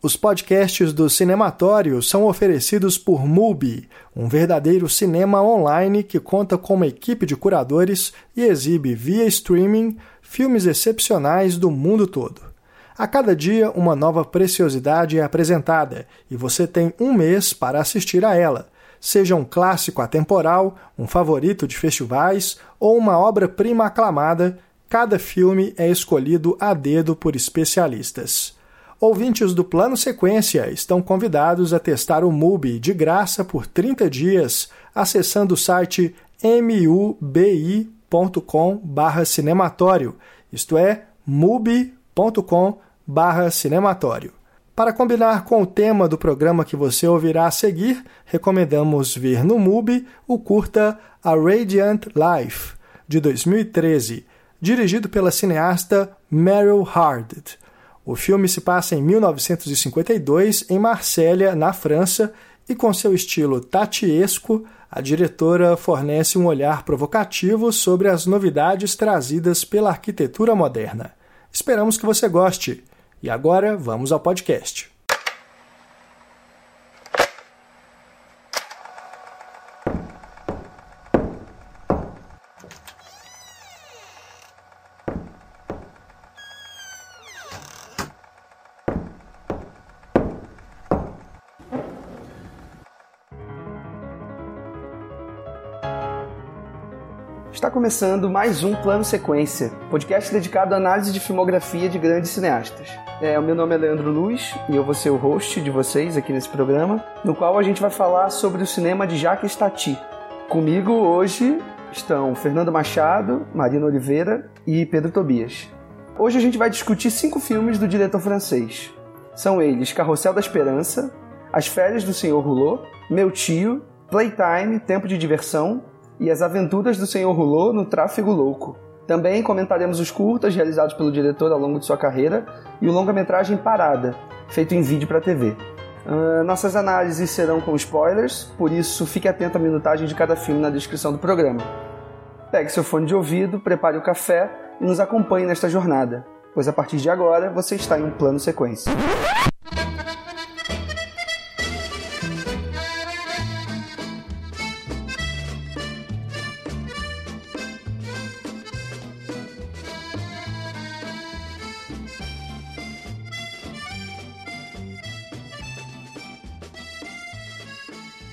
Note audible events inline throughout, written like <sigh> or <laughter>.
Os podcasts do Cinematório são oferecidos por Mubi, um verdadeiro cinema online que conta com uma equipe de curadores e exibe via streaming filmes excepcionais do mundo todo. A cada dia, uma nova preciosidade é apresentada e você tem um mês para assistir a ela, seja um clássico atemporal, um favorito de festivais ou uma obra-prima aclamada. Cada filme é escolhido a dedo por especialistas. Ouvintes do Plano Sequência estão convidados a testar o MUBI de graça por 30 dias, acessando o site mubi.com/cinematório, isto é, mubi.com/cinematório. Para combinar com o tema do programa que você ouvirá a seguir, recomendamos ver no MUBI o curta A Radiant Life, de 2013, dirigido pela cineasta Meryl Hard. O filme se passa em 1952, em Marsella, na França, e com seu estilo tatiesco, a diretora fornece um olhar provocativo sobre as novidades trazidas pela arquitetura moderna. Esperamos que você goste. E agora vamos ao podcast. Começando mais um Plano Sequência, podcast dedicado à análise de filmografia de grandes cineastas. É, o meu nome é Leandro Luz e eu vou ser o host de vocês aqui nesse programa, no qual a gente vai falar sobre o cinema de Jacques Tati. Comigo hoje estão Fernando Machado, Marina Oliveira e Pedro Tobias. Hoje a gente vai discutir cinco filmes do diretor francês. São eles Carrossel da Esperança, As Férias do Senhor Rouleau, Meu Tio, Playtime, Tempo de Diversão e As Aventuras do Senhor Rouleau no Tráfego Louco. Também comentaremos os curtas realizados pelo diretor ao longo de sua carreira e o longa-metragem Parada, feito em vídeo para TV. Uh, nossas análises serão com spoilers, por isso fique atento à minutagem de cada filme na descrição do programa. Pegue seu fone de ouvido, prepare o café e nos acompanhe nesta jornada, pois a partir de agora você está em um plano sequência.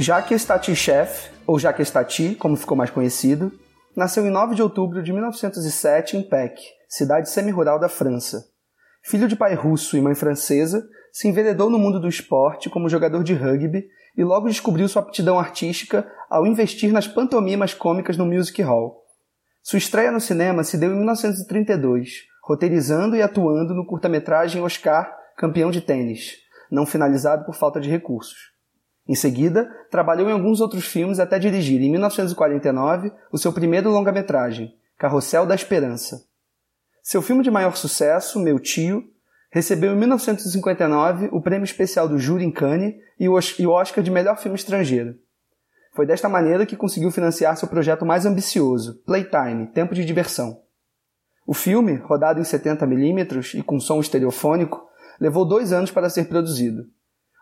Jacques Tati-Chef, ou Jacques Tati, como ficou mais conhecido, nasceu em 9 de outubro de 1907 em Pec, cidade semi-rural da França. Filho de pai russo e mãe francesa, se enveredou no mundo do esporte como jogador de rugby e logo descobriu sua aptidão artística ao investir nas pantomimas cômicas no Music Hall. Sua estreia no cinema se deu em 1932, roteirizando e atuando no curta-metragem Oscar, campeão de tênis, não finalizado por falta de recursos. Em seguida, trabalhou em alguns outros filmes até dirigir, em 1949, o seu primeiro longa-metragem, Carrossel da Esperança. Seu filme de maior sucesso, Meu Tio, recebeu em 1959 o prêmio especial do Júri em Cannes e o Oscar de melhor filme estrangeiro. Foi desta maneira que conseguiu financiar seu projeto mais ambicioso, Playtime, Tempo de Diversão. O filme, rodado em 70mm e com som estereofônico, levou dois anos para ser produzido.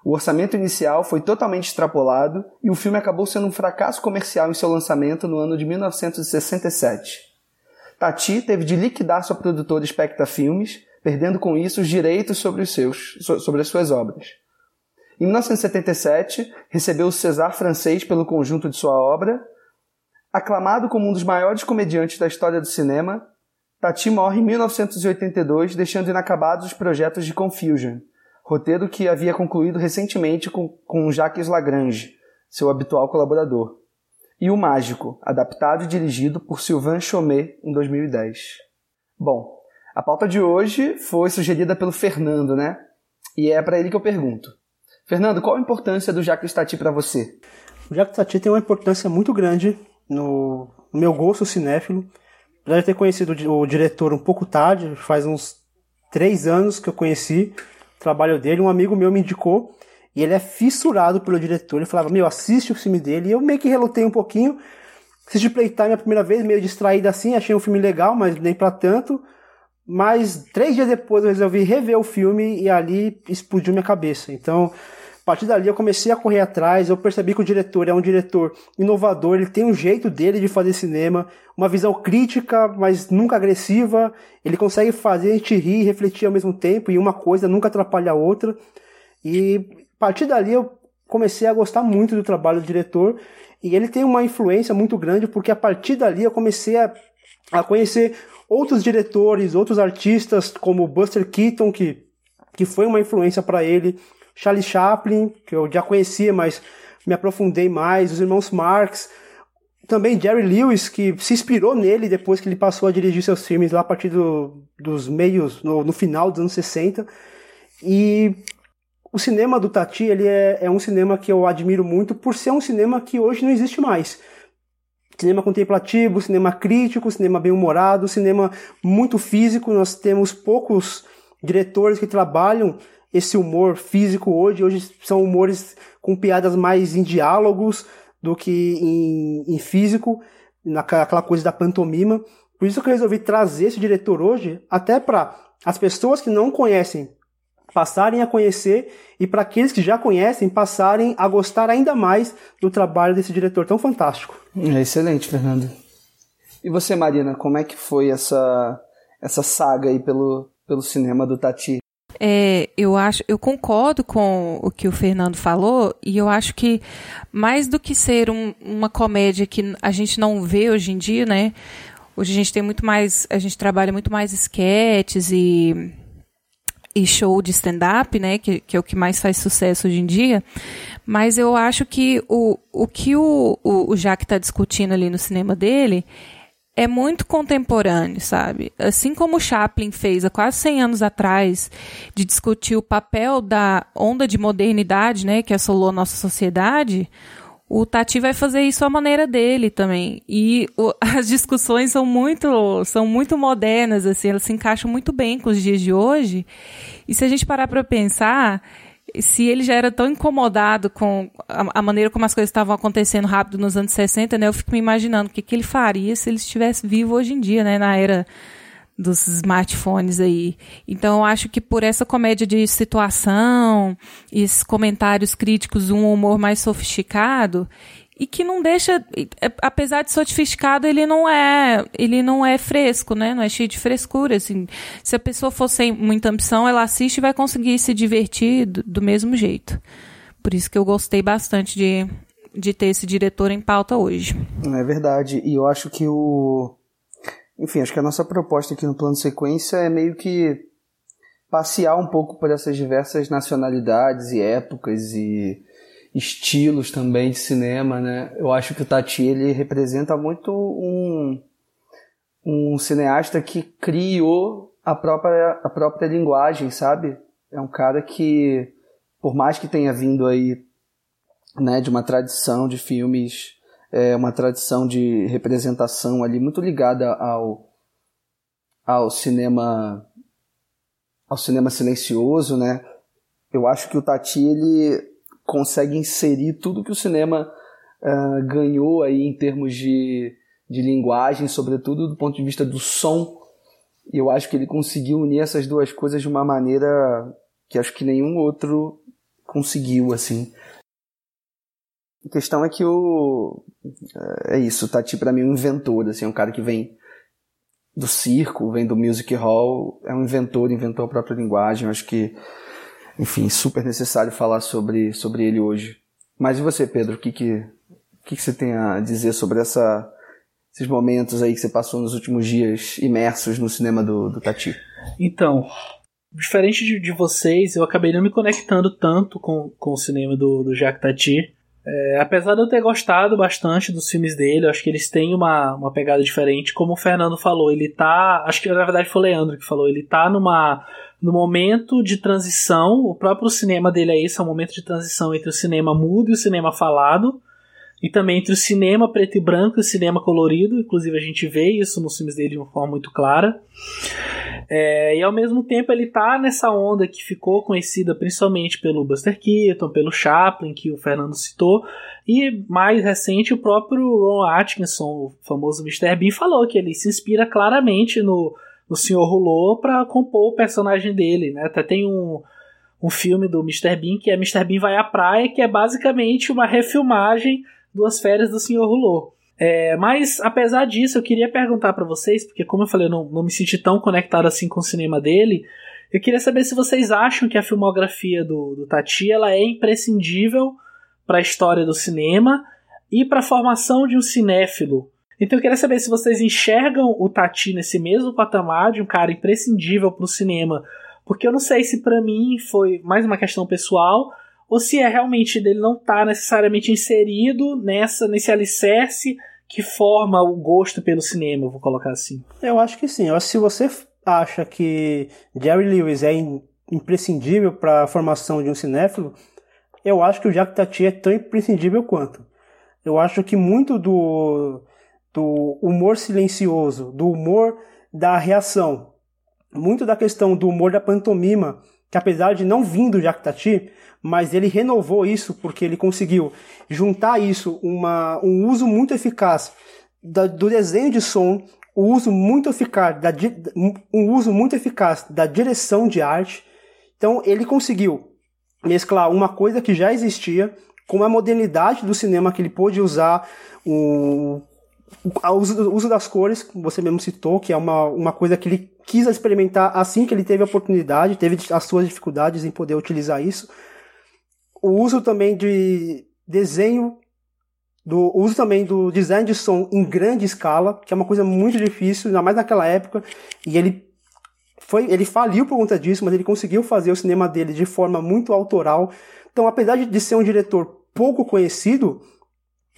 O orçamento inicial foi totalmente extrapolado e o filme acabou sendo um fracasso comercial em seu lançamento no ano de 1967. Tati teve de liquidar sua produtora Specta Filmes, perdendo com isso os direitos sobre, os seus, sobre as suas obras. Em 1977, recebeu o César francês pelo conjunto de sua obra. Aclamado como um dos maiores comediantes da história do cinema, Tati morre em 1982, deixando inacabados os projetos de Confusion, roteiro que havia concluído recentemente com, com Jacques Lagrange, seu habitual colaborador, e O Mágico, adaptado e dirigido por Sylvain Chomet em 2010. Bom, a pauta de hoje foi sugerida pelo Fernando, né? E é para ele que eu pergunto. Fernando, qual a importância do Jacques Tati para você? O Jacques Tati tem uma importância muito grande no, no meu gosto cinéfilo. Já ter conhecido o diretor um pouco tarde, faz uns três anos que eu conheci, trabalho dele, um amigo meu me indicou, e ele é fissurado pelo diretor. Ele falava, meu, assiste o filme dele. E eu meio que relutei um pouquinho. Assisti Playtime a primeira vez, meio distraído assim, achei um filme legal, mas nem para tanto. mas três dias depois eu resolvi rever o filme e ali explodiu minha cabeça. Então, a partir dali eu comecei a correr atrás, eu percebi que o diretor é um diretor inovador, ele tem um jeito dele de fazer cinema, uma visão crítica, mas nunca agressiva, ele consegue fazer a gente rir e refletir ao mesmo tempo, e uma coisa nunca atrapalha a outra. E a partir dali eu comecei a gostar muito do trabalho do diretor, e ele tem uma influência muito grande, porque a partir dali eu comecei a, a conhecer outros diretores, outros artistas, como Buster Keaton, que, que foi uma influência para ele, Charlie Chaplin, que eu já conhecia, mas me aprofundei mais, os irmãos Marx, também Jerry Lewis, que se inspirou nele depois que ele passou a dirigir seus filmes lá a partir do, dos meios, no, no, final dos anos 60. E o cinema do Tati ele é, é um cinema que eu admiro muito por ser um cinema que hoje não existe mais cinema contemplativo, cinema crítico, cinema bem-humorado, cinema muito físico. Nós temos poucos diretores que trabalham esse humor físico hoje. Hoje são humores com piadas mais em diálogos do que em, em físico, naquela coisa da pantomima. Por isso que eu resolvi trazer esse diretor hoje, até para as pessoas que não conhecem passarem a conhecer e para aqueles que já conhecem passarem a gostar ainda mais do trabalho desse diretor tão fantástico. É excelente, Fernando. E você, Marina, como é que foi essa essa saga aí pelo, pelo cinema do Tati? É, eu acho, eu concordo com o que o Fernando falou e eu acho que mais do que ser um, uma comédia que a gente não vê hoje em dia, né? Hoje a gente tem muito mais, a gente trabalha muito mais esquetes e e show de stand-up, né, que, que é o que mais faz sucesso hoje em dia, mas eu acho que o, o que o, o, o Jack está discutindo ali no cinema dele é muito contemporâneo, sabe? Assim como Chaplin fez há quase 100 anos atrás, de discutir o papel da onda de modernidade, né, que assolou a nossa sociedade, o Tati vai fazer isso à maneira dele também. E o, <laughs> as discussões são muito, são muito modernas, assim, elas se encaixam muito bem com os dias de hoje. E se a gente parar para pensar, se ele já era tão incomodado com a, a, maneira como as coisas estavam acontecendo rápido nos anos 60, né, eu fico me imaginando o que, que ele faria se ele estivesse vivo hoje em dia, né, na era dos smartphones aí. Então eu acho que por essa comédia de situação, esses comentários críticos, um humor mais sofisticado e que não deixa, é, apesar de sofisticado, ele não é, ele não é fresco, né? Não é cheio de frescura, assim. Se a pessoa for sem muita ambição, ela assiste e vai conseguir se divertir do, do mesmo jeito. Por isso que eu gostei bastante de, de ter esse diretor em pauta hoje. É verdade. E eu acho que o enfim, acho que a nossa proposta aqui no plano sequência é meio que passear um pouco por essas diversas nacionalidades e épocas e estilos também de cinema, né? Eu acho que o Tati ele representa muito um um cineasta que criou a própria a própria linguagem, sabe? É um cara que por mais que tenha vindo aí né, de uma tradição de filmes é uma tradição de representação ali muito ligada ao, ao cinema ao cinema silencioso, né? Eu acho que o Tati ele consegue inserir tudo que o cinema uh, ganhou aí em termos de, de linguagem, sobretudo do ponto de vista do som. E eu acho que ele conseguiu unir essas duas coisas de uma maneira que acho que nenhum outro conseguiu, assim. A questão é que o. É isso, Tati para mim é um inventor, assim, é um cara que vem do circo, vem do music hall, é um inventor, inventou a própria linguagem. Eu acho que, enfim, super necessário falar sobre, sobre ele hoje. Mas e você, Pedro? O que, que, que, que você tem a dizer sobre essa, esses momentos aí que você passou nos últimos dias imersos no cinema do, do Tati? Então, diferente de, de vocês, eu acabei não me conectando tanto com, com o cinema do, do Jacques Tati. É, apesar de eu ter gostado bastante dos filmes dele, acho que eles têm uma, uma pegada diferente. Como o Fernando falou, ele tá. Acho que na verdade foi o Leandro que falou, ele tá numa. No momento de transição, o próprio cinema dele é esse, é um momento de transição entre o cinema mudo e o cinema falado, e também entre o cinema preto e branco e o cinema colorido, inclusive a gente vê isso nos filmes dele de uma forma muito clara. É, e ao mesmo tempo ele tá nessa onda que ficou conhecida principalmente pelo Buster Keaton, pelo Chaplin, que o Fernando citou, e mais recente o próprio Ron Atkinson, o famoso Mr. Bean, falou que ele se inspira claramente no, no Senhor Hulô para compor o personagem dele, né? Até tem um, um filme do Mr. Bean que é Mr. Bean vai à praia, que é basicamente uma refilmagem duas férias do Senhor Hulô. É, mas, apesar disso, eu queria perguntar para vocês, porque como eu falei, eu não, não me senti tão conectado assim com o cinema dele, eu queria saber se vocês acham que a filmografia do, do Tati ela é imprescindível para a história do cinema e para a formação de um cinéfilo. Então eu queria saber se vocês enxergam o Tati nesse mesmo patamar de um cara imprescindível para o cinema, porque eu não sei se para mim foi mais uma questão pessoal ou se é realmente dele não estar tá necessariamente inserido nessa nesse alicerce que forma o gosto pelo cinema, vou colocar assim. Eu acho que sim. Eu acho que se você acha que Jerry Lewis é imprescindível para a formação de um cinéfilo, eu acho que o Jacques Tati é tão imprescindível quanto. Eu acho que muito do, do humor silencioso, do humor da reação, muito da questão do humor da pantomima, que apesar de não vir do Jacques Tati, mas ele renovou isso porque ele conseguiu juntar isso, uma, um uso muito eficaz da, do desenho de som, o uso muito eficaz da, um uso muito eficaz da direção de arte. Então ele conseguiu mesclar uma coisa que já existia com a modernidade do cinema que ele pôde usar o, o uso, o das cores, você mesmo citou, que é uma, uma coisa que ele quis experimentar assim que ele teve a oportunidade, teve as suas dificuldades em poder utilizar isso o uso também de desenho, do uso também do design de som em grande escala, que é uma coisa muito difícil, ainda mais naquela época, e ele foi, ele faliu por conta disso, mas ele conseguiu fazer o cinema dele de forma muito autoral. Então, apesar de ser um diretor pouco conhecido,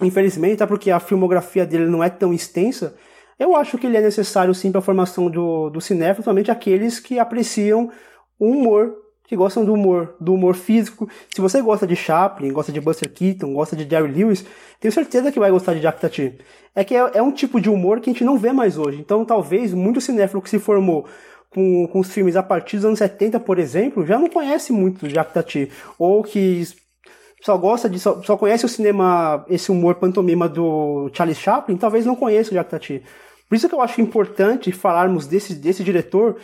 infelizmente, até porque a filmografia dele não é tão extensa, eu acho que ele é necessário sim para a formação do, do cinéfilo, principalmente aqueles que apreciam o humor que gostam do humor, do humor físico. Se você gosta de Chaplin, gosta de Buster Keaton, gosta de Jerry Lewis, tenho certeza que vai gostar de Jack Tati. É que é, é, um tipo de humor que a gente não vê mais hoje. Então, talvez, muito cinéfilo que se formou com, com os filmes a partir dos anos 70, por exemplo, já não conhece muito Jack Tati. Ou que só gosta de só, só conhece o cinema, esse humor pantomima do Charlie Chaplin, talvez não conheça o Jack Tati. Por isso que eu acho importante falarmos desse, desse diretor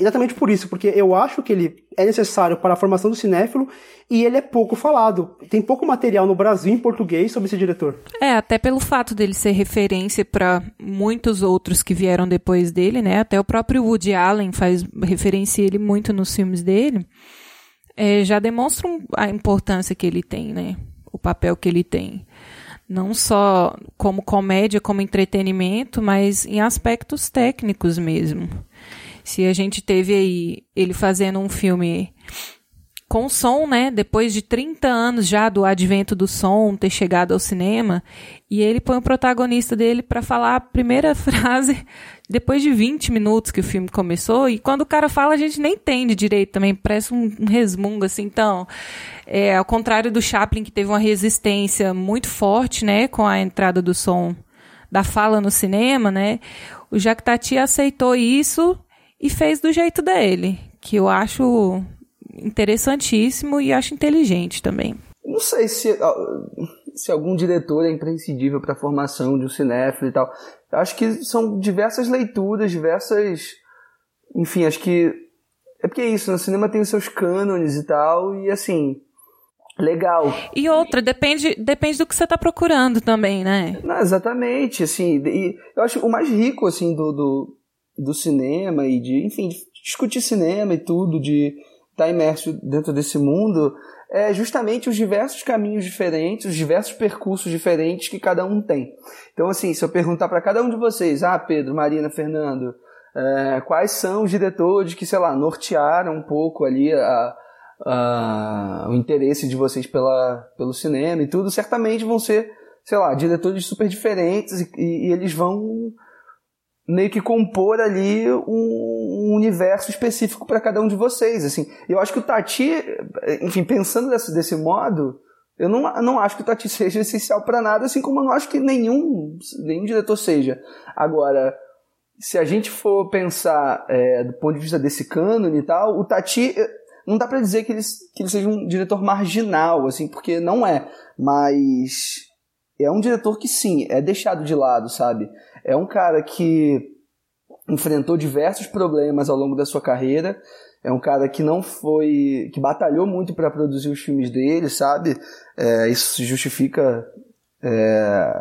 Exatamente por isso, porque eu acho que ele é necessário para a formação do cinéfilo e ele é pouco falado. Tem pouco material no Brasil em português sobre esse diretor. É, até pelo fato dele ser referência para muitos outros que vieram depois dele, né? Até o próprio Woody Allen faz referência ele muito nos filmes dele. É, já demonstram a importância que ele tem, né? O papel que ele tem. Não só como comédia, como entretenimento, mas em aspectos técnicos mesmo. Se a gente teve aí ele fazendo um filme com som, né? Depois de 30 anos já do advento do som ter chegado ao cinema, e ele põe o protagonista dele para falar a primeira <laughs> frase depois de 20 minutos que o filme começou, e quando o cara fala a gente nem entende direito também, parece um, um resmungo assim. Então, é, ao contrário do Chaplin que teve uma resistência muito forte, né, com a entrada do som da fala no cinema, né? O Jacques Tati aceitou isso e fez do jeito dele, que eu acho interessantíssimo e acho inteligente também. Não sei se, se algum diretor é imprescindível para a formação de um cinéfilo e tal. Eu acho que são diversas leituras, diversas. Enfim, acho que. É porque é isso, no né? cinema tem os seus cânones e tal, e assim. Legal. E outra, depende, depende do que você está procurando também, né? Não, exatamente, assim, e eu acho o mais rico, assim, do, do, do cinema e de, enfim, de discutir cinema e tudo, de estar tá imerso dentro desse mundo, é justamente os diversos caminhos diferentes, os diversos percursos diferentes que cada um tem. Então, assim, se eu perguntar para cada um de vocês, ah, Pedro, Marina, Fernando, é, quais são os diretores que, sei lá, nortearam um pouco ali a, a, o interesse de vocês pela, pelo cinema e tudo, certamente vão ser, sei lá, diretores super diferentes e, e, e eles vão meio que compor ali um, universo específico para cada um de vocês, assim. Eu acho que o Tati, enfim, pensando desse, desse modo, eu não, não acho que o Tati <laughs> seja essencial para nada, assim como eu não acho que nenhum, nenhum diretor seja. Agora, se a gente for pensar é, do ponto de vista desse cânone e tal, o Tati não dá para dizer que ele, que ele seja um diretor marginal, assim, porque não é. Mas é um diretor que sim, é deixado de lado, sabe? É um cara que enfrentou diversos problemas ao longo da sua carreira. É um cara que não foi. que batalhou muito para produzir os filmes dele, sabe? É, isso se justifica é,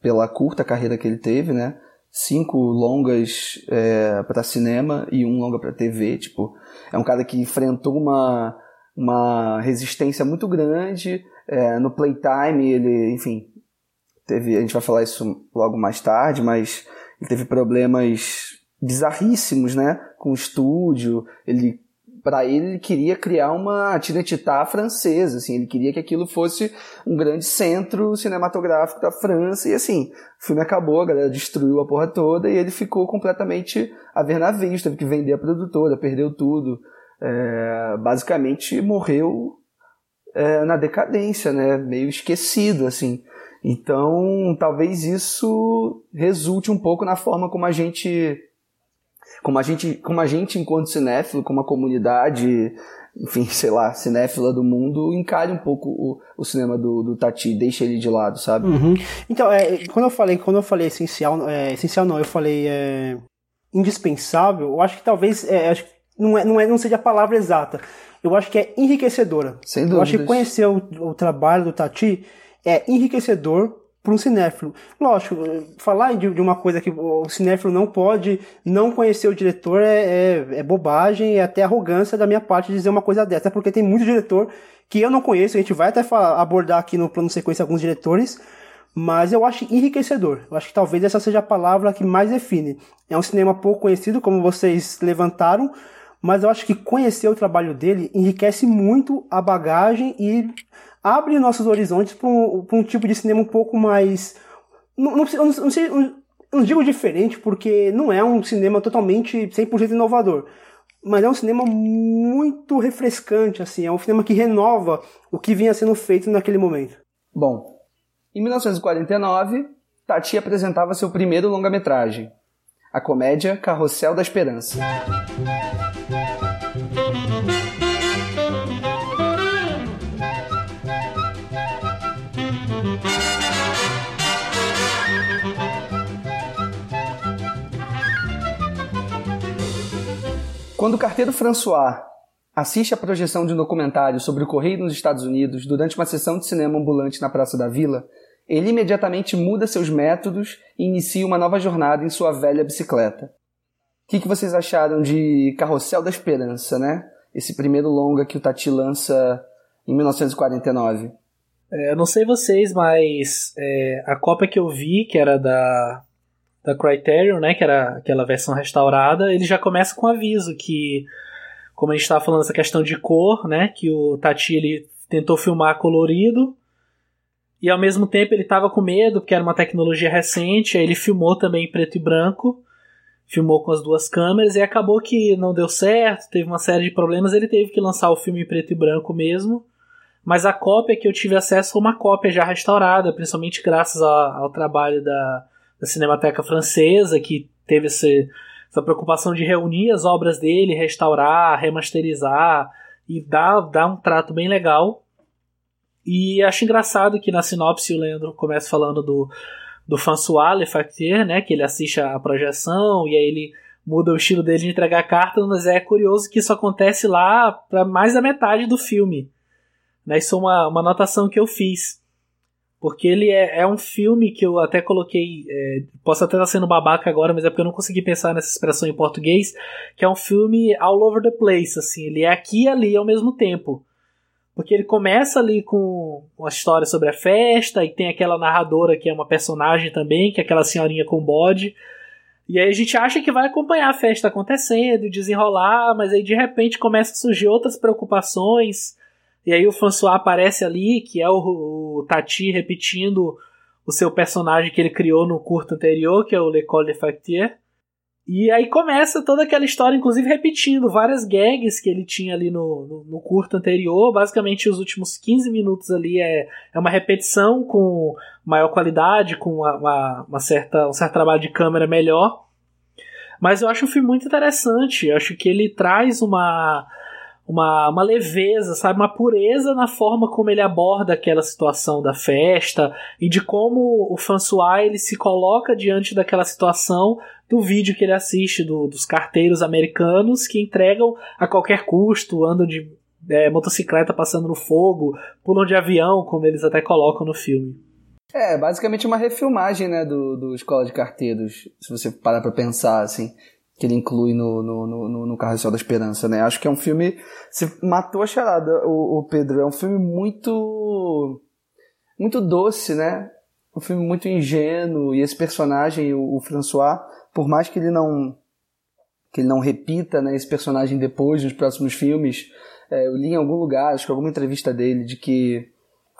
pela curta carreira que ele teve, né? Cinco longas é, para cinema e um longa para TV. Tipo, é um cara que enfrentou uma, uma resistência muito grande. É, no Playtime, ele, enfim, teve. A gente vai falar isso logo mais tarde, mas ele teve problemas bizarríssimos, né? Com o estúdio. Ele para ele, ele queria criar uma Tinetitá francesa, assim, ele queria que aquilo fosse um grande centro cinematográfico da França, e assim, o filme acabou, a galera destruiu a porra toda, e ele ficou completamente a ver navios, teve que vender a produtora, perdeu tudo, é, basicamente morreu é, na decadência, né, meio esquecido, assim. Então, talvez isso resulte um pouco na forma como a gente como a gente, como a gente enquanto cinéfilo, como a comunidade, enfim, <laughs> sei lá, cinéfila do mundo, encare um pouco o, o cinema do, do Tati, deixa ele de lado, sabe? Uhum. Então, é, quando eu falei, quando eu falei essencial, é, essencial não, eu falei é, indispensável, eu acho que talvez, é, acho que não, é, não, é, não seja a palavra exata. Eu acho que é enriquecedora. Sem dúvida. Eu acho que conhecer o, o trabalho do Tati é enriquecedor para um cinéfilo. Lógico, falar de, de, uma coisa que o cinéfilo não pode não conhecer o diretor é, é, é, bobagem e até arrogância da minha parte dizer uma coisa dessa, porque tem muito diretor que eu não conheço, a gente vai até falar, abordar aqui no plano sequência alguns diretores, mas eu acho enriquecedor. Eu acho que talvez essa seja a palavra que mais define. É um cinema pouco conhecido, como vocês levantaram, mas eu acho que conhecer o trabalho dele enriquece muito a bagagem e abre nossos horizontes para um, um, tipo de cinema um pouco mais. Não, não, não, não, sei, não digo diferente, porque não é um cinema totalmente 100% inovador. Mas é um cinema muito refrescante, assim, é um cinema que renova o que vinha sendo feito naquele momento. Bom, em 1949, Tati apresentava seu primeiro longa-metragem, a comédia Carrossel da Esperança. Quando o carteiro François assiste a projeção de um documentário sobre o correio nos Estados Unidos durante uma sessão de cinema ambulante na Praça da Vila, ele imediatamente muda seus métodos e inicia uma nova jornada em sua velha bicicleta. O que, que vocês acharam de Carrossel da Esperança, né? Esse primeiro longa que o Tati lança em 1949. É, eu não sei vocês, mas é, a cópia que eu vi, que era da da Criterion, né, que era aquela versão restaurada, ele já começa com aviso que, como a gente estava falando essa questão de cor, né, que o Tati ele tentou filmar colorido e ao mesmo tempo ele estava com medo porque era uma tecnologia recente, aí ele filmou também em preto e branco, filmou com as duas câmeras e acabou que não deu certo, teve uma série de problemas, ele teve que lançar o filme em preto e branco mesmo. Mas a cópia que eu tive acesso foi uma cópia já restaurada, principalmente graças ao, ao trabalho da, da Cinemateca Francesa, que teve esse, essa preocupação de reunir as obras dele, restaurar, remasterizar e dar, dar um trato bem legal. E acho engraçado que na sinopse o Leandro começa falando do, do François Lefactier, né, que ele assiste a projeção e aí ele muda o estilo dele de entregar cartas, mas é curioso que isso acontece lá para mais da metade do filme. Né, isso é uma, uma anotação que eu fiz. Porque ele é, é um filme que eu até coloquei. É, posso até estar sendo babaca agora, mas é porque eu não consegui pensar nessa expressão em português. Que é um filme all over the place, assim. Ele é aqui e ali ao mesmo tempo. Porque ele começa ali com uma história sobre a festa, e tem aquela narradora que é uma personagem também, que é aquela senhorinha com bode. E aí a gente acha que vai acompanhar a festa acontecendo, desenrolar, mas aí de repente começa a surgir outras preocupações e aí o François aparece ali, que é o, o Tati repetindo o seu personagem que ele criou no curto anterior, que é o L'École de Factier. E aí começa toda aquela história, inclusive repetindo várias gags que ele tinha ali no, no, no, curto anterior. Basicamente, os últimos 15 minutos ali é, é uma repetição com maior qualidade, com uma, uma, uma certa, um certo trabalho de câmera melhor. Mas eu acho o filme muito interessante. Eu acho que ele traz uma uma, uma leveza, sabe? Uma pureza na forma como ele aborda aquela situação da festa e de como o François ele se coloca diante daquela situação do vídeo que ele assiste do, dos carteiros americanos que entregam a qualquer custo, andam de é, motocicleta passando no fogo, pulam de avião, como eles até colocam no filme. É, basicamente uma refilmagem, né, do, do Escola de Carteiros, se você parar pra pensar, assim, que ele inclui no, no, no, no Carrossel da Esperança, né? Acho que é um filme... Você matou a charada, o, o Pedro. É um filme muito... muito doce, né? Um filme muito ingênuo, e esse personagem, o, o François, por mais que ele não que ele não repita né, esse personagem depois nos próximos filmes, é, eu li em algum lugar, acho que alguma entrevista dele, de que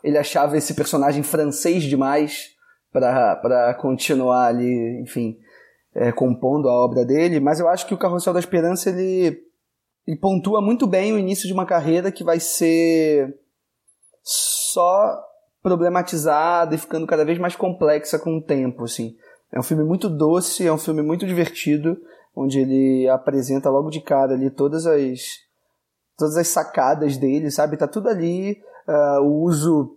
ele achava esse personagem francês demais para continuar ali, enfim, é, compondo a obra dele. Mas eu acho que o Carrossel da Esperança ele, ele pontua muito bem o início de uma carreira que vai ser só problematizada e ficando cada vez mais complexa com o tempo, assim. É um filme muito doce, é um filme muito divertido, onde ele apresenta logo de cara ali todas as todas as sacadas dele, sabe? Tá tudo ali, uh, o uso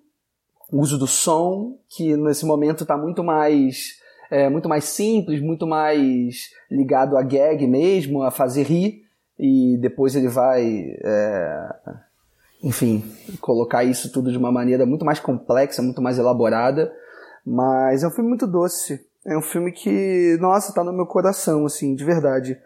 o uso do som, que nesse momento está muito mais é, muito mais simples, muito mais ligado a gag mesmo, a fazer rir, e depois ele vai, é, enfim, colocar isso tudo de uma maneira muito mais complexa, muito mais elaborada, mas é um filme muito doce, é um filme que, nossa, tá no meu coração, assim, de verdade.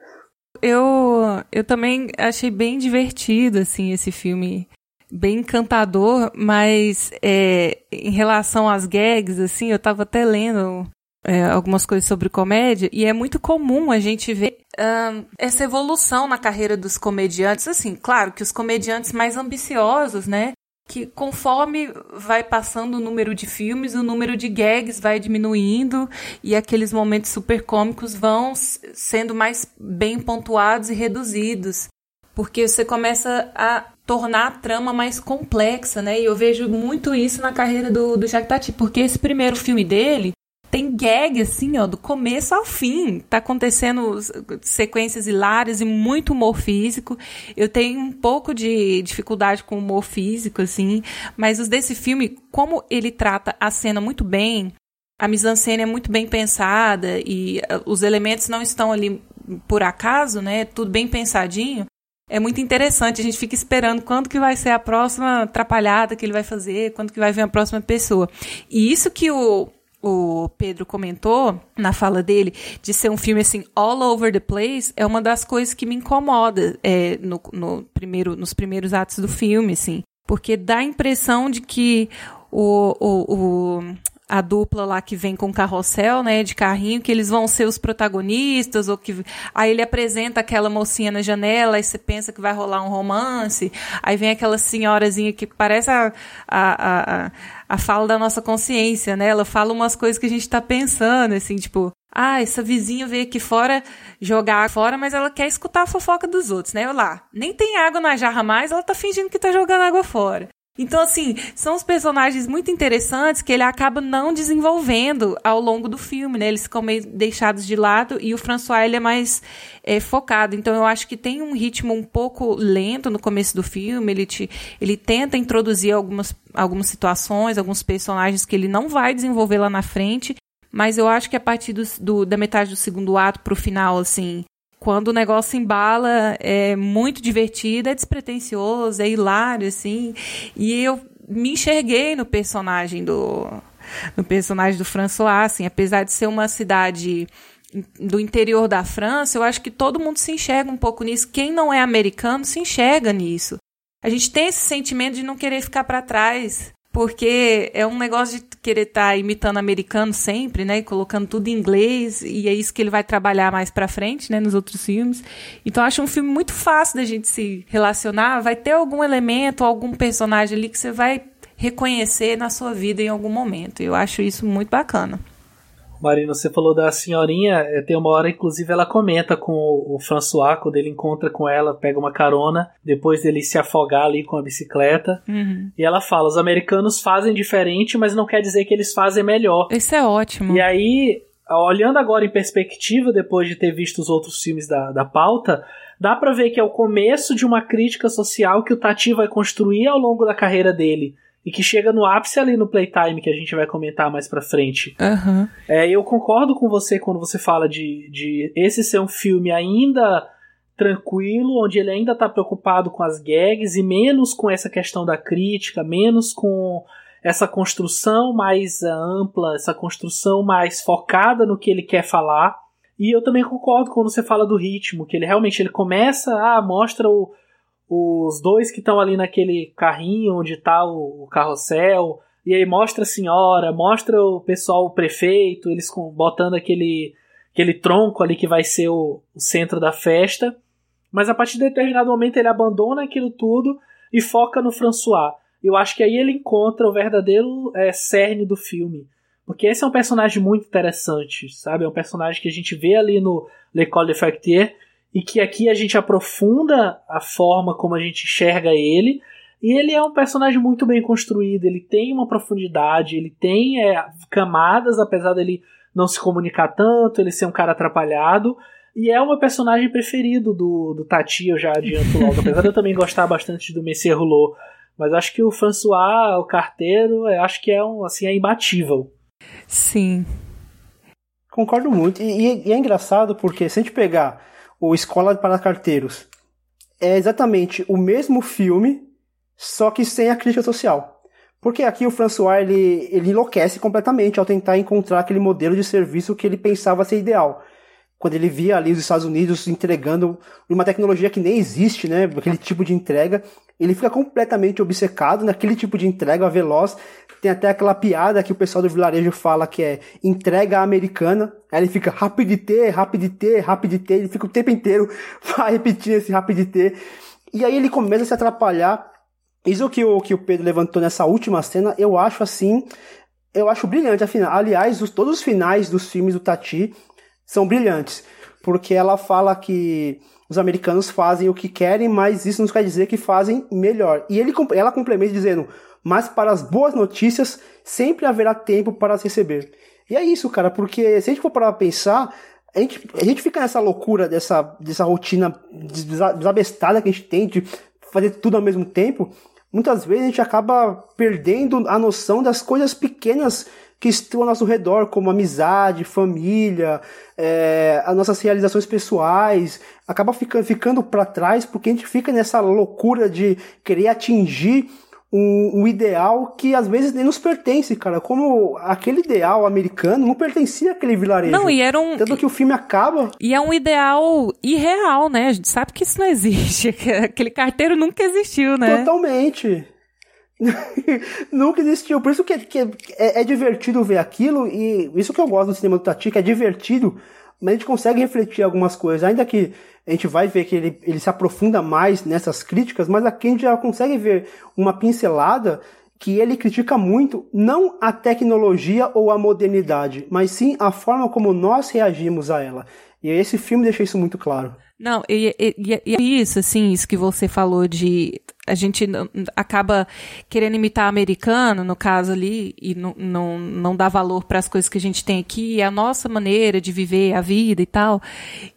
Eu, eu também achei bem divertido, assim, esse filme. Bem encantador, mas é, em relação às gags, assim, eu tava até lendo é, algumas coisas sobre comédia, e é muito comum a gente ver um, essa evolução na carreira dos comediantes. Assim, claro que os comediantes mais ambiciosos, né? que conforme vai passando o número de filmes, o número de gags vai diminuindo e aqueles momentos super cômicos vão sendo mais bem pontuados e reduzidos. Porque você começa a tornar a trama mais complexa, né? E eu vejo muito isso na carreira do, do Jacques Tati, porque esse primeiro filme dele tem gag, assim, ó, do começo ao fim. Tá acontecendo sequências hilárias e muito humor físico. Eu tenho um pouco de dificuldade com humor físico, assim, mas os desse filme, como ele trata a cena muito bem, a mise-en-scène é muito bem pensada e uh, os elementos não estão ali por acaso, né? Tudo bem pensadinho. É muito interessante, a gente fica esperando quando que vai ser a próxima atrapalhada que ele vai fazer, quando que vai vir a próxima pessoa. E isso que o o Pedro comentou na fala dele de ser um filme assim all over the place é uma das coisas que me incomoda é, no, no primeiro, nos primeiros atos do filme, assim, porque dá a impressão de que o, o, o a dupla lá que vem com carrossel, né, de carrinho, que eles vão ser os protagonistas, ou que aí ele apresenta aquela mocinha na janela, e você pensa que vai rolar um romance, aí vem aquela senhorazinha que parece a, a, a, a fala da nossa consciência, né, ela fala umas coisas que a gente está pensando, assim, tipo, ah, essa vizinha veio aqui fora jogar fora, mas ela quer escutar a fofoca dos outros, né? Eu lá, nem tem água na jarra mais, ela tá fingindo que tá jogando água fora. Então, assim, são os personagens muito interessantes que ele acaba não desenvolvendo ao longo do filme, né? Eles ficam meio deixados de lado e o François, ele é mais é, focado. Então, eu acho que tem um ritmo um pouco lento no começo do filme. Ele, te, ele tenta introduzir algumas, algumas situações, alguns personagens que ele não vai desenvolver lá na frente. Mas eu acho que a partir do, do da metade do segundo ato pro final, assim, quando o negócio embala, é muito divertido, é despretensioso, é hilário, assim. E eu me enxerguei no personagem do no personagem do François, assim, apesar de ser uma cidade do interior da França, eu acho que todo mundo se enxerga um pouco nisso. Quem não é americano se enxerga nisso. A gente tem esse sentimento de não querer ficar para trás porque é um negócio de querer estar tá imitando americano sempre, né, e colocando tudo em inglês, e é isso que ele vai trabalhar mais para frente, né, nos outros filmes. Então acho um filme muito fácil da gente se relacionar, vai ter algum elemento, algum personagem ali que você vai reconhecer na sua vida em algum momento. Eu acho isso muito bacana. Marina, você falou da senhorinha, é, tem uma hora, inclusive, ela comenta com o François, quando ele encontra com ela, pega uma carona, depois dele se afogar ali com a bicicleta. Uhum. E ela fala: os americanos fazem diferente, mas não quer dizer que eles fazem melhor. Isso é ótimo. E aí, olhando agora em perspectiva, depois de ter visto os outros filmes da, da pauta, dá para ver que é o começo de uma crítica social que o Tati vai construir ao longo da carreira dele. E que chega no ápice ali no Playtime, que a gente vai comentar mais pra frente. Uhum. É, eu concordo com você quando você fala de, de esse ser um filme ainda tranquilo, onde ele ainda tá preocupado com as gags e menos com essa questão da crítica, menos com essa construção mais ampla, essa construção mais focada no que ele quer falar. E eu também concordo quando você fala do ritmo, que ele realmente ele começa, ah, mostra o, os dois que estão ali naquele carrinho onde está o, o, carrossel, e aí mostra a senhora, mostra o pessoal, o prefeito, eles com, botando aquele, aquele tronco ali que vai ser o, o centro da festa. Mas a partir de determinado momento ele abandona aquilo tudo e foca no François. Eu acho que aí ele encontra o verdadeiro é, cerne do filme. Porque esse é um personagem muito interessante, sabe? É um personagem que a gente vê ali no L'École de Factier e que aqui a gente aprofunda a forma como a gente enxerga ele. E ele é um personagem muito bem construído, ele tem uma profundidade, ele tem é, camadas, apesar dele não se comunicar tanto, ele ser um cara atrapalhado. E é o meu personagem preferido do, do Tati, eu já adianto logo. <laughs> apesar de eu também gostar bastante do Messier Rouleau. Mas acho que o François, o carteiro, acho que é um assim, é imbatível. Sim. Concordo muito. E, e, é engraçado porque se a gente pegar o Escola para Carteiros, é exatamente o mesmo filme, só que sem a crítica social. Porque aqui o François ele, ele enlouquece completamente ao tentar encontrar aquele modelo de serviço que ele pensava ser ideal. Quando ele via ali os Estados Unidos entregando uma tecnologia que nem existe, né? Aquele tipo de entrega, ele fica completamente obcecado naquele tipo de entrega veloz. Tem até aquela piada que o pessoal do vilarejo fala que é entrega americana. Aí ele fica rapidité, rapidité, rapidité. Ele fica o tempo inteiro <laughs> repetindo esse rapidité. E aí ele começa a se atrapalhar. Isso que o, que o Pedro levantou nessa última cena, eu acho assim. Eu acho brilhante. Afinal, aliás, os, todos os finais dos filmes do Tati são brilhantes. Porque ela fala que os americanos fazem o que querem, mas isso não quer dizer que fazem melhor. E ele, ela complementa dizendo: mas para as boas notícias sempre haverá tempo para as receber. E é isso, cara, porque se a gente for parar pra pensar, a gente, a gente fica nessa loucura dessa, dessa rotina desabestada que a gente tem de fazer tudo ao mesmo tempo. Muitas vezes a gente acaba perdendo a noção das coisas pequenas que estão ao nosso redor, como amizade, família, é, as nossas realizações pessoais, acaba ficando, ficando para trás porque a gente fica nessa loucura de querer atingir um, um, ideal que às vezes nem nos pertence, cara. Como aquele ideal americano não pertencia àquele vilarejo. Não, e era um. Tanto que o filme acaba. E é um ideal irreal, né? A gente sabe que isso não existe. <laughs> Aquele carteiro nunca existiu, né? Totalmente. <laughs> Nunca existiu. Por isso que, que é, é, divertido ver aquilo, e isso que eu gosto do cinema do Tati, que é divertido, mas a gente consegue refletir algumas coisas. Ainda que a gente vai ver que ele, ele se aprofunda mais nessas críticas, mas aqui a gente já consegue ver uma pincelada que ele critica muito não a tecnologia ou a modernidade, mas sim a forma como nós reagimos a ela. E esse filme deixa isso muito claro. Não, e, e, e, isso, assim, isso que você falou de a gente acaba querendo imitar americano, no caso ali, e não, não, não dá valor para as coisas que a gente tem aqui, a nossa maneira de viver a vida e tal,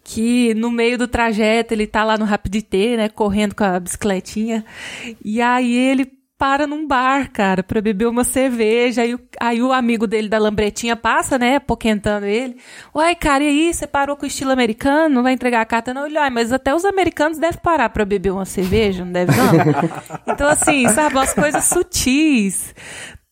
que no meio do trajeto ele tá lá no Rapidité, né, correndo com a bicicletinha, e aí ele para num bar, cara, pra beber uma cerveja. Aí, aí o amigo dele da lambretinha passa, né, poquentando ele. Uai, cara, e aí, você parou com o estilo americano? Não vai entregar a carta? Não, ele, mas até os americanos devem parar pra beber uma cerveja, não deve não? <laughs> então, assim, sabe, umas coisas sutis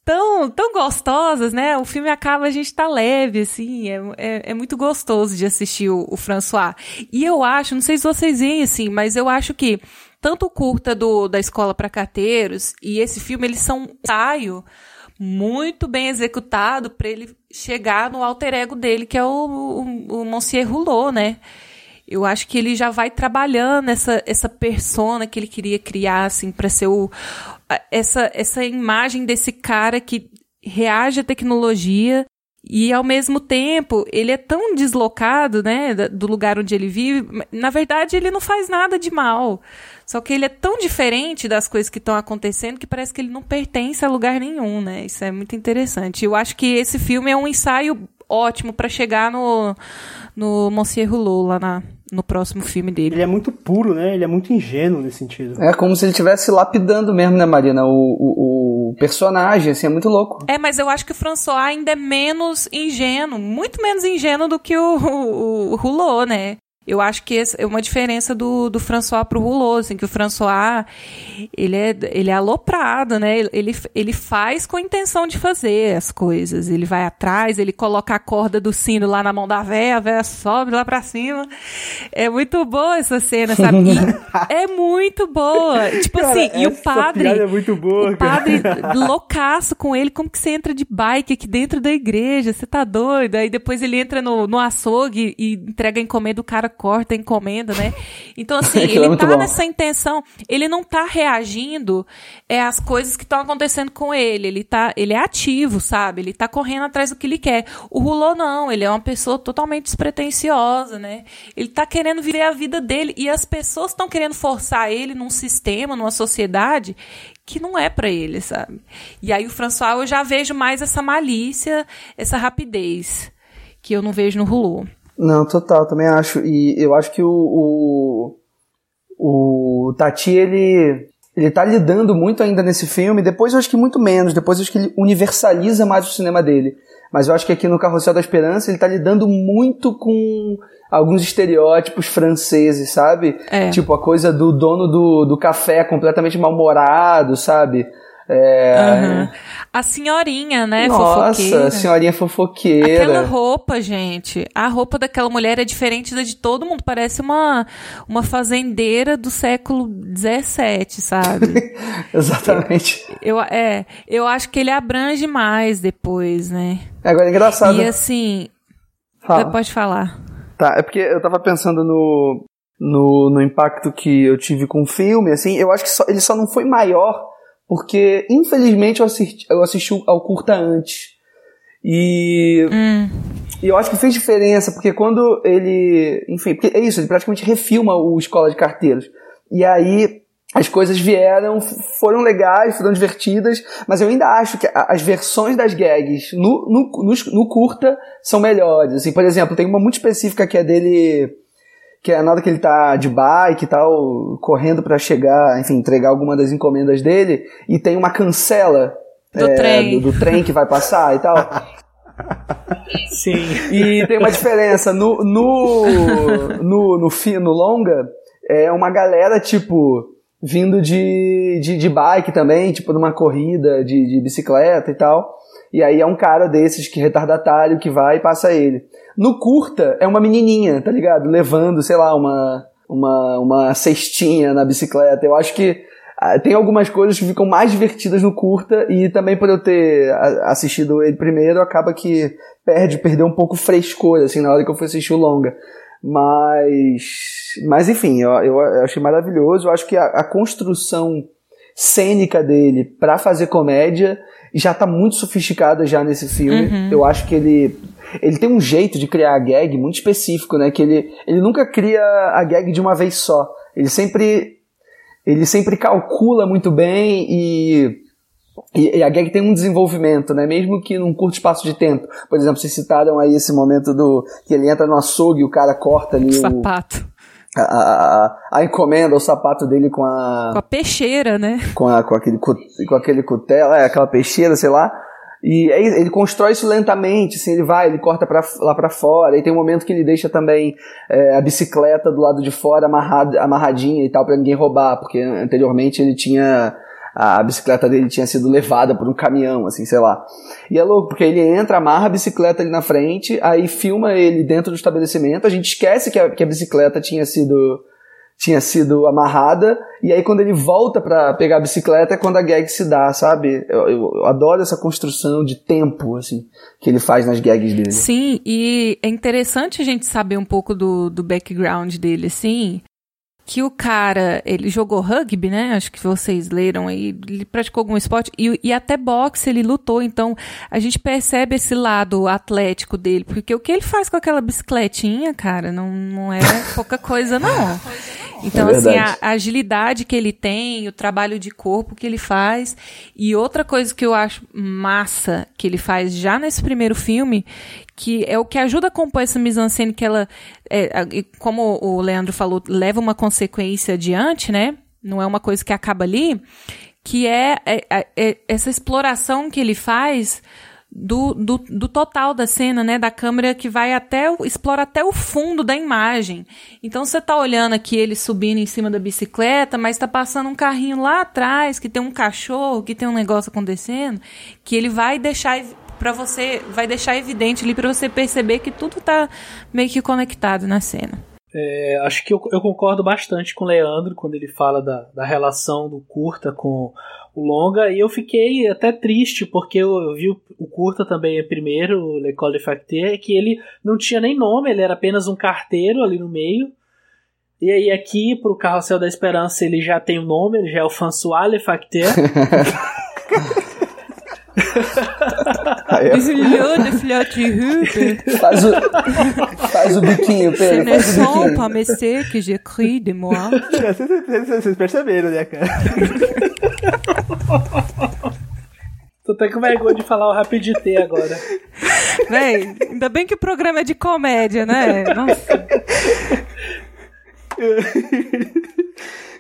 tão, tão gostosas, né? O filme acaba, a gente tá leve, assim, é, é, é muito gostoso de assistir o, o, François. E eu acho, não sei se vocês veem assim, mas eu acho que tanto o curta do, da Escola para Carteiros e esse filme, eles são um ensaio muito bem executado para ele chegar no alter ego dele, que é o, o, o Monsieur Rouleau, né? Eu acho que ele já vai trabalhando essa, essa persona que ele queria criar, assim, para ser o, essa, essa imagem desse cara que reage à tecnologia e ao mesmo tempo, ele é tão deslocado, né, do lugar onde ele vive. Na verdade, ele não faz nada de mal. Só que ele é tão diferente das coisas que estão acontecendo que parece que ele não pertence a lugar nenhum, né? Isso é muito interessante. Eu acho que esse filme é um ensaio ótimo para chegar no, no Monsieur Rouleau, lá na, no próximo filme dele. Ele é muito puro, né? Ele é muito ingênuo nesse sentido. É como se ele estivesse lapidando mesmo, né, Marina? O, o, o, personagem, assim, é muito louco. É, mas eu acho que o François ainda é menos ingênuo, muito menos ingênuo do que o, o, o Rouleau, né? Eu acho que é uma diferença do, do François pro Rouleau, assim, que o François, ele é, ele é aloprado, né? Ele, ele faz com a intenção de fazer as coisas. Ele vai atrás, ele coloca a corda do sino lá na mão da véia, a véia sobe lá pra cima. É muito boa essa cena, sabe? E <laughs> é muito boa. Tipo cara, assim, e o padre... É muito boa, o padre loucaço com ele, como que você entra de bike aqui dentro da igreja? Você tá doido? Aí depois ele entra no, no açougue e entrega a encomenda do cara corta a encomenda, né? Então, <laughs> assim, ele é tá bom. nessa intenção, ele não tá reagindo é, às coisas que estão acontecendo com ele. Ele tá, ele é ativo, sabe? Ele tá correndo atrás do que ele quer. O Rulô não, ele é uma pessoa totalmente despretensiosa, né? Ele tá querendo viver a vida dele e as pessoas estão querendo forçar ele num sistema, numa sociedade que não é para ele, sabe? E aí o François eu já vejo mais essa malícia, essa rapidez que eu não vejo no Rulô. Não, total, também acho. E eu acho que o, o, o Tati, ele, ele tá lidando muito ainda nesse filme. Depois eu acho que muito menos. Depois eu acho que ele universaliza mais o cinema dele. Mas eu acho que aqui no Carrossel da Esperança ele tá lidando muito com alguns estereótipos franceses, sabe? É. Tipo a coisa do dono do, do café completamente mal-humorado, sabe? É... Uhum. A senhorinha, né? Nossa, fofoqueira. a senhorinha fofoqueira. Aquela roupa, gente. A roupa daquela mulher é diferente da de todo mundo. Parece uma, uma fazendeira do século XVII, sabe? <laughs> Exatamente. Eu, eu, é, eu acho que ele abrange mais depois, né? Agora é engraçado. E assim. Fala. Pode falar. Tá, é porque eu tava pensando no, no, no impacto que eu tive com o filme, assim, eu acho que só, ele só não foi maior porque infelizmente eu assisti, eu assisti ao curta antes. E, hum. e eu acho que fez diferença, porque quando ele. Enfim, porque é isso, ele praticamente refilma o Escola de Carteiros. E aí as coisas vieram, foram legais, foram divertidas, mas eu ainda acho que as versões das gags no, no, no, no curta são melhores. Assim, por exemplo, tem uma muito específica que é dele que é na hora que ele tá de bike e tal, correndo para chegar, enfim, entregar alguma das encomendas dele, e tem uma cancela do, é, trem. Do, do, trem que vai passar e tal. <laughs> Sim. E tem uma diferença. No, no, no, no, no, no longa, é uma galera, tipo, vindo de, de, de bike também, tipo, numa corrida de, de bicicleta e tal. E aí é um cara desses que retardatário que vai e passa ele. No curta, é uma menininha, tá ligado? Levando, sei lá, uma, uma, uma cestinha na bicicleta. Eu acho que ah, tem algumas coisas que ficam mais divertidas no curta e também por eu ter assistido ele primeiro, acaba que perde, perdeu um pouco frescor, assim, na hora que eu fui assistir o longa. Mas, mas enfim, eu, eu, achei maravilhoso. Eu acho que a, a construção cênica dele para fazer comédia já tá muito sofisticada já nesse filme. Uhum. Eu acho que ele ele tem um jeito de criar a gag muito específico, né? Que ele, ele nunca cria a gag de uma vez só. Ele sempre ele sempre calcula muito bem e, e, a gag tem um desenvolvimento, né? Mesmo que num curto espaço de tempo. Por exemplo, vocês citaram aí esse momento do que ele entra no açougue e o cara corta ali o, o sapato. A, a, a, encomenda, o sapato dele com a. Com a peixeira, né? Com, a, com, aquele, com aquele cutelo, é, aquela peixeira, sei lá. E aí ele constrói isso lentamente, assim, ele vai, ele corta pra, lá para fora, e tem um momento que ele deixa também é, a bicicleta do lado de fora amarrada, amarradinha e tal, para ninguém roubar, porque anteriormente ele tinha. A bicicleta dele tinha sido levada por um caminhão, assim, sei lá. E é louco, porque ele entra, amarra a bicicleta ali na frente, aí filma ele dentro do estabelecimento, a gente esquece que a, que a bicicleta tinha sido tinha sido amarrada, e aí quando ele volta para pegar a bicicleta é quando a gag se dá, sabe? Eu, eu, eu, adoro essa construção de tempo, assim, que ele faz nas gags dele. Sim, e é interessante a gente saber um pouco do, do background dele, assim, que o cara, ele jogou rugby, né? Acho que vocês leram aí, ele praticou algum esporte e, e, até boxe ele lutou, então a gente percebe esse lado atlético dele, porque o que ele faz com aquela bicicletinha, cara, não, não é pouca coisa não. Então, é assim, a, a, agilidade que ele tem, o trabalho de corpo que ele faz. E outra coisa que eu acho massa que ele faz já nesse primeiro filme, que é o que ajuda a compor essa mise-en-scène que ela, é, como o Leandro falou, leva uma consequência adiante, né? Não é uma coisa que acaba ali, que é, é, é essa exploração que ele faz do, do, do, total da cena, né? Da câmera que vai até, explora até o fundo da imagem. Então você tá olhando aqui ele subindo em cima da bicicleta, mas tá passando um carrinho lá atrás, que tem um cachorro, que tem um negócio acontecendo, que ele vai deixar para você, vai deixar evidente ali para você perceber que tudo tá meio que conectado na cena. É, acho que eu, eu, concordo bastante com o Leandro quando ele fala da, da relação do curta com o longa e eu fiquei até triste porque eu, eu vi o, o, curta também primeiro, o L'École de Facteur, que ele não tinha nem nome, ele era apenas um carteiro ali no meio. E aí aqui pro Carrossel da Esperança ele já tem o um nome, ele já é o François Le Facteur. <laughs> Filho de filhote Faz o, faz o biquinho, Pedro. Ce ne sont pas messieurs que j'écris de moi. <laughs> Vocês perceberam, né, cara? <laughs> Tô até com vergonha de falar o Rapidité agora. Véi, ainda bem que o programa é de comédia, né? Nossa. <laughs>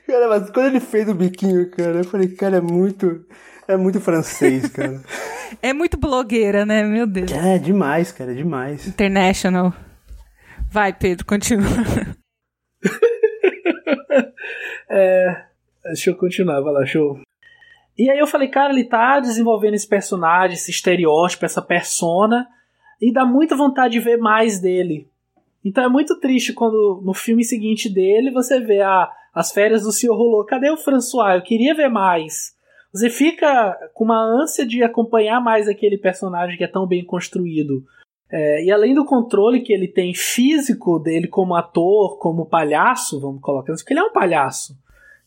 cara, mas quando ele fez o biquinho, cara, eu falei, cara, é muito. É muito francês, cara. <laughs> é muito blogueira, né? Meu Deus. É, demais, cara, demais. International. Vai, Pedro, continua. <laughs> é, deixa eu continuar, vai lá, show. E aí eu falei, cara, ele tá desenvolvendo esse personagem, esse estereótipo, essa persona, e dá muita vontade de ver mais dele. Então é muito triste quando no filme seguinte dele você vê ah, as férias do Senhor Rolou. Cadê o François? Eu queria ver mais. Você fica com uma ânsia de acompanhar mais aquele personagem que é tão bem construído. É, e além do controle que ele tem físico dele como ator, como palhaço, vamos colocar isso, porque ele é um palhaço.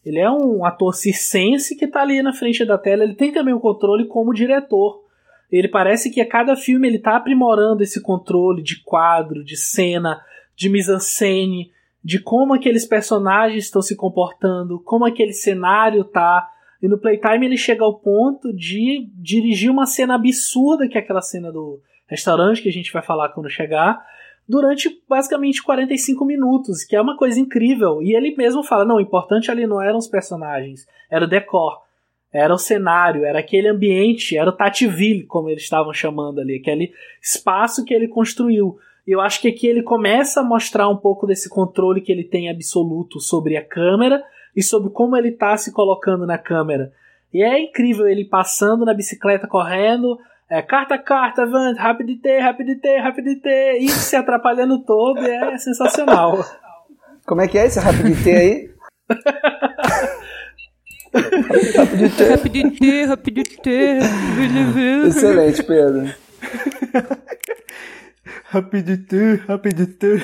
Ele é um ator circense que está ali na frente da tela. Ele tem também o um controle como diretor. Ele parece que a cada filme ele está aprimorando esse controle de quadro, de cena, de mise-en-scène, de como aqueles personagens estão se comportando, como aquele cenário está e no Playtime ele chega ao ponto de dirigir uma cena absurda, que é aquela cena do restaurante que a gente vai falar quando chegar, durante basicamente 45 minutos, que é uma coisa incrível. E ele mesmo fala: não, o importante ali não eram os personagens, era o decor, era o cenário, era aquele ambiente, era o Tativille, como eles estavam chamando ali, aquele espaço que ele construiu. E eu acho que aqui ele começa a mostrar um pouco desse controle que ele tem absoluto sobre a câmera e sobre como ele está se colocando na câmera. E é incrível ele passando na bicicleta, correndo, é, carta, carta, van, rapidité, rapidité, rapidité, e se <laughs> atrapalhando todo, é sensacional. Como é que é esse rapidité aí? rapidité. Rapidité, rapidité. Excelente, Pedro. rapidité, rapidité.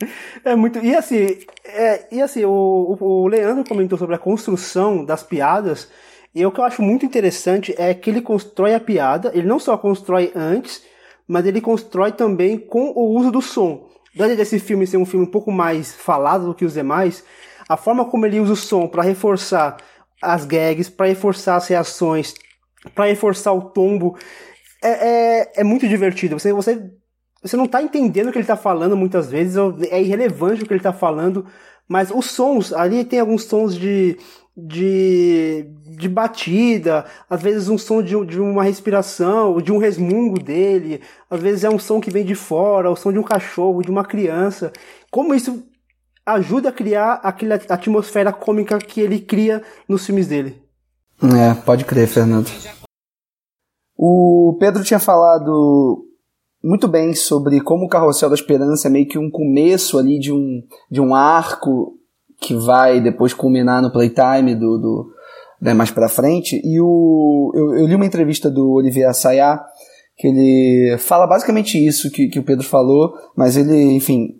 <laughs> É muito. E assim, é, e assim o, o Leandro comentou sobre a construção das piadas. E o que eu acho muito interessante é que ele constrói a piada, ele não só constrói antes, mas ele constrói também com o uso do som. Dado desse filme ser um filme um pouco mais falado do que os demais, a forma como ele usa o som para reforçar as gags, para reforçar as reações, para reforçar o tombo, é, é, é muito divertido. Você, você você não está entendendo o que ele está falando muitas vezes, é irrelevante o que ele está falando, mas os sons, ali tem alguns sons de, de, de batida, às vezes um som de, de uma respiração, de um resmungo dele, às vezes é um som que vem de fora, o som de um cachorro, de uma criança. Como isso ajuda a criar aquela atmosfera cômica que ele cria nos filmes dele. É, pode crer, Fernando. O Pedro tinha falado muito bem sobre como o Carrossel da Esperança é meio que um começo ali de um, de um arco que vai depois culminar no playtime do, do né, mais para frente. E o, eu, eu, li uma entrevista do Olivier Assayas que ele fala basicamente isso que, que o Pedro falou, mas ele, enfim,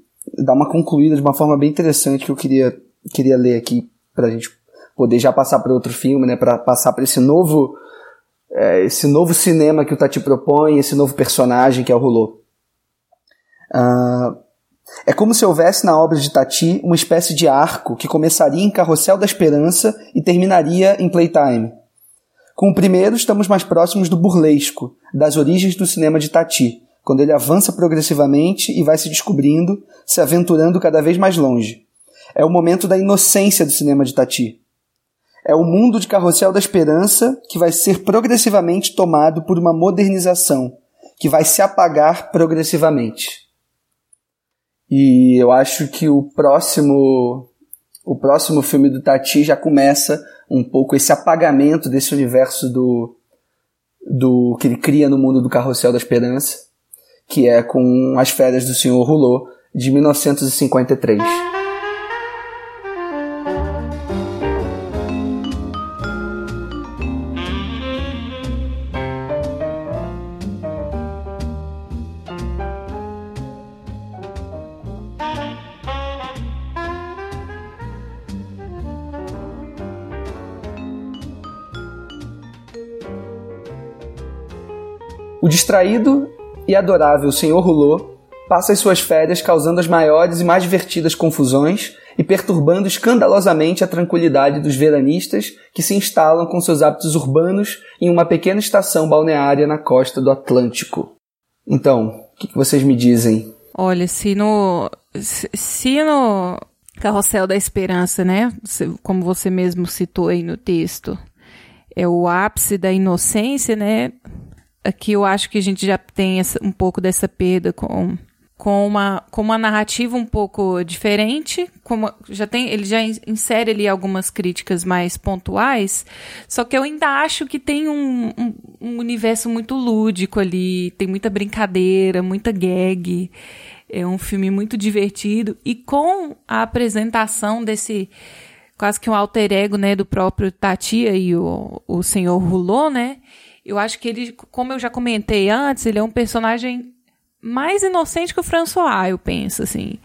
dá uma concluída de uma forma bem interessante que eu queria, queria ler aqui para a gente poder já passar para outro filme, né, para passar para esse novo é, esse novo cinema que o Tati propõe, esse novo personagem que é o Rolô. Uh, É como se houvesse na obra de Tati uma espécie de arco que começaria em Carrossel da Esperança e terminaria em Playtime. Com o primeiro, estamos mais próximos do burlesco, das origens do cinema de Tati, quando ele avança progressivamente e vai se descobrindo, se aventurando cada vez mais longe. É o momento da inocência do cinema de Tati. É o mundo de Carrossel da Esperança que vai ser progressivamente tomado por uma modernização, que vai se apagar progressivamente. E eu acho que o próximo o próximo filme do Tati já começa um pouco esse apagamento desse universo do do que ele cria no mundo do Carrossel da Esperança, que é com As Férias do Senhor Rulô de 1953. Distraído e adorável Senhor Rulô passa as suas férias causando as maiores e mais divertidas confusões e perturbando escandalosamente a tranquilidade dos veranistas que se instalam com seus hábitos urbanos em uma pequena estação balneária na costa do Atlântico. Então, o que, vocês me dizem? Olha, se no. Se no Carrossel da Esperança, né? Como você mesmo citou aí no texto, é o ápice da inocência, né? Aqui eu acho que a gente já tem essa, um pouco dessa perda com com uma, com uma narrativa um pouco diferente, como já tem, ele já insere ali algumas críticas mais pontuais, só que eu ainda acho que tem um, um, um universo muito lúdico ali, tem muita brincadeira, muita gag, é um filme muito divertido, e com a apresentação desse quase que um alter ego, né, do próprio Tatia e o, o senhor Rulô, né, eu acho que ele, como eu já comentei antes, ele é um personagem mais inocente que o François, eu penso, assim.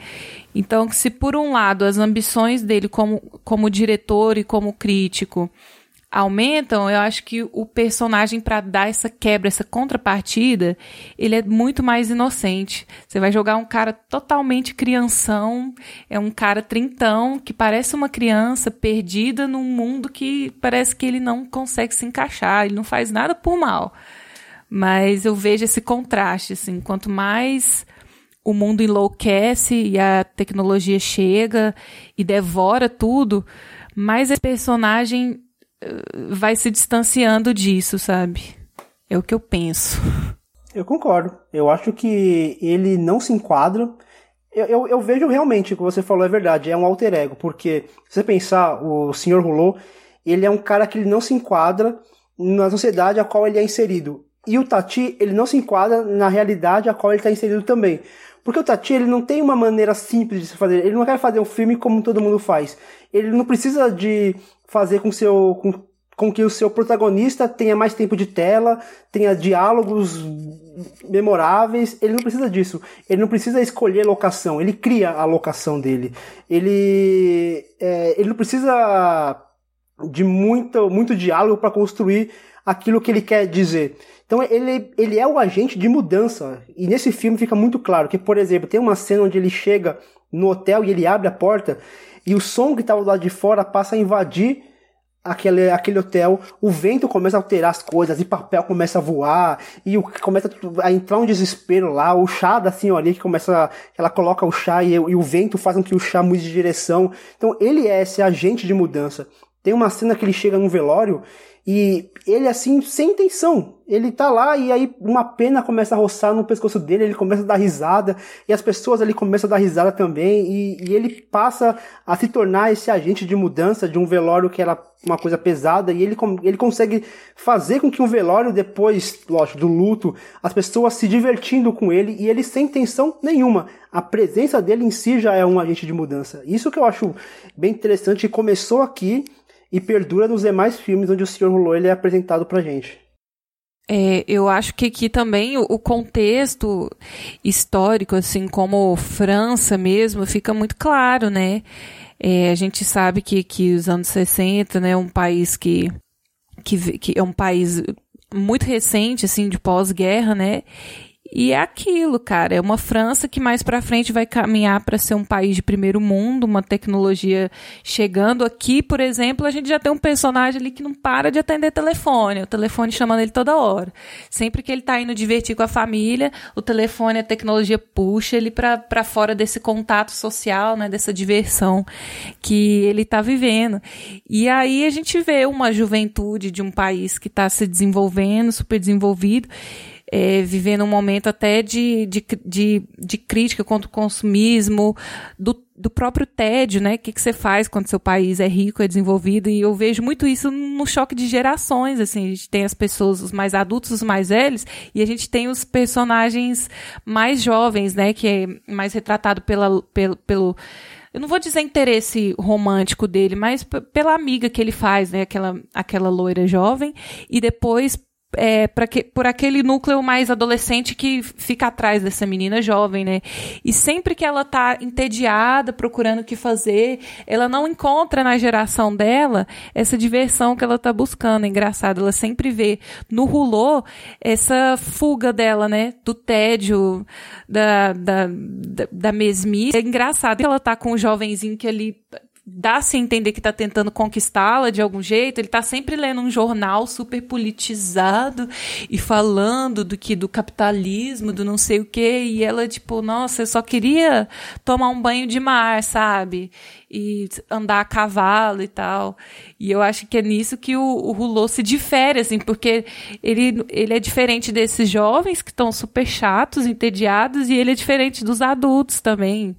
Então, se por um lado as ambições dele como, como diretor e como crítico aumentam, eu acho que o personagem, para dar essa quebra, essa contrapartida, ele é muito mais inocente. Você vai jogar um cara totalmente crianção, é um cara trintão, que parece uma criança perdida num mundo que parece que ele não consegue se encaixar, ele não faz nada por mal. Mas eu vejo esse contraste, assim, quanto mais o mundo enlouquece e a tecnologia chega e devora tudo, mais esse personagem vai se distanciando disso, sabe? É o que eu penso. Eu concordo. Eu acho que ele não se enquadra. Eu, eu, eu vejo realmente o que você falou é verdade, é um alter ego, porque se você pensar, o Sr. Rulô, ele é um cara que ele não se enquadra na sociedade a qual ele é inserido. E o Tati, ele não se enquadra na realidade a qual ele está inserido também. Porque o Tati, ele não tem uma maneira simples de se fazer. Ele não quer fazer um filme como todo mundo faz. Ele não precisa de fazer com, seu, com, com que o seu protagonista tenha mais tempo de tela, tenha diálogos memoráveis. Ele não precisa disso. Ele não precisa escolher locação. Ele cria a locação dele. Ele, é, ele não precisa de muito, muito diálogo para construir aquilo que ele quer dizer. Então ele, ele é o agente de mudança. E nesse filme fica muito claro que, por exemplo, tem uma cena onde ele chega no hotel e ele abre a porta e o som que estava do lado de fora passa a invadir aquele, aquele hotel, o vento começa a alterar as coisas, e papel começa a voar, e o, começa a entrar um desespero lá, o chá da senhoria que começa, ela coloca o chá e, e o vento faz com que o chá mude de direção. Então ele é esse agente de mudança. Tem uma cena que ele chega num velório e ele, assim, sem intenção, ele tá lá e aí uma pena começa a roçar no pescoço dele, ele começa a dar risada, e as pessoas ali começam a dar risada também, e, e ele passa a se tornar esse agente de mudança de um velório que era uma coisa pesada, e ele, ele consegue fazer com que um velório, depois, lógico, do luto, as pessoas se divertindo com ele, e ele sem intenção nenhuma. A presença dele em si já é um agente de mudança. Isso que eu acho bem interessante, começou aqui, e perdura nos demais filmes onde o Sr. Hulot ele é apresentado pra gente. É, eu acho que aqui também o, contexto histórico, assim como França mesmo, fica muito claro, né? É, a gente sabe que, que os anos 60, né, um país que, que, que é um país muito recente, assim, de pós-guerra, né? E é aquilo, cara, é uma França que mais para frente vai caminhar para ser um país de primeiro mundo, uma tecnologia chegando aqui, por exemplo, a gente já tem um personagem ali que não para de atender telefone, o telefone chamando ele toda hora. Sempre que ele tá indo divertir com a família, o telefone, a tecnologia puxa ele para fora desse contato social, né, dessa diversão que ele tá vivendo. E aí a gente vê uma juventude de um país que está se desenvolvendo, super desenvolvido, é, vivendo um momento até de, de, de, de crítica contra o consumismo, do, do próprio tédio, né? O que, que você faz quando seu país é rico, é desenvolvido, e eu vejo muito isso no choque de gerações, assim, a gente tem as pessoas, os mais adultos, os mais velhos, e a gente tem os personagens mais jovens, né? Que é mais retratado pela, pelo, pelo eu não vou dizer interesse romântico dele, mas pela amiga que ele faz, né? Aquela, aquela loira jovem, e depois é, que, por aquele núcleo mais adolescente que fica atrás dessa menina jovem, né? E sempre que ela tá entediada, procurando o que fazer, ela não encontra na geração dela essa diversão que ela tá buscando. É engraçado, ela sempre vê no Rulô essa fuga dela, né? Do tédio, da, da, da, da mesmice. É engraçado que ela tá com um jovenzinho que ali dá-se a entender que está tentando conquistá-la de algum jeito, ele está sempre lendo um jornal super politizado e falando do que do capitalismo, do não sei o quê, e ela tipo, nossa, eu só queria tomar um banho de mar, sabe? E andar a cavalo e tal. E eu acho que é nisso que o, o Rulô se difere, assim, porque ele, ele é diferente desses jovens que estão super chatos, entediados, e ele é diferente dos adultos também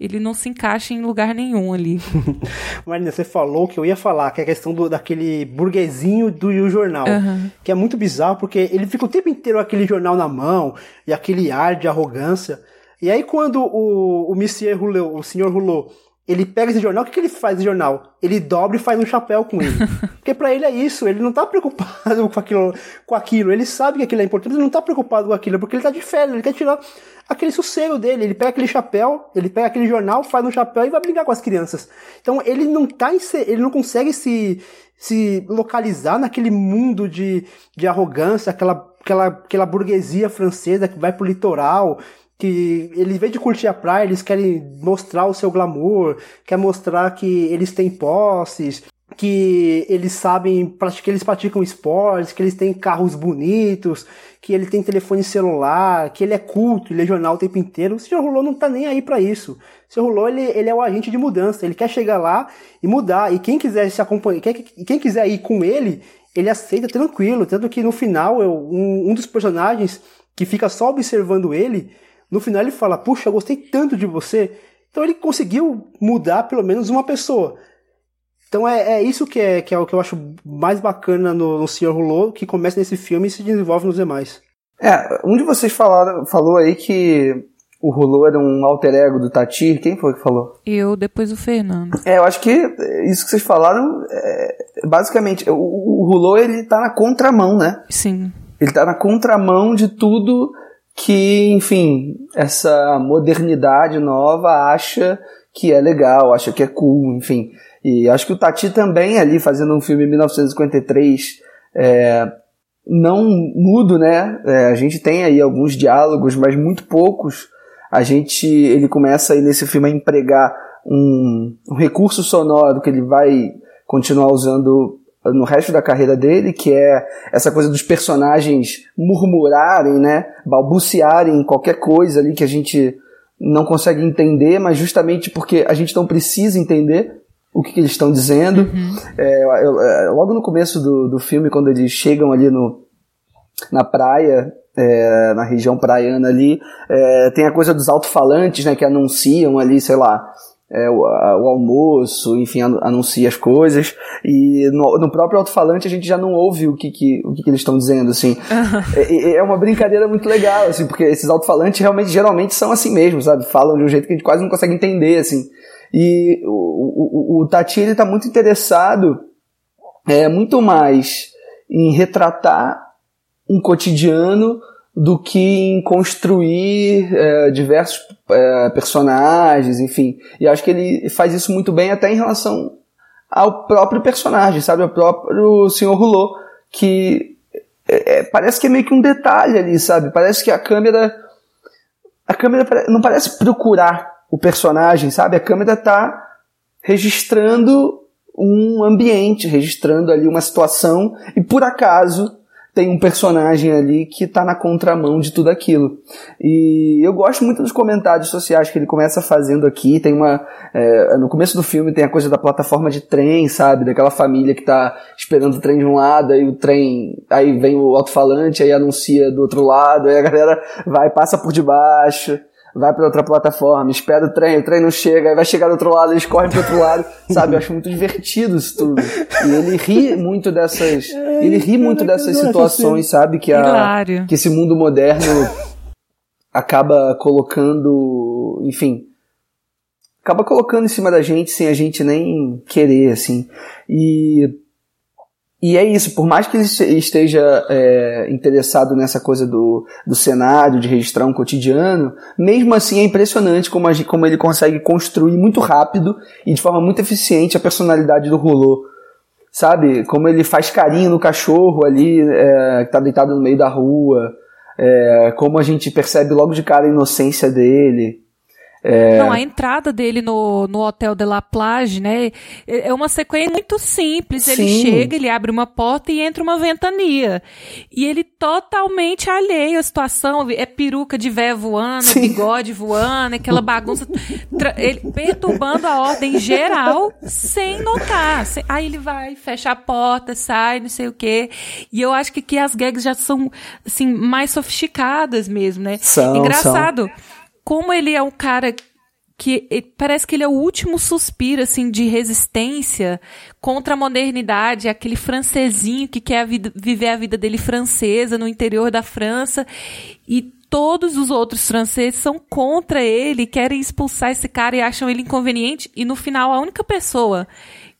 ele não se encaixa em lugar nenhum ali. <laughs> Marina, você falou que eu ia falar, que é a questão do, daquele burguesinho do o jornal. Uhum. Que é muito bizarro, porque ele fica o tempo inteiro com aquele jornal na mão, e aquele ar de arrogância. E aí quando o, o Monsieur o senhor Rouleau, ele pega esse jornal, o que, que ele faz no jornal? Ele dobra e faz um chapéu com ele. <laughs> Porque para ele é isso, ele não tá preocupado <laughs> com aquilo, com aquilo. Ele sabe que aquilo é importante, ele não tá preocupado com aquilo, porque ele tá de férias, ele quer tirar aquele sossego dele. Ele pega aquele chapéu, ele pega aquele jornal, faz um chapéu e vai brincar com as crianças. Então ele não tá ele não consegue se, se localizar naquele mundo de, de arrogância, aquela, aquela, aquela burguesia francesa que vai pro litoral, que eles, em vez de curtir a praia, eles querem mostrar o seu glamour, quer mostrar que eles têm posses, que eles sabem, que eles praticam esportes, que eles têm carros bonitos, que ele tem telefone celular, que ele é culto, ele é jornal o tempo inteiro. O Sr. Rolô não tá nem aí para isso. O Sr. Rolô, ele, ele é o agente de mudança, ele quer chegar lá e mudar. E quem quiser se acompanhar, quem, quem quiser ir com ele, ele aceita tranquilo. Tanto que no final, eu, um, um dos personagens que fica só observando ele, no final ele fala: Puxa, eu gostei tanto de você. Então ele conseguiu mudar pelo menos uma pessoa. Então é, é isso que é, que é o que eu acho mais bacana no, no Sr. Hulot, que começa nesse filme e se desenvolve nos demais. É, um de vocês falaram, falou aí que o Rolô era um alter ego do Tati. Quem foi que falou? Eu, depois o Fernando. É, eu acho que isso que vocês falaram, é, basicamente, o, o Rolô ele tá na contramão, né? Sim. Ele tá na contramão de tudo que, enfim, essa modernidade nova acha que é legal, acha que é cool, enfim. E acho que o Tati também ali fazendo um filme em 1953 é, não mudo, né? É, a gente tem aí alguns diálogos, mas muito poucos. A gente ele começa aí nesse filme a empregar um, um recurso sonoro que ele vai continuar usando no resto da carreira dele, que é essa coisa dos personagens murmurarem, né, balbuciarem qualquer coisa ali que a gente não consegue entender, mas justamente porque a gente não precisa entender o que, que eles estão dizendo. Uhum. É, eu, é, logo no começo do, do filme, quando eles chegam ali no, na praia, é, na região praiana ali, é, tem a coisa dos alto-falantes, né, que anunciam ali, sei lá, é, o, a, o, almoço, enfim, anuncia as coisas. E no, no próprio alto-falante a gente já não ouve o que, que, o que, que eles estão dizendo, assim. <laughs> É, é, uma brincadeira muito legal, assim, porque esses alto-falantes realmente, geralmente são assim mesmo, sabe? Falam de um jeito que a gente quase não consegue entender, assim. E o, o, o Tati, ele tá muito interessado, é, muito mais em retratar um cotidiano do que em construir é, diversos é, personagens, enfim. E acho que ele faz isso muito bem até em relação ao próprio personagem, sabe? O próprio Sr. Hulot, que é, é, parece que é meio que um detalhe ali, sabe? Parece que a câmera. A câmera não parece procurar o personagem, sabe? A câmera tá registrando um ambiente, registrando ali uma situação e por acaso tem um personagem ali que tá na contramão de tudo aquilo. E eu gosto muito dos comentários sociais que ele começa fazendo aqui. Tem uma. É, no começo do filme tem a coisa da plataforma de trem, sabe? Daquela família que tá esperando o trem de um lado, aí o trem. Aí vem o alto-falante, aí anuncia do outro lado, aí a galera vai, passa por debaixo vai para outra plataforma, espera o trem, o trem não chega, aí vai chegar do outro lado, eles correm pro outro lado, <laughs> sabe? Eu acho muito divertido isso tudo. E ele ri muito dessas, ele ri muito dessas situações, sabe? Que a, que esse mundo moderno acaba colocando, enfim, acaba colocando em cima da gente sem a gente nem querer, assim. E e é isso, por mais que ele esteja é, interessado nessa coisa do, do cenário, de registrar um cotidiano, mesmo assim é impressionante como, a, como ele consegue construir muito rápido e de forma muito eficiente a personalidade do Rolô. Sabe? Como ele faz carinho no cachorro ali, é, que tá deitado no meio da rua, é, como a gente percebe logo de cara a inocência dele. É... Não, a entrada dele no, no Hotel de la Plage, né? É, é uma sequência muito simples. Ele Sim. chega, ele abre uma porta e entra uma ventania. E ele totalmente alheio à situação. É peruca de véia voando, é Sim. bigode voando, aquela bagunça. ele perturbando a ordem geral sem notar. Aí ele vai, fecha a porta, sai, não sei o quê. E eu acho que aqui as gags já são, assim, mais sofisticadas mesmo, né? São, Engraçado. São como ele é um cara que parece que ele é o último suspiro assim de resistência contra a modernidade, aquele francesinho que quer a vida, viver a vida dele francesa no interior da França e todos os outros franceses são contra ele, querem expulsar esse cara e acham ele inconveniente e no final a única pessoa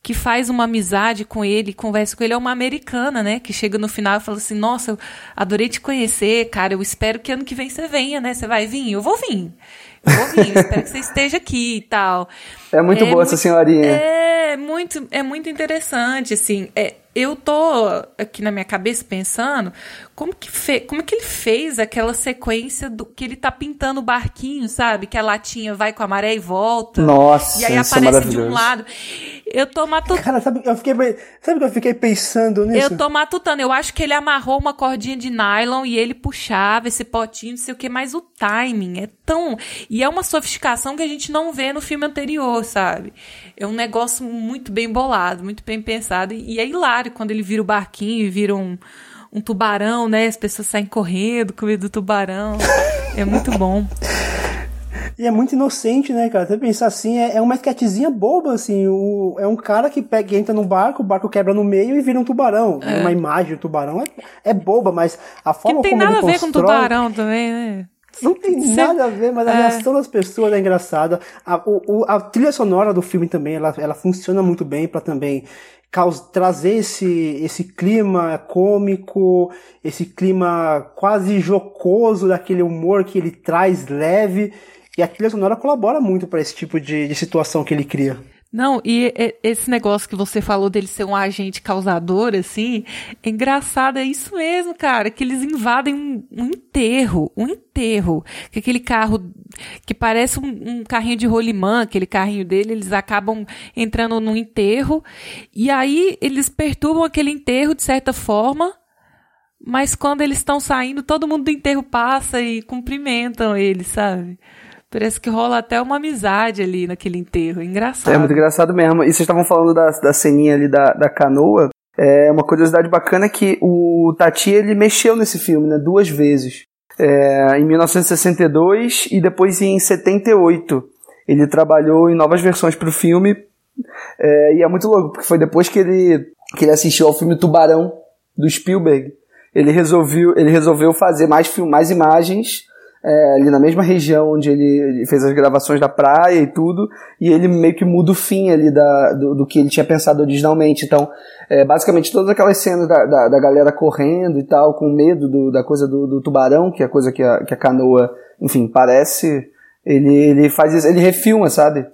que faz uma amizade com ele, conversa com ele, é uma americana, né? Que chega no final e fala assim: Nossa, adorei te conhecer, cara. Eu espero que ano que vem você venha, né? Você vai vir? Eu vou vir. Eu vou vir, espero que você esteja aqui e tal. É muito é boa muito, essa senhorinha. É muito, é muito interessante, assim. É, eu tô aqui na minha cabeça pensando como que, fe, como que ele fez aquela sequência do que ele tá pintando o barquinho, sabe? Que a latinha vai com a maré e volta. Nossa, E aí é aparece é de um lado. Eu tô matutando. Cara, sabe, eu fiquei, sabe que eu fiquei pensando nisso? Eu tô matutando. Eu acho que ele amarrou uma cordinha de nylon e ele puxava esse potinho, não sei o que, mas o timing é tão. E é uma sofisticação que a gente não vê no filme anterior, sabe? É um negócio muito bem bolado, muito bem pensado. E é hilário quando ele vira o barquinho e vira um, um tubarão, né? As pessoas saem correndo com medo do tubarão. É muito bom. E é muito inocente, né, cara? Você pensar assim, é, é uma esquetezinha boba, assim. O, é um cara que pega, entra no barco, o barco quebra no meio e vira um tubarão. É. Uma imagem do tubarão é, é boba, mas a forma que como ele constrói... tem nada a ver com tubarão também, né? Não tem Cê... nada a ver, mas a é. reação das pessoas é engraçada. A, o, a trilha sonora do filme também, ela, ela funciona muito bem para também trazer esse, esse clima cômico, esse clima quase jocoso daquele humor que ele traz leve e a trilha sonora colabora muito para esse tipo de, de situação que ele cria. Não, e esse negócio que você falou dele ser um agente causador, assim, é engraçado, é isso mesmo, cara, que eles invadem um, um enterro, um enterro, que aquele carro que parece um, um, carrinho de rolimã, aquele carrinho dele, eles acabam entrando no enterro, e aí eles perturbam aquele enterro de certa forma, mas quando eles estão saindo, todo mundo do enterro passa e cumprimentam eles, sabe? Parece que rola até uma amizade ali naquele enterro. Engraçado. É muito engraçado mesmo. E vocês estavam falando da, da ceninha ali da, da canoa. É uma curiosidade bacana que o Tati ele mexeu nesse filme, né? Duas vezes. É, em 1962 e depois em 78. Ele trabalhou em novas versões para o filme. É, e é muito louco, porque foi depois que ele, que ele assistiu ao filme Tubarão, do Spielberg. Ele resolveu, ele resolveu fazer mais, mais imagens é, ali na mesma região onde ele fez as gravações da praia e tudo, e ele meio que muda o fim ali da, do, do que ele tinha pensado originalmente. Então, é, basicamente todas aquelas cenas da, da, da, galera correndo e tal, com medo do, da coisa do, do, tubarão, que é a coisa que a, que a canoa, enfim, parece. Ele, ele faz isso, ele refilma, sabe?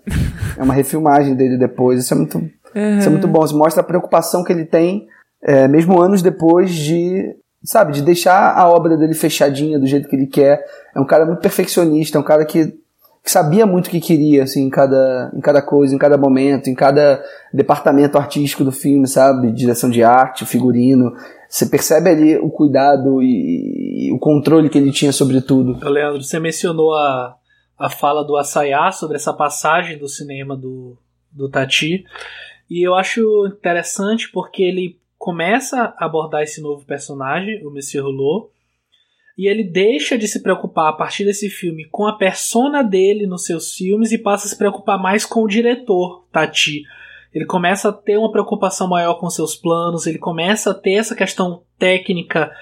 É uma refilmagem dele depois. Isso é muito, uhum. isso é muito bom. Isso mostra a preocupação que ele tem, é, mesmo anos depois de sabe, de deixar a obra dele fechadinha do jeito que ele quer. É um cara muito perfeccionista, é um cara que, que sabia muito o que queria, assim, em cada, em cada coisa, em cada momento, em cada departamento artístico do filme, sabe? Direção de arte, figurino. Você percebe ali o cuidado e, e o controle que ele tinha sobre tudo. Leandro, você mencionou a, a fala do Assayá sobre essa passagem do cinema do, do Tati. E eu acho interessante porque ele começa a abordar esse novo personagem, o Monsieur Hulot, e ele deixa de se preocupar a partir desse filme com a persona dele nos seus filmes e passa a se preocupar mais com o diretor, Tati. Ele começa a ter uma preocupação maior com seus planos, ele começa a ter essa questão técnica,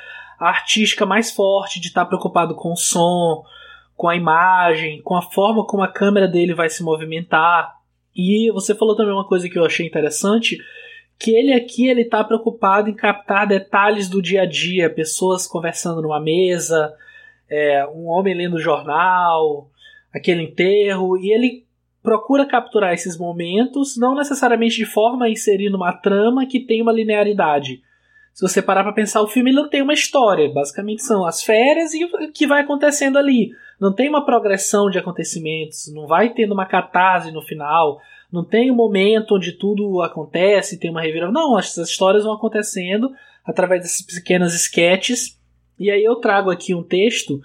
artística mais forte, de estar preocupado com o som, com a imagem, com a forma como a câmera dele vai se movimentar. E você falou também uma coisa que eu achei interessante, que ele aqui ele está preocupado em captar detalhes do dia a dia, pessoas conversando numa mesa, é, um homem lendo jornal, aquele enterro, e ele procura capturar esses momentos, não necessariamente de forma a inserir numa trama que tem uma linearidade. Se você parar para pensar, o filme não tem uma história, basicamente são as férias e o que vai acontecendo ali. Não tem uma progressão de acontecimentos, não vai tendo uma catarse no final, não tem um momento onde tudo acontece, tem uma reviravolta. Não, as histórias vão acontecendo através dessas pequenas sketches. E aí eu trago aqui um texto.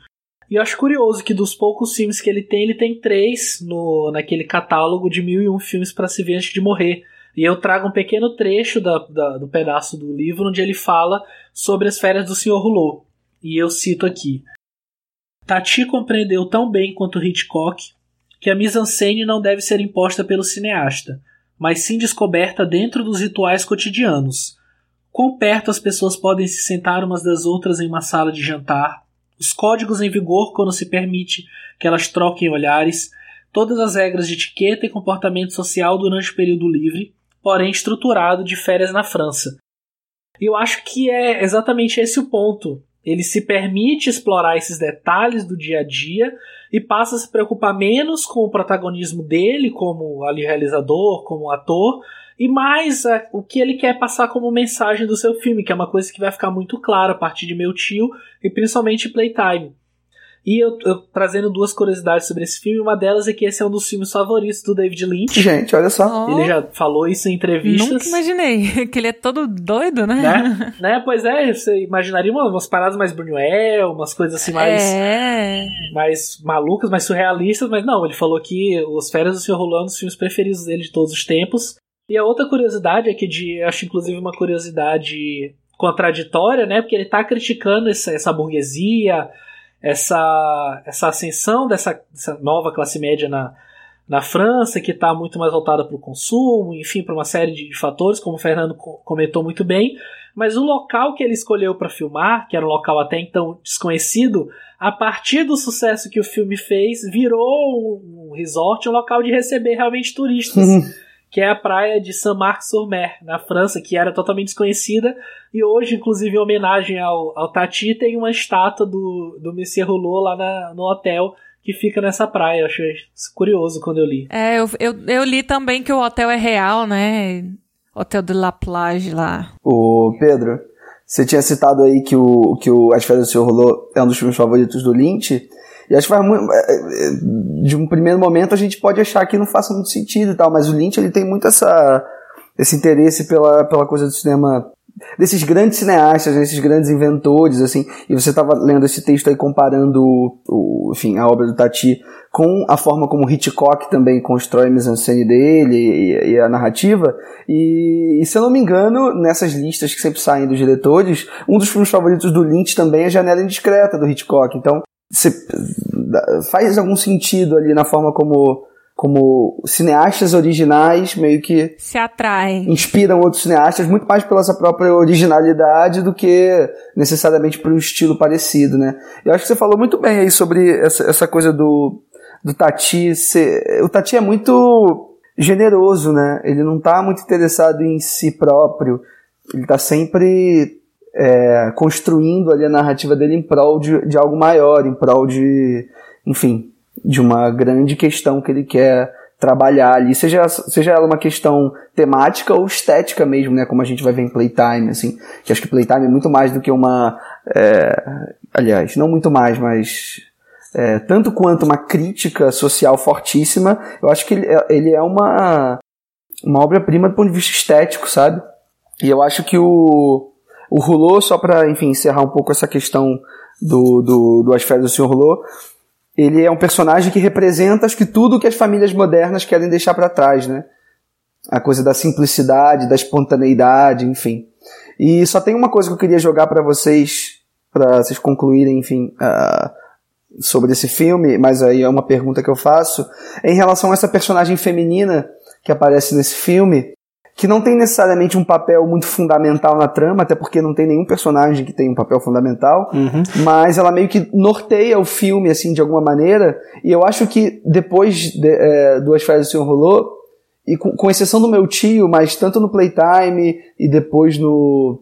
E eu acho curioso que dos poucos filmes que ele tem, ele tem três no, naquele catálogo de mil e um filmes para se ver antes de morrer. E eu trago um pequeno trecho da, da, do pedaço do livro onde ele fala sobre as férias do Sr. Hulot. E eu cito aqui. Tati compreendeu tão bem quanto Hitchcock que a mise-en-scène não deve ser imposta pelo cineasta, mas sim descoberta dentro dos rituais cotidianos. Quão perto as pessoas podem se sentar umas das outras em uma sala de jantar, os códigos em vigor quando se permite que elas troquem olhares, todas as regras de etiqueta e comportamento social durante o período livre, porém estruturado de férias na França. Eu acho que é exatamente esse o ponto. Ele se permite explorar esses detalhes do dia a dia e passa a se preocupar menos com o protagonismo dele como ali realizador, como ator, e mais é, o que ele quer passar como mensagem do seu filme, que é uma coisa que vai ficar muito clara a partir de Meu Tio e principalmente Playtime. E eu, eu, trazendo duas curiosidades sobre esse filme, uma delas é que esse é um dos filmes favoritos do David Lynch. Gente, olha só. Oh. Ele já falou isso em entrevistas. Nunca imaginei, <laughs> que ele é todo doido, né? Né? <laughs> né? Pois é, você imaginaria umas, paradas mais Buñuel, umas coisas assim mais, é. mais malucas, mais surrealistas, mas não, ele falou que Os Férias do Sr. Rolando, os filmes preferidos dele de todos os tempos. E a outra curiosidade é que de, acho inclusive uma curiosidade contraditória, né? Porque ele tá criticando essa, essa burguesia, essa, essa ascensão dessa, dessa nova classe média na, na França, que está muito mais voltada para o consumo, enfim, para uma série de fatores, como o Fernando comentou muito bem. Mas o local que ele escolheu para filmar, que era um local até então desconhecido, a partir do sucesso que o filme fez, virou um resort, um local de receber realmente turistas. <laughs> que é a praia de Saint-Marc-sur-Mer, na França, que era totalmente desconhecida. E hoje, inclusive, em homenagem ao, ao Tati, tem uma estátua do, do Monsieur Rouleau lá na, no hotel que fica nessa praia. Eu achei curioso quando eu li. É, eu, eu, eu li também que o hotel é real, né? Hotel de La Plage lá. O Pedro, você tinha citado aí que o, que o As Férias do Senhor Rolou é um dos filmes favoritos do Lynch. E acho que faz muito, é, é, de um primeiro momento a gente pode achar que não faça muito sentido e tal, mas o Lynch ele tem muito essa, esse interesse pela, pela coisa do cinema desses grandes cineastas, desses grandes inventores, assim, e você estava lendo esse texto aí comparando o, enfim, a obra do Tati com a forma como Hitchcock também constrói a mise-en-scène dele e, e, a narrativa, e, e, se eu não me engano, nessas listas que sempre saem dos diretores, um dos filmes favoritos do Lynch também é Janela Indiscreta, do Hitchcock, então faz algum sentido ali na forma como como cineastas originais meio que se atraem, inspiram outros cineastas muito mais pela sua própria originalidade do que necessariamente por um estilo parecido, né? Eu acho que você falou muito bem aí sobre essa, essa coisa do, do Tati. Ser, o Tati é muito generoso, né? Ele não está muito interessado em si próprio. Ele está sempre é, construindo ali a narrativa dele em prol de, de algo maior, em prol de, enfim, de uma grande questão que ele quer trabalhar ali, seja, seja ela uma questão temática ou estética mesmo, né, como a gente vai ver em Playtime, assim, que acho que Playtime é muito mais do que uma é, aliás, não muito mais, mas é, tanto quanto uma crítica social fortíssima, eu acho que ele, é, ele é uma, uma obra-prima do ponto de vista estético, sabe? E eu acho que o, o Rulô, só para, enfim, encerrar um pouco essa questão do, do, do As Férias do Senhor Rulô, ele é um personagem que representa, acho que tudo que as famílias modernas querem deixar para trás, né? A coisa da simplicidade, da espontaneidade, enfim. E só tem uma coisa que eu queria jogar para vocês, para vocês concluírem, enfim, uh, sobre esse filme, mas aí é uma pergunta que eu faço, em relação a essa personagem feminina que aparece nesse filme, que não tem necessariamente um papel muito fundamental na trama, até porque não tem nenhum personagem que tem um papel fundamental, uhum. mas ela meio que norteia o filme, assim, de alguma maneira, e eu acho que depois de, é, do As Férias do Senhor Rolou, e com, com, exceção do meu tio, mas tanto no Playtime e depois no,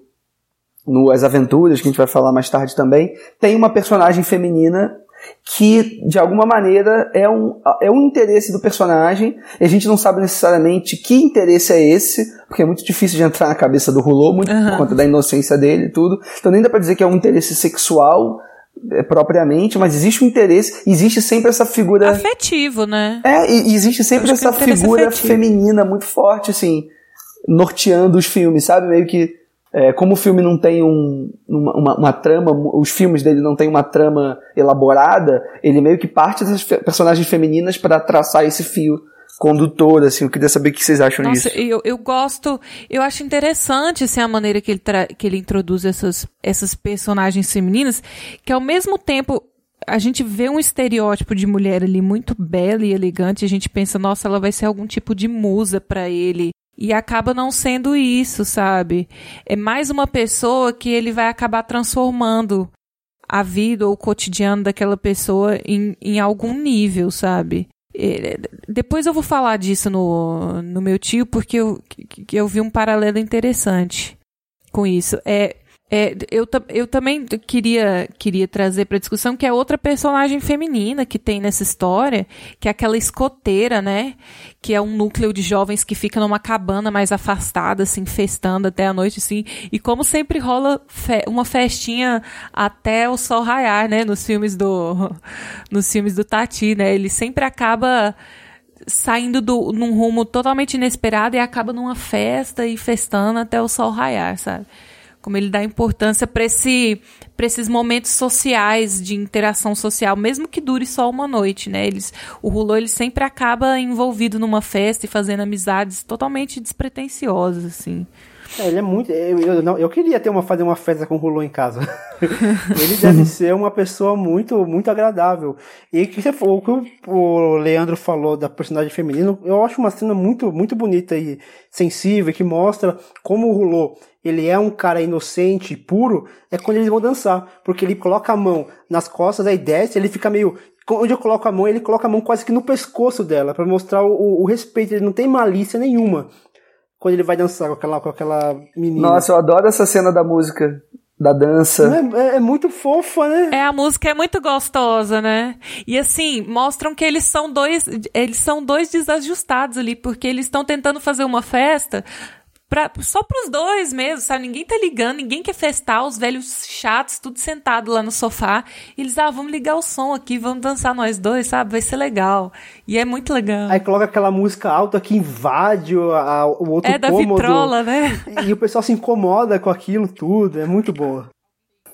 no As Aventuras, que a gente vai falar mais tarde também, tem uma personagem feminina que de alguma maneira é um, é um interesse do personagem, e a gente não sabe necessariamente que interesse é esse, porque é muito difícil de entrar na cabeça do Rolô, muito uhum. por conta da inocência dele e tudo. Então nem dá pra dizer que é um interesse sexual é, propriamente, mas existe um interesse, existe sempre essa figura. Afetivo, né? É, e existe sempre essa é um figura afetivo. feminina muito forte, assim, norteando os filmes, sabe? Meio que é, como o filme não tem um, uma, uma, uma, trama, os filmes dele não tem uma trama elaborada, ele meio que parte das personagens femininas para traçar esse fio condutor, assim, eu queria saber o que vocês acham Nossa, disso. Eu, eu gosto, eu acho interessante assim, a maneira que ele, que ele introduz essas, essas personagens femininas, que ao mesmo tempo a gente vê um estereótipo de mulher ali muito bela e elegante, a gente pensa, nossa, ela vai ser algum tipo de musa para ele, e acaba não sendo isso, sabe? É mais uma pessoa que ele vai acabar transformando a vida ou o cotidiano daquela pessoa em, em algum nível, sabe? Depois eu vou falar disso no, no meu tio, porque eu, eu vi um paralelo interessante com isso. É, é, eu, eu também queria, queria trazer para discussão que é outra personagem feminina que tem nessa história, que é aquela escoteira, né? Que é um núcleo de jovens que fica numa cabana mais afastada, assim, festando até a noite, assim. E como sempre rola fe uma festinha até o sol raiar, né? Nos filmes do, <laughs> nos filmes do Tati, né? Ele sempre acaba saindo do, num rumo totalmente inesperado e acaba numa festa e festando até o sol raiar, sabe? Como ele dá importância para esse, esses momentos sociais de interação social, mesmo que dure só uma noite, né? Eles, o Rulô ele sempre acaba envolvido numa festa e fazendo amizades totalmente despretensiosas, assim. É, ele é muito. Eu, eu, não, eu queria ter uma, fazer uma festa com o Rulô em casa. <laughs> ele deve <laughs> ser uma pessoa muito, muito agradável. E que você, o que o Leandro falou da personagem feminina, eu acho uma cena muito, muito bonita e sensível, que mostra como o Rulô ele é um cara inocente e puro, é quando eles vão dançar. Porque ele coloca a mão nas costas, aí desce, ele fica meio. Onde eu coloco a mão, ele coloca a mão quase que no pescoço dela, para mostrar o, o, respeito. Ele não tem malícia nenhuma quando ele vai dançar com aquela, com aquela menina. Nossa, eu adoro essa cena da música. Da dança. É, é, é, muito fofa, né? É, a música é muito gostosa, né? E assim, mostram que eles são dois. Eles são dois desajustados ali, porque eles estão tentando fazer uma festa Pra, só pros dois mesmo, sabe? Ninguém tá ligando, ninguém quer festar, os velhos chatos, tudo sentado lá no sofá. E eles, ah, vamos ligar o som aqui, vamos dançar nós dois, sabe? Vai ser legal. E é muito legal. Aí coloca aquela música alta que invade o, a, o outro É da cômodo, vitrola, né? E o pessoal se incomoda com aquilo tudo, é muito boa.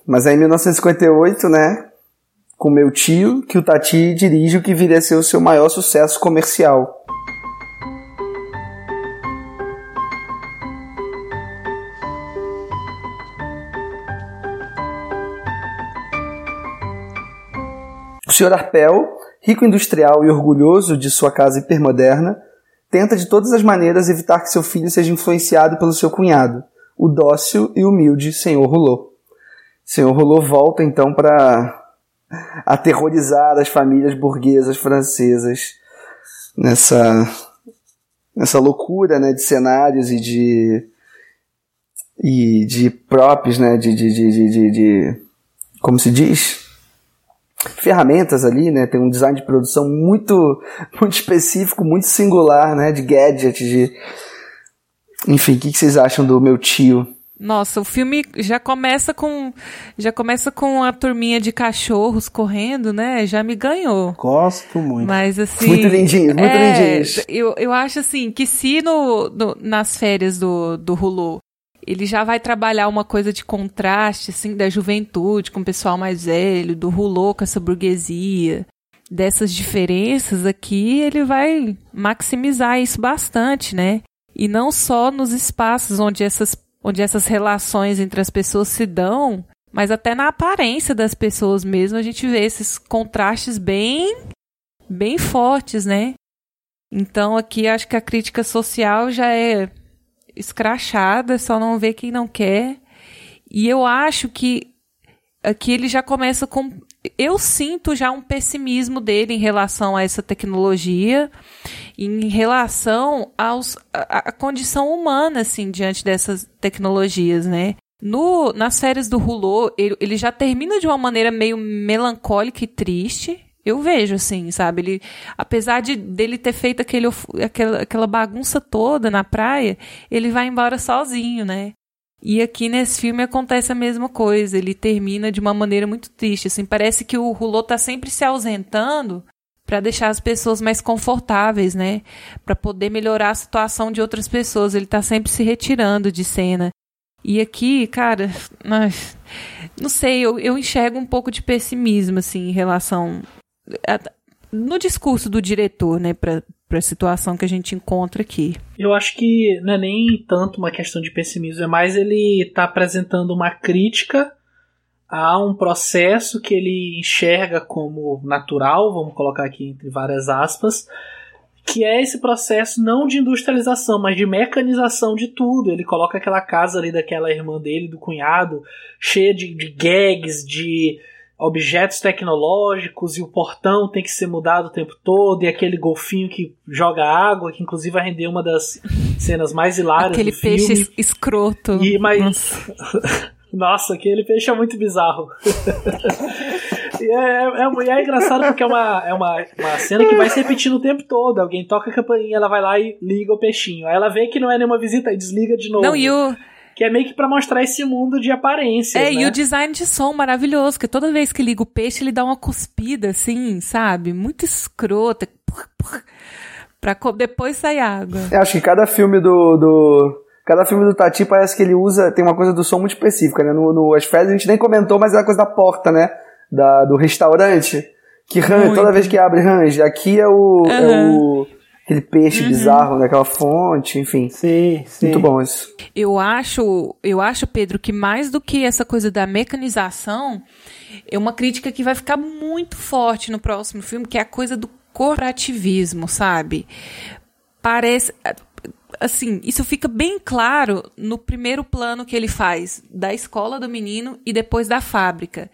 Mas aí em 1958, né? Com meu tio, que o Tati dirige o que viria a ser o seu maior sucesso comercial. O Sr. Arpel, rico industrial e orgulhoso de sua casa hipermoderna, tenta de todas as maneiras evitar que seu filho seja influenciado pelo seu cunhado, o dócil e humilde Sr. Rouleau. Sr. Rouleau volta então para aterrorizar as famílias burguesas francesas nessa nessa loucura né, de cenários e de e de props, né, de, de, de, de, de como se diz? Ferramentas ali, né? Tem um design de produção muito, <laughs> muito específico, muito singular, né? De gadget, de... Enfim, o que, vocês acham do meu tio? Nossa, o filme já começa com já começa com a turminha de cachorros correndo, né? Já me ganhou. Gosto muito. Mas assim, Muito lindinho, muito é, lindinhos. Eu, eu acho assim que se no, no- nas férias do, do Hulu ele já vai trabalhar uma coisa de contraste assim da juventude com o pessoal mais velho, do Hulu com essa burguesia, dessas diferenças aqui, ele vai maximizar isso bastante, né? E não só nos espaços onde essas, onde essas relações entre as pessoas se dão, mas até na aparência das pessoas mesmo, a gente vê esses contrastes bem, bem fortes, né? Então aqui acho que a crítica social já é escrachada, só não vê quem não quer. E eu acho que aqui ele já começa com. Eu sinto já um pessimismo dele em relação a essa tecnologia, em relação aos, a, a condição humana, assim, diante dessas tecnologias, né? No, nas férias do Hulu, ele, ele já termina de uma maneira meio melancólica e triste. Eu vejo, assim, sabe? Ele, apesar de dele ter feito aquele, aquela, aquela bagunça toda na praia, ele vai embora sozinho, né? E aqui nesse filme acontece a mesma coisa. Ele termina de uma maneira muito triste. Assim, parece que o Rulô tá sempre se ausentando para deixar as pessoas mais confortáveis, né? Para poder melhorar a situação de outras pessoas. Ele tá sempre se retirando de cena. E aqui, cara, <sighs> não sei, eu, eu enxergo um pouco de pessimismo assim em relação no discurso do diretor, né, para a situação que a gente encontra aqui. Eu acho que não é nem tanto uma questão de pessimismo, é mais ele tá apresentando uma crítica a um processo que ele enxerga como natural, vamos colocar aqui entre várias aspas, que é esse processo não de industrialização, mas de mecanização de tudo. Ele coloca aquela casa ali daquela irmã dele, do cunhado, cheia de, de gags, de objetos tecnológicos, e o portão tem que ser mudado o tempo todo, e aquele golfinho que joga água, que inclusive vai render uma das cenas mais hilárias Aquele do peixe filme. es- escroto. E, mas- <laughs> Nossa. Aquele peixe é muito bizarro. <laughs> e é, é, e é engraçado porque é, uma, é uma, uma cena que vai se repetindo o tempo todo. Alguém toca a campainha, ela vai lá e liga o peixinho. Aí ela vê que não é nenhuma visita e desliga de novo. Não, e o, Que é meio que pra mostrar esse mundo de aparência. é, né? e o design de som maravilhoso, que toda vez que liga o peixe, ele dá uma cuspida, assim, sabe? Muito escrota. Pra depois sair água. Eu acho que cada filme do, do. Cada filme do Tati parece que ele usa. Tem uma coisa do som muito específica, né? No, no As Férias a gente nem comentou, mas é a coisa da porta, né? Da, do restaurante. Que range, toda vez que abre range. Aqui é o. É Aham. o aquele peixe bizarro daquela fonte, enfim. Sim, sim. Muito bom isso. Eu acho, eu acho, Pedro, que mais do que essa coisa da mecanização, é uma crítica que vai ficar muito forte no próximo filme, que é a coisa do corporativismo, sabe? Parece. Assim, isso fica bem claro no primeiro plano que ele faz da escola do menino e depois da fábrica.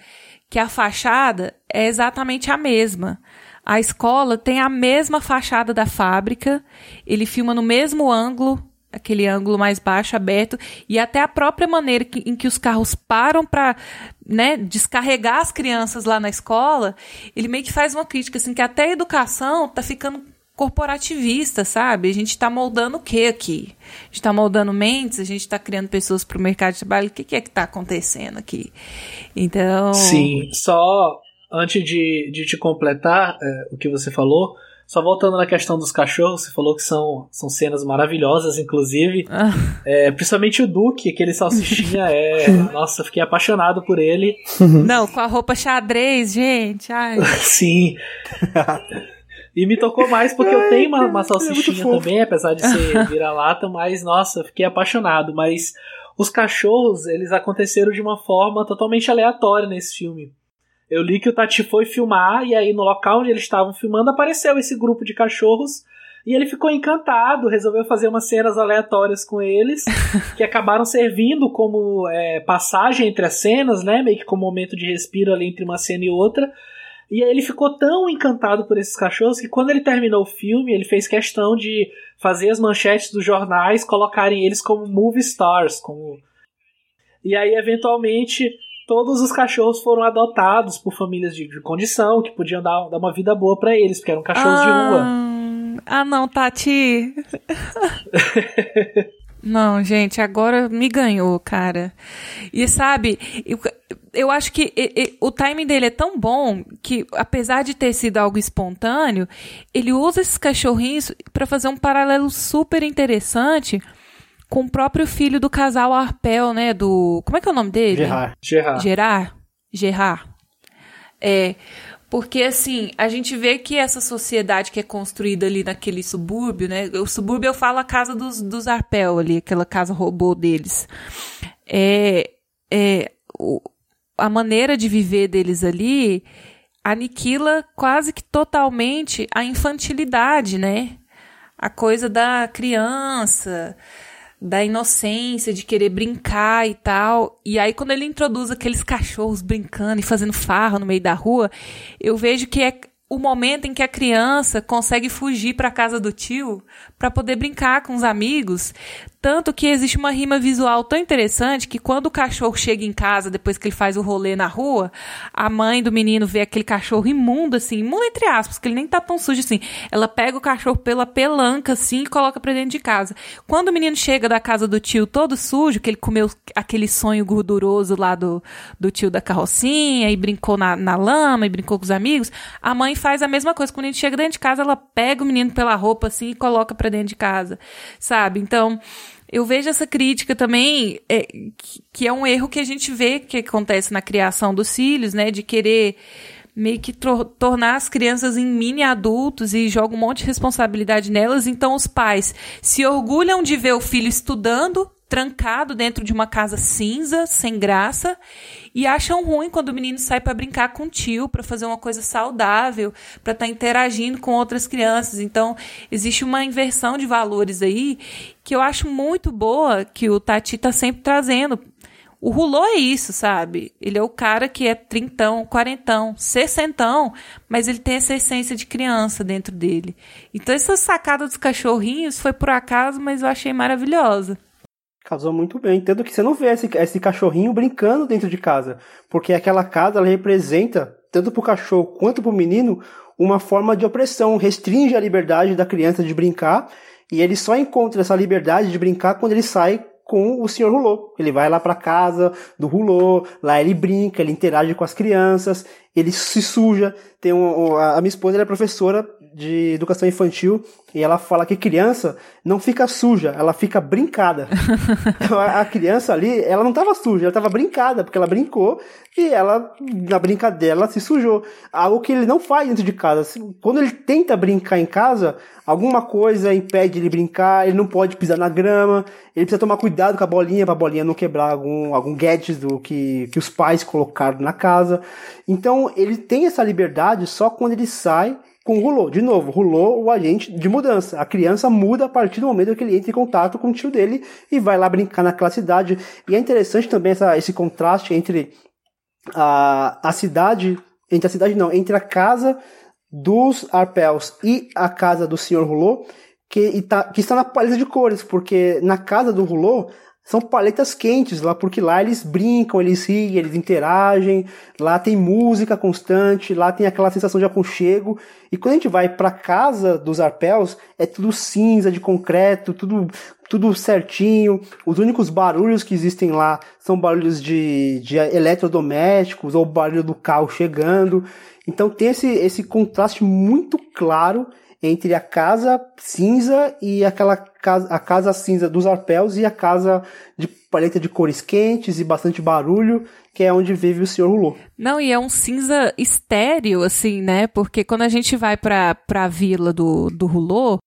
Que a fachada é exatamente a mesma. A escola tem a mesma fachada da fábrica, ele filma no mesmo ângulo, aquele ângulo mais baixo, aberto, e até a própria maneira que- em que os carros param para né, descarregar as crianças lá na escola, ele meio que faz uma crítica, assim, que até a educação tá ficando corporativista, sabe? A gente tá moldando o que aqui? A gente tá moldando mentes, a gente tá criando pessoas para o mercado de trabalho, o que, que é que tá acontecendo aqui? Então... Sim, só antes de, de te completar é, o que você falou, só voltando na questão dos cachorros, você falou que são, são cenas maravilhosas, inclusive. Ah, É, principalmente o Duque, aquele salsichinha, é. <laughs> Nossa, fiquei apaixonado por ele. não, com a roupa xadrez, gente. Ai. <laughs> Sim. E me tocou mais porque eu tenho uma, uma salsichinha fofo. também, apesar de ser <laughs> vira-lata, mas nossa, fiquei apaixonado. Mas os cachorros, eles aconteceram de uma forma totalmente aleatória nesse filme. Eu li que o Tati foi filmar e aí no local onde eles estavam filmando apareceu esse grupo de cachorros e ele ficou encantado, resolveu fazer umas cenas aleatórias com eles <laughs> que acabaram servindo como é, passagem entre as cenas, né? Meio que como momento de respiro ali entre uma cena e outra. E aí ele ficou tão encantado por esses cachorros que quando ele terminou o filme, ele fez questão de fazer as manchetes dos jornais colocarem eles como movie stars, como e aí eventualmente todos os cachorros foram adotados por famílias de, de condição que podiam dar, dar uma vida boa pra eles, porque eram cachorros de rua. Ah, ah, não, Tati. Não, gente, agora me ganhou, cara. E sabe, eu, eu acho que e, e, o timing dele é tão bom que, apesar de ter sido algo espontâneo, ele usa esses cachorrinhos para fazer um paralelo super interessante com o próprio filho do casal Arpel, né? Do. Como é que é o nome dele? Gerard. Gerard. Gerard. Gerard. É. Porque, assim, a gente vê que essa sociedade que é construída ali naquele subúrbio, né? O subúrbio eu falo a casa dos, dos Arpel ali, aquela casa robô deles. É. é o, a maneira de viver deles ali aniquila quase que totalmente a infantilidade, né? A coisa da criança, da inocência, de querer brincar e tal. E aí, quando ele introduz aqueles cachorros brincando e fazendo farra no meio da rua, eu vejo que é o momento em que a criança consegue fugir para casa do tio para poder brincar com os amigos, tanto que existe uma rima visual tão interessante que quando o cachorro chega em casa, depois que ele faz o rolê na rua, a mãe do menino vê aquele cachorro imundo, assim, imundo entre aspas, que ele nem tá tão sujo assim. Ela pega o cachorro pela pelanca, assim, e coloca pra dentro de casa. Quando o menino chega da casa do tio todo sujo, que ele comeu aquele sonho gorduroso lá do, do tio da carrocinha, e brincou na, na lama, e brincou com os amigos, a mãe faz a mesma coisa. Quando o menino chega dentro de casa, ela pega o menino pela roupa, assim, e coloca pra dentro de casa, sabe? Então, eu vejo essa crítica também, é, que é um erro que a gente vê que acontece na criação dos filhos, né? De querer meio que tornar as crianças em mini adultos e joga um monte de responsabilidade nelas. Então os pais se orgulham de ver o filho estudando, trancado dentro de uma casa cinza, sem graça, e acham ruim quando o menino sai para brincar com o tio, para fazer uma coisa saudável, para estar tá interagindo com outras crianças. Então, existe uma inversão de valores aí que eu acho muito boa que o Tati tá sempre trazendo. O Rulô é isso, sabe? Ele é o cara que é trintão, quarentão, sessentão, mas ele tem essa essência de criança dentro dele. Então essa sacada dos cachorrinhos foi por acaso, mas eu achei maravilhosa. Casou muito bem. Tanto que você não vê esse, esse cachorrinho brincando dentro de casa. Porque aquela casa ela representa, tanto para o cachorro quanto para o menino, uma forma de opressão. Restringe a liberdade da criança de brincar. E ele só encontra essa liberdade de brincar quando ele sai com o senhor Rulô. Ele vai lá para casa do Rulô, lá ele brinca, ele interage com as crianças, ele se suja. Tem um, a minha esposa é professora de educação infantil e ela fala que criança não fica suja, ela fica brincada. <laughs> então a, criança ali, ela não estava suja, ela estava brincada, porque ela brincou e ela, na brincadeira, ela se sujou. Algo que ele não faz dentro de casa. Quando ele tenta brincar em casa, alguma coisa impede ele brincar, ele não pode pisar na grama, ele precisa tomar cuidado com a bolinha para a bolinha não quebrar algum, algum gadget do que, que os pais colocaram na casa. Então ele tem essa liberdade só quando ele sai com Rulô. De novo, Rulô, o agente de mudança. A criança muda a partir do momento que ele entra em contato com o tio dele e vai lá brincar naquela cidade. E é interessante também essa, esse contraste entre a, a cidade, entre a cidade não, entre a casa dos Arpels e a casa do Sr. Rulô, que, tá, que está na paleta de cores, porque na casa do Rulô são paletas quentes lá, porque lá eles brincam, eles riem, eles interagem, lá tem música constante, lá tem aquela sensação de aconchego. E quando a gente vai para casa dos arpels, é tudo cinza, de concreto, tudo tudo certinho. Os únicos barulhos que existem lá são barulhos de, de eletrodomésticos ou barulho do carro chegando. Então tem esse, esse contraste muito claro entre a casa cinza e aquela casa, a casa cinza dos arpéus e a casa de paleta de cores quentes e bastante barulho, que é onde vive o Sr. Hulô. Não, e é um cinza estéreo, assim, né? Porque quando a gente vai pra, pra vila do, do Hulô,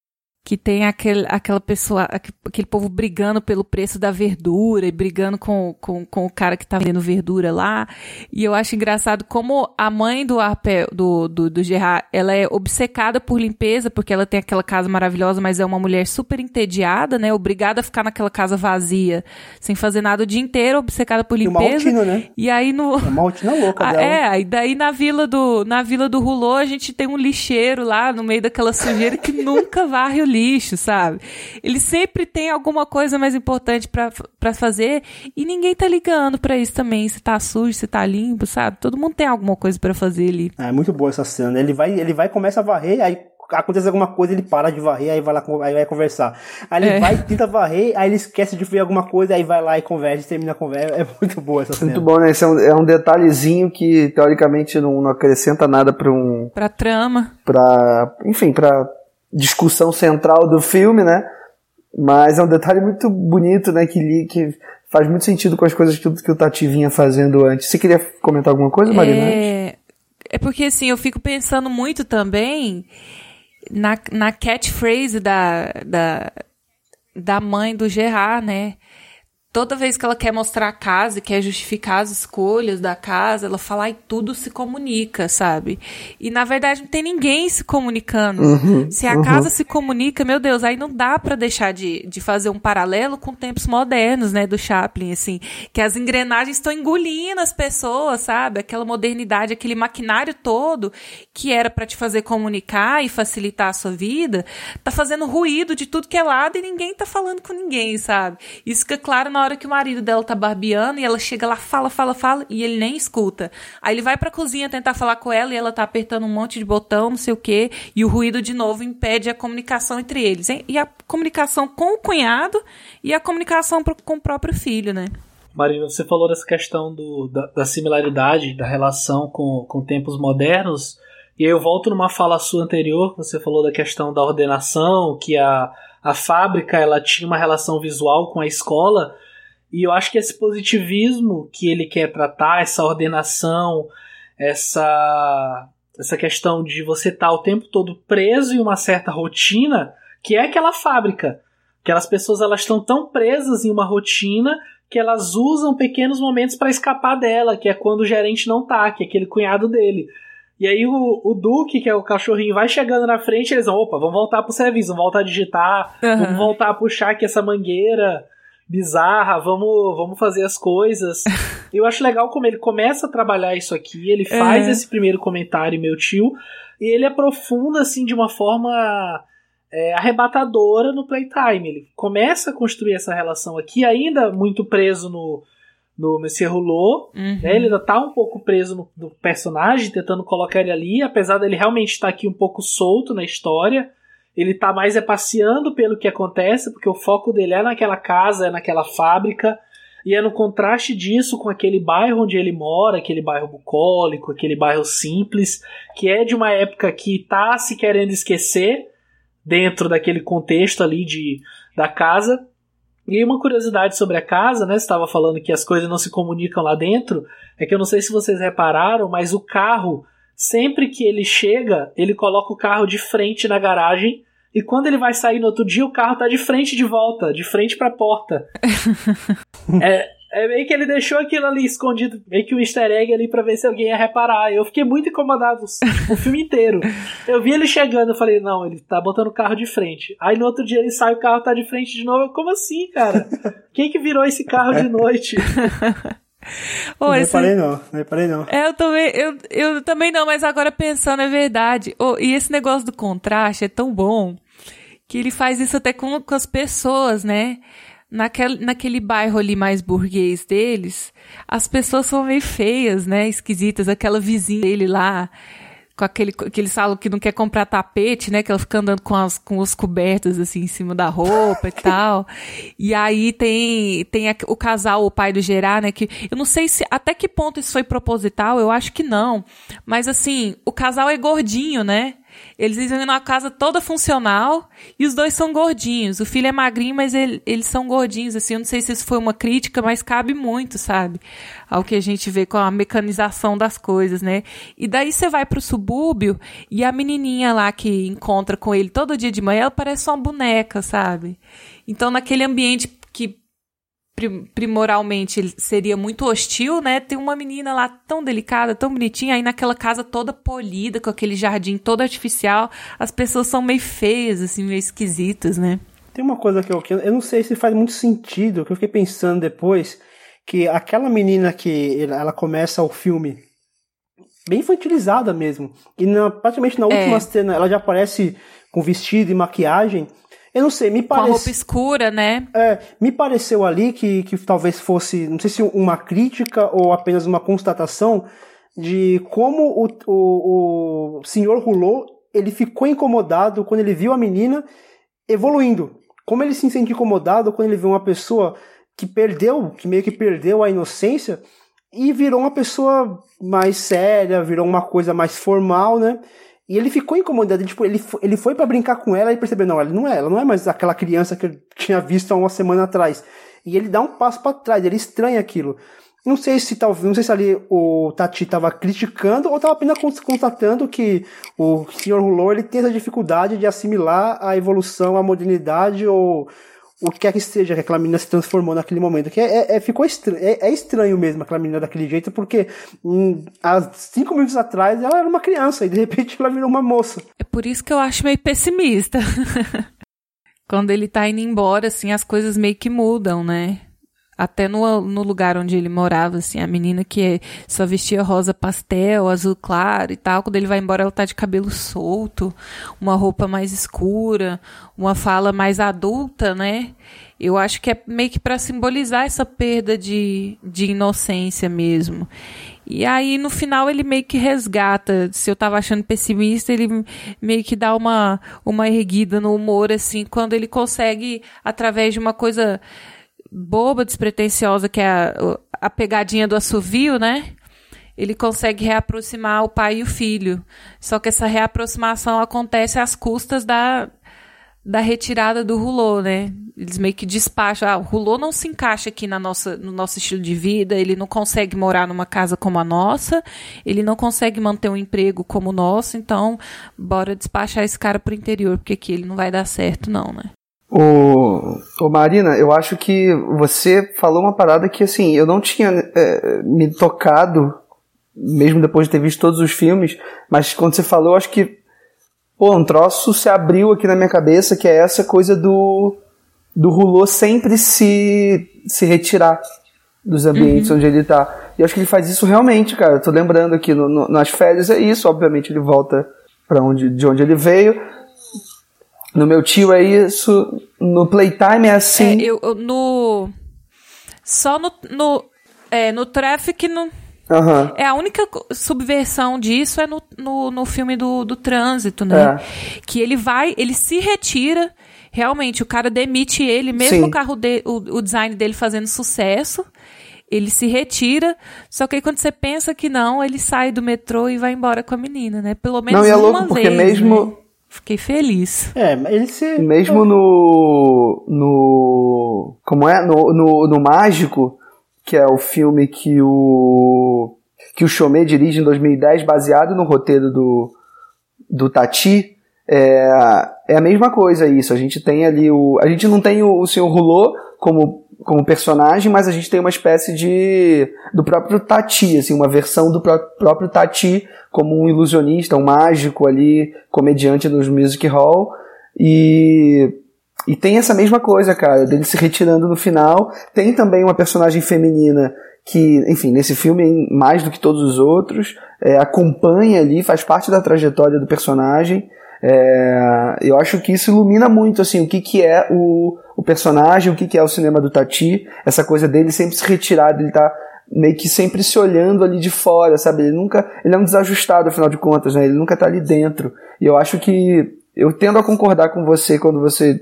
que tem aquele, aquela pessoa, aquele povo brigando pelo preço da verdura e brigando com, com, com o cara que tá vendendo verdura lá. E eu acho engraçado como a mãe do Arpel, do, do, do Gerard, ela é obcecada por limpeza, porque ela tem aquela casa maravilhosa, mas é uma mulher super entediada, né? Obrigada a ficar naquela casa vazia, sem fazer nada o dia inteiro, obcecada por limpeza. E uma rotina, né? E aí no... É uma rotina louca <laughs> ah, dela. É, e daí na vila do, na vila do Rulô a gente tem um lixeiro lá no meio daquela sujeira que nunca varre o lixo, sabe? Ele sempre tem alguma coisa mais importante para fazer e ninguém tá ligando para isso também, se tá sujo, se tá limpo, sabe? Todo mundo tem alguma coisa para fazer ali. É muito boa essa cena. Ele vai, ele vai começa a varrer, aí acontece alguma coisa, ele para de varrer, aí vai lá, aí vai conversar. Aí ele é. vai, tenta varrer, aí ele esquece de ver alguma coisa, aí vai lá e conversa, termina a conversa. É muito boa essa cena. Muito bom, né? Esse é um, é um detalhezinho que, teoricamente, não, não acrescenta nada pra um... Pra trama. Pra, enfim, pra discussão central do filme, né? Mas é um detalhe muito bonito, né? Que, que faz muito sentido com as coisas que, que o Tati vinha fazendo antes. Você queria comentar alguma coisa, Marina? É, é porque, assim, eu fico pensando muito também na, na catchphrase da, da, da mãe do Gerard, né? Toda vez que ela quer mostrar a casa e quer justificar as escolhas da casa, ela fala e tudo se comunica, sabe? E na verdade não tem ninguém se comunicando. Uhum, se a uhum. casa se comunica, meu Deus, aí não dá para deixar de, de fazer um paralelo com tempos modernos, né, do Chaplin, assim, que as engrenagens estão engolindo as pessoas, sabe? Aquela modernidade, aquele maquinário todo que era para te fazer comunicar e facilitar a sua vida, tá fazendo ruído de tudo que é lado e ninguém tá falando com ninguém, sabe? Isso fica claro na hora que o marido dela tá barbeando e ela chega lá, fala, fala, fala, e ele nem escuta. Aí ele vai pra cozinha tentar falar com ela e ela tá apertando um monte de botão, não sei o quê, e o ruído de novo impede a comunicação entre eles. Hein? E a comunicação com o cunhado e a comunicação com o próprio filho, né? Marina, você falou dessa questão do, da, da similaridade da relação com, com tempos modernos, e eu volto numa fala sua anterior, você falou da questão da ordenação, que a, a fábrica ela tinha uma relação visual com a escola, e eu acho que esse positivismo que ele quer tratar, essa ordenação, essa essa questão de você estar tá o tempo todo preso em uma certa rotina, que é aquela fábrica. Aquelas pessoas elas estão tão presas em uma rotina que elas usam pequenos momentos para escapar dela, que é quando o gerente não tá, que é aquele cunhado dele. E aí o, o Duque, que é o cachorrinho, vai chegando na frente, eles vão, opa, vamos voltar pro serviço, vamos voltar a digitar, uhum. vamos voltar a puxar aqui essa mangueira bizarra, vamos, vamos fazer as coisas. <laughs> Eu acho legal como ele começa a trabalhar isso aqui, ele faz é. esse primeiro comentário, meu tio, e ele aprofunda assim de uma forma é, arrebatadora no playtime. Ele começa a construir essa relação aqui, ainda muito preso no, no Monsieur Rouleau, uhum. né? Ele ainda tá um pouco preso no, no, personagem, tentando colocar ele ali, apesar dele realmente estar aqui um pouco solto na história. Ele tá mais é passeando pelo que acontece, porque o foco dele é naquela casa, é naquela fábrica, e é no contraste disso com aquele bairro onde ele mora, aquele bairro bucólico, aquele bairro simples, que é de uma época que tá se querendo esquecer dentro daquele contexto ali de, da casa. E uma curiosidade sobre a casa, né? Estava falando que as coisas não se comunicam lá dentro. É que eu não sei se vocês repararam, mas o carro Sempre que ele chega, ele coloca o carro de frente na garagem e quando ele vai sair no outro dia, o carro tá de frente de volta, de frente pra porta. <laughs> é, é meio que ele deixou aquilo ali escondido, meio que um easter egg ali pra ver se alguém ia reparar. Eu fiquei muito incomodado tipo, <laughs> o filme inteiro. Eu vi ele chegando, eu falei, não, ele tá botando o carro de frente. Aí no outro dia ele sai, o carro tá de frente de novo. Eu, Como assim, cara? Quem que virou esse carro de noite? <laughs> Oh, não esse... reparei não, não reparei não. É, eu também, eu, eu também não, mas agora pensando é verdade. Oh, e esse negócio do contraste é tão bom que ele faz isso até com, com as pessoas, né? Naquele, naquele bairro ali mais burguês deles, as pessoas são meio feias, né? Esquisitas. Aquela vizinha dele lá, com aquele, aquele salo que não quer comprar tapete, né? Que ela fica andando com, as, com os cobertos assim em cima da roupa e <laughs> tal. E aí tem, tem a, o casal, o pai do Gerard, né? Que eu não sei se até que ponto isso foi proposital, eu acho que não. Mas assim, o casal é gordinho, né? Eles vivem numa casa toda funcional e os dois são gordinhos. O filho é magrinho, mas ele, eles são gordinhos. Assim, eu não sei se isso foi uma crítica, mas cabe muito, sabe? Ao que a gente vê com a mecanização das coisas, né? E daí você vai pro subúrbio e a menininha lá que encontra com ele todo dia de manhã, ela parece uma boneca, sabe? Então, naquele ambiente primoralmente seria muito hostil, né? Tem uma menina lá tão delicada, tão bonitinha, aí naquela casa toda polida, com aquele jardim todo artificial, as pessoas são meio feias, assim, meio esquisitas, né? Tem uma coisa que eu, que eu não sei se faz muito sentido, que eu fiquei pensando depois, que aquela menina que ela começa o filme bem infantilizada mesmo, e na, praticamente na última é. cena ela já aparece com vestido e maquiagem, eu não sei, me parece. Com a roupa escura, né? É, me pareceu ali que, que talvez fosse, não sei se uma crítica ou apenas uma constatação de como o, o, o senhor Rouleau ele ficou incomodado quando ele viu a menina evoluindo. Como ele se sente incomodado quando ele vê uma pessoa que perdeu, que meio que perdeu a inocência e virou uma pessoa mais séria, virou uma coisa mais formal, né? E ele ficou incomodado, tipo, ele, ele foi para brincar com ela e percebeu, não, ela não é, ela não é mais aquela criança que eu tinha visto há uma semana atrás. E ele dá um passo para trás, ele estranha aquilo. Não sei se talvez, não sei se ali o Tati estava criticando ou estava apenas constatando que o Sr. Hulor ele tem essa dificuldade de assimilar a evolução, a modernidade ou o que quer que seja que aquela menina se transformou naquele momento. Que é, é ficou estranho, é, é, estranho mesmo aquela menina daquele jeito, porque hum, há cinco minutos atrás ela era uma criança e de repente ela virou uma moça. É por isso que eu acho meio pessimista. <laughs> Quando ele tá indo embora, assim, as coisas meio que mudam, né? Até no, no lugar onde ele morava, assim, a menina que só vestia rosa pastel, azul claro e tal, quando ele vai embora ela tá de cabelo solto, uma roupa mais escura, uma fala mais adulta, né? Eu acho que é meio que para simbolizar essa perda de, de inocência mesmo. E aí, no final, ele meio que resgata. Se eu tava achando pessimista, ele meio que dá uma, uma erguida no humor, assim, quando ele consegue, através de uma coisa boba, despretensiosa, que é a, a pegadinha do assovio, né? Ele consegue reaproximar o pai e o filho. Só que essa reaproximação acontece às custas da, da retirada do rulô, né? Eles meio que despacham. Ah, o rulô não se encaixa aqui na nossa, no nosso estilo de vida, ele não consegue morar numa casa como a nossa, ele não consegue manter um emprego como o nosso, então bora despachar esse cara pro interior, porque aqui ele não vai dar certo, não, né? Ô, ô, Marina, eu acho que você falou uma parada que assim, eu não tinha é, me tocado, mesmo depois de ter visto todos os filmes, mas quando você falou, acho que pô, um troço se abriu aqui na minha cabeça, que é essa coisa do do Rulô sempre se se retirar dos ambientes uhum. onde ele tá. E eu acho que ele faz isso realmente, cara. Eu tô lembrando aqui no, no, nas férias é isso, obviamente ele volta para onde de onde ele veio no meu tio é isso, no Playtime é assim. É, eu, eu, no. Só no. No, é, no Traffic no. Uhum. É a única subversão disso é no, no, no filme do, do trânsito, né? É. Que ele vai, ele se retira, realmente, o cara demite ele, mesmo Sim. o carro de, o, o design dele fazendo sucesso, ele se retira, só que aí quando você pensa que não, ele sai do metrô e vai embora com a menina, né? Pelo menos não, e é louco, porque vez, mesmo, né? Fiquei feliz. É, mas ele se. Mesmo no. no. Como é? No, no, no Mágico, que é o filme que o. que o Chomé dirige em 2010, baseado no roteiro do. do Tati. É, é a mesma coisa isso. A gente tem ali o. A gente não tem o, o Sr. Rulot como como personagem, mas a gente tem uma espécie de do próprio Tati, assim, uma versão do pró próprio Tati como um ilusionista, um mágico ali, comediante nos music hall e e tem essa mesma coisa, cara, dele se retirando no final. Tem também uma personagem feminina que, enfim, nesse filme, mais do que todos os outros, é, acompanha ali, faz parte da trajetória do personagem. É, eu acho que isso ilumina muito assim o que, que é o, o personagem, o que, que é o cinema do Tati, essa coisa dele sempre se retirar, ele tá meio que sempre se olhando ali de fora, sabe? Ele nunca, ele é um desajustado afinal de contas, né? Ele nunca tá ali dentro. E eu acho que eu tendo a concordar com você quando você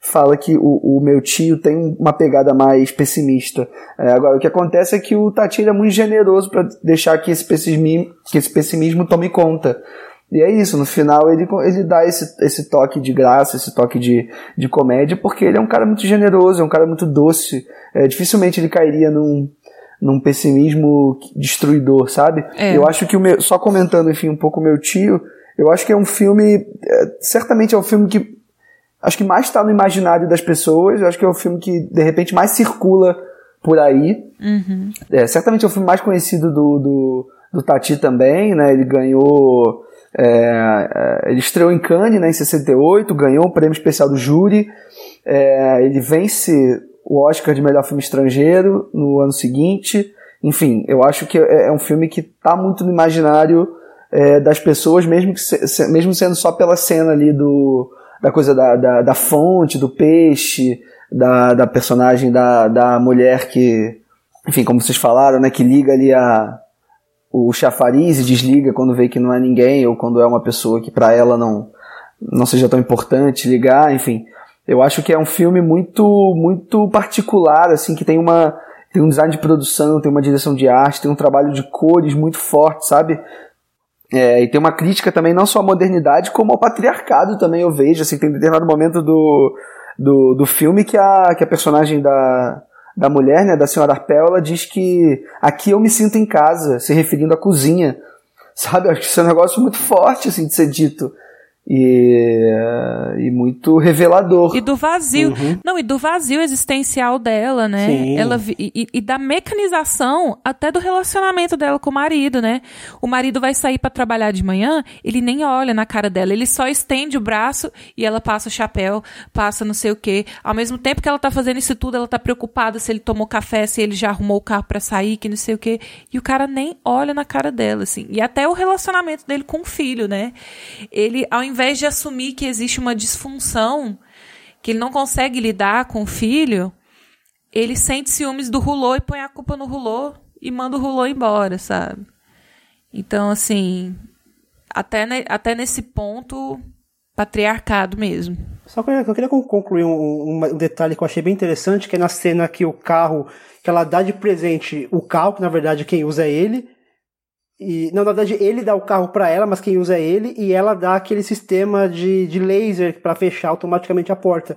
fala que o, o meu tio tem uma pegada mais pessimista. É, agora, o que acontece é que o Tati é muito generoso para deixar que esse, pessimismo, que esse pessimismo tome conta. E é isso, no final ele, ele dá esse, esse toque de graça, esse toque de, de comédia, porque ele é um cara muito generoso, é um cara muito doce. É, dificilmente ele cairia num, num pessimismo destruidor, sabe? É. Eu acho que o meu, só comentando, enfim, um pouco o meu tio, eu acho que é um filme, é, certamente é um filme que acho que mais está no imaginário das pessoas, eu acho que é o um filme que de repente mais circula por aí. Uhum. É, certamente é o filme mais conhecido do, do, do Tati também, né? Ele ganhou é, é, ele estreou em Cannes né, em 68, ganhou o prêmio especial do júri. É, ele vence o Oscar de melhor filme estrangeiro no ano seguinte. Enfim, eu acho que é, é um filme que está muito no imaginário é, das pessoas, mesmo, que se, mesmo sendo só pela cena ali do, da coisa da, da, da fonte, do peixe, da, da personagem da, da mulher que, enfim, como vocês falaram, né, que liga ali a, o chafariz e desliga quando vê que não é ninguém ou quando é uma pessoa que para ela não não seja tão importante ligar, enfim. Eu acho que é um filme muito muito particular, assim, que tem uma tem um design de produção, tem uma direção de arte, tem um trabalho de cores muito forte, sabe? É, e tem uma crítica também não só à modernidade, como ao patriarcado também, eu vejo, assim, tem determinado momento do, do, do filme que a, que a personagem da, da mulher, né, da senhora Arpel, ela diz que aqui eu me sinto em casa, se referindo à cozinha, sabe? Eu acho que isso é um negócio muito forte, assim, de ser dito e, e muito revelador. E do vazio. Uhum. Não, e do vazio existencial dela, né? Sim. Ela, e, e, da mecanização até do relacionamento dela com o marido, né? O marido vai sair para trabalhar de manhã, ele nem olha na cara dela, ele só estende o braço e ela passa o chapéu, passa não sei o quê. Ao mesmo tempo que ela tá fazendo isso tudo, ela tá preocupada se ele tomou café, se ele já arrumou o carro para sair, que não sei o quê. E o cara nem olha na cara dela, assim. E até o relacionamento dele com o filho, né? Ele, ao invés invés de assumir que existe uma disfunção, que ele não consegue lidar com o filho, ele sente ciúmes do Rulô e põe a culpa no Rulô e manda o Rulô embora, sabe? Então, assim, até, ne até nesse ponto, patriarcado mesmo. Só que eu queria concluir um, um, detalhe que eu achei bem interessante, que é na cena que o carro, que ela dá de presente o carro, que na verdade quem usa é ele, e, não, na verdade, ele dá o carro para ela, mas quem usa é ele, e ela dá aquele sistema de, de laser para fechar automaticamente a porta.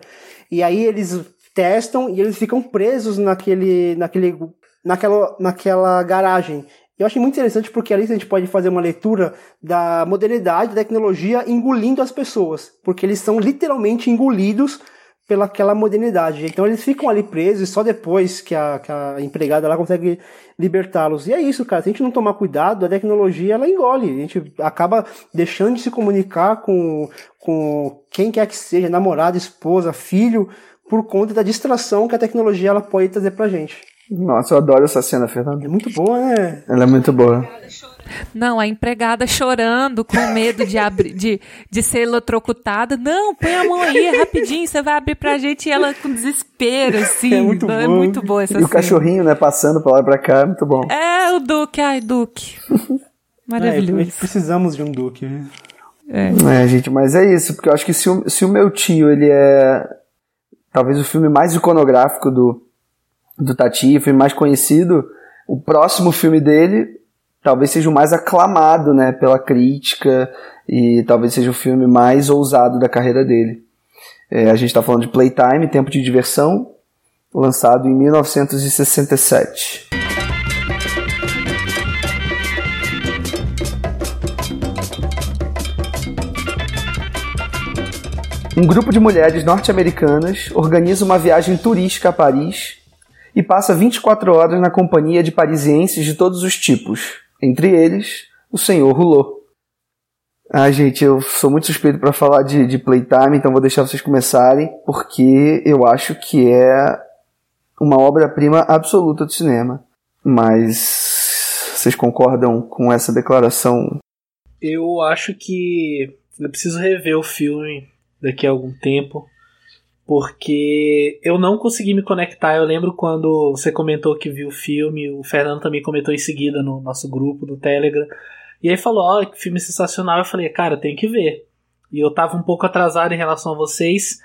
E aí eles testam e eles ficam presos naquele, naquele, naquela, naquela garagem. Eu achei muito interessante porque ali a gente pode fazer uma leitura da modernidade, da tecnologia engolindo as pessoas. Porque eles são literalmente engolidos pelaquela modernidade. Então eles ficam ali presos e só depois que a, que a empregada lá consegue libertá-los. E é isso, cara. Se a gente não tomar cuidado, a tecnologia ela engole. A gente acaba deixando de se comunicar com, com quem quer que seja, namorado, esposa, filho, por conta da distração que a tecnologia ela pode trazer pra gente. Nossa, eu adoro essa cena, Fernando. É muito boa, né? Ela é muito boa. Não, a empregada chorando, com medo de, abrir, de, de ser eletrocutada. Não, põe a mão aí, rapidinho, você vai abrir pra gente. E ela com desespero, assim. É muito, é muito boa essa E cena. o cachorrinho, né, passando pra lá e pra cá, é muito bom. É, o Duque, ai, Duque. <laughs> Maravilhoso. É, precisamos de um Duque. É. é, gente, mas é isso, porque eu acho que se o, se o meu tio, ele é talvez o filme mais iconográfico do, do Tati, filme mais conhecido, o próximo filme dele talvez seja o mais aclamado, né, pela crítica e talvez seja o filme mais ousado da carreira dele. É, a gente está falando de Playtime, Tempo de Diversão, lançado em 1967. Um grupo de mulheres norte-americanas organiza uma viagem turística a Paris e passa 24 horas na companhia de parisienses de todos os tipos, entre eles, o senhor Rulot. Ah, gente, eu sou muito suspeito para falar de, de Playtime, então vou deixar vocês começarem, porque eu acho que é uma obra-prima absoluta do cinema. Mas vocês concordam com essa declaração? Eu acho que eu preciso rever o filme daqui a algum tempo porque eu não consegui me conectar. Eu lembro quando você comentou que viu o filme, o Fernando também comentou em seguida no nosso grupo do Telegram. E aí falou: Ó, oh, que filme sensacional. Eu falei: Cara, tem que ver. E eu tava um pouco atrasado em relação a vocês.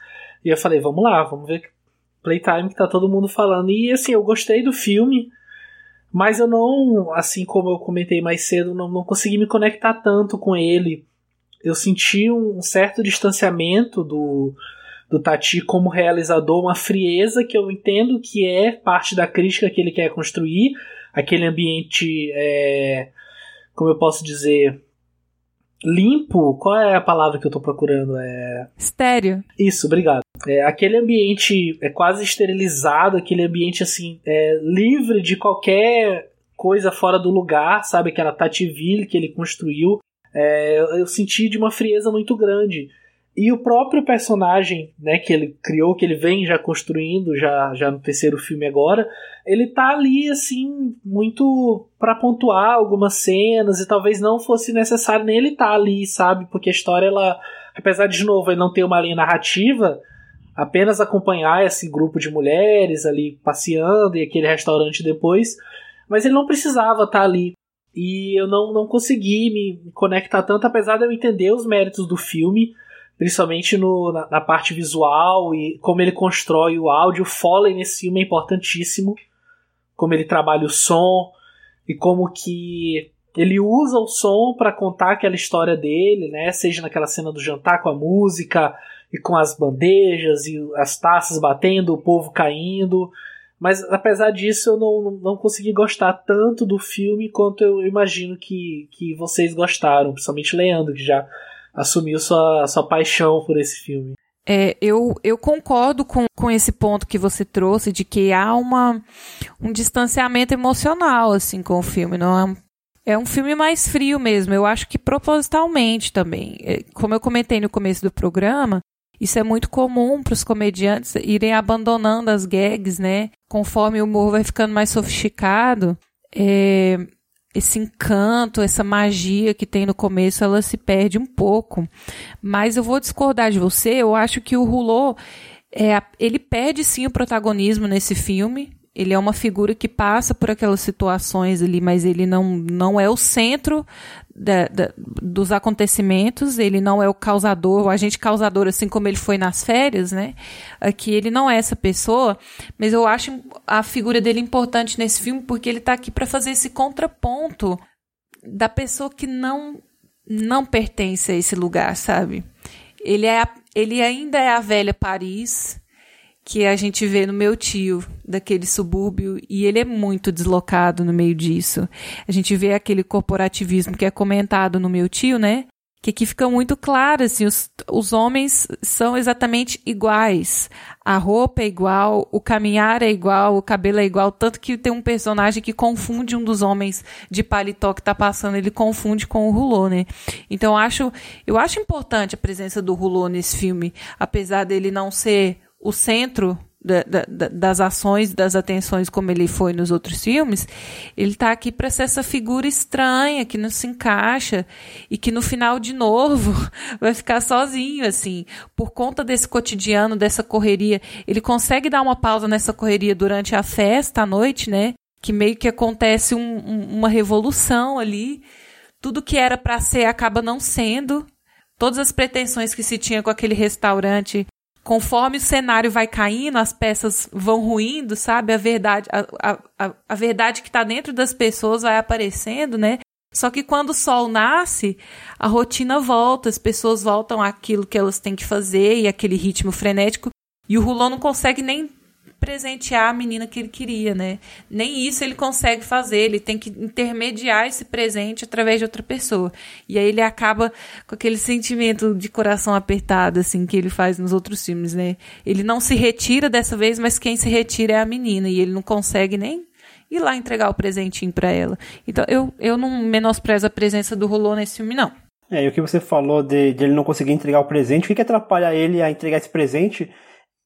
E eu falei: Vamos lá, vamos ver Playtime que tá todo mundo falando. E assim, eu gostei do filme. Mas eu não, assim como eu comentei mais cedo, não, não consegui me conectar tanto com ele. Eu senti um certo distanciamento do, do Tati como realizador, uma frieza que eu entendo que é parte da crítica que ele quer construir, aquele ambiente, é, como eu posso dizer, limpo. Qual é a palavra que eu estou procurando? É estéreo. Isso, obrigado. É, aquele ambiente é quase esterilizado, aquele ambiente assim é, livre de qualquer coisa fora do lugar, sabe? Aquela Tativille que ele construiu. É, eu senti de uma frieza muito grande. E o próprio personagem, né, que ele criou, que ele vem já construindo, já, já no terceiro filme agora, ele tá ali, assim, muito para pontuar algumas cenas e talvez não fosse necessário nem ele tá ali, sabe? Porque a história, ela, apesar de, de novo, ele não ter uma linha narrativa, apenas acompanhar esse grupo de mulheres ali passeando e aquele restaurante depois, mas ele não precisava estar tá ali. e eu não, não consegui me conectar tanto, apesar de eu entender os méritos do filme, principalmente no, na, na, parte visual e como ele constrói o áudio. O Foley nesse filme é importantíssimo, como ele trabalha o som e como que ele usa o som para contar aquela história dele, né? Seja naquela cena do jantar com a música e com as bandejas e as taças batendo, o povo caindo. Mas apesar disso, eu não, não consegui gostar tanto do filme quanto eu imagino que, que vocês gostaram, principalmente Leandro, que já assumiu sua, sua paixão por esse filme. É, eu, eu concordo com, com esse ponto que você trouxe de que há uma, um distanciamento emocional assim com o filme. Não é é um filme mais frio mesmo, eu acho que propositalmente também. É, como eu comentei no começo do programa, isso é muito comum para os comediantes irem abandonando as gags, né? Conforme o humor vai ficando mais sofisticado, é, esse encanto, essa magia que tem no começo, ela se perde um pouco. Mas eu vou discordar de você, eu acho que o Rulô, é, ele perde sim o protagonismo nesse filme. Ele é uma figura que passa por aquelas situações ali, mas ele não, não é o centro da, da, dos acontecimentos, ele não é o causador, o agente causador, assim como ele foi nas férias, né? Aqui ele não é essa pessoa, mas eu acho a figura dele importante nesse filme porque ele está aqui para fazer esse contraponto da pessoa que não não pertence a esse lugar, sabe? Ele, é ele ainda é a velha Paris, que a gente vê no meu tio, daquele subúrbio, e ele é muito deslocado no meio disso. A gente vê aquele corporativismo que é comentado no meu tio, né? Que aqui fica muito claro, assim, os, os homens são exatamente iguais. A roupa é igual, o caminhar é igual, o cabelo é igual, tanto que tem um personagem que confunde um dos homens de paletó que tá passando, ele confunde com o Rulô, né? Então eu acho, eu acho importante a presença do Rulô nesse filme, apesar dele não ser o centro da, da, das ações, das atenções, como ele foi nos outros filmes, ele está aqui para ser essa figura estranha que não se encaixa e que no final, de novo, <laughs> vai ficar sozinho, assim, por conta desse cotidiano, dessa correria. Ele consegue dar uma pausa nessa correria durante a festa à noite, né? Que meio que acontece um, um, uma revolução ali. Tudo que era para ser acaba não sendo. Todas as pretensões que se tinha com aquele restaurante conforme o cenário vai caindo, as peças vão ruindo, sabe? A verdade, a, a, a verdade que está dentro das pessoas vai aparecendo, né? Só que quando o sol nasce, a rotina volta, as pessoas voltam àquilo que elas têm que fazer e aquele ritmo frenético. E o Rulon não consegue nem presentear a menina que ele queria, né? Nem isso ele consegue fazer, ele tem que intermediar esse presente através de outra pessoa. E aí ele acaba com aquele sentimento de coração apertado, assim, que ele faz nos outros filmes, né? Ele não se retira dessa vez, mas quem se retira é a menina, e ele não consegue nem ir lá entregar o presentinho para ela. Então eu, eu não menosprezo a presença do Rolô nesse filme, não. É, e o que você falou de, de ele não conseguir entregar o presente, o que, que atrapalha ele a entregar esse presente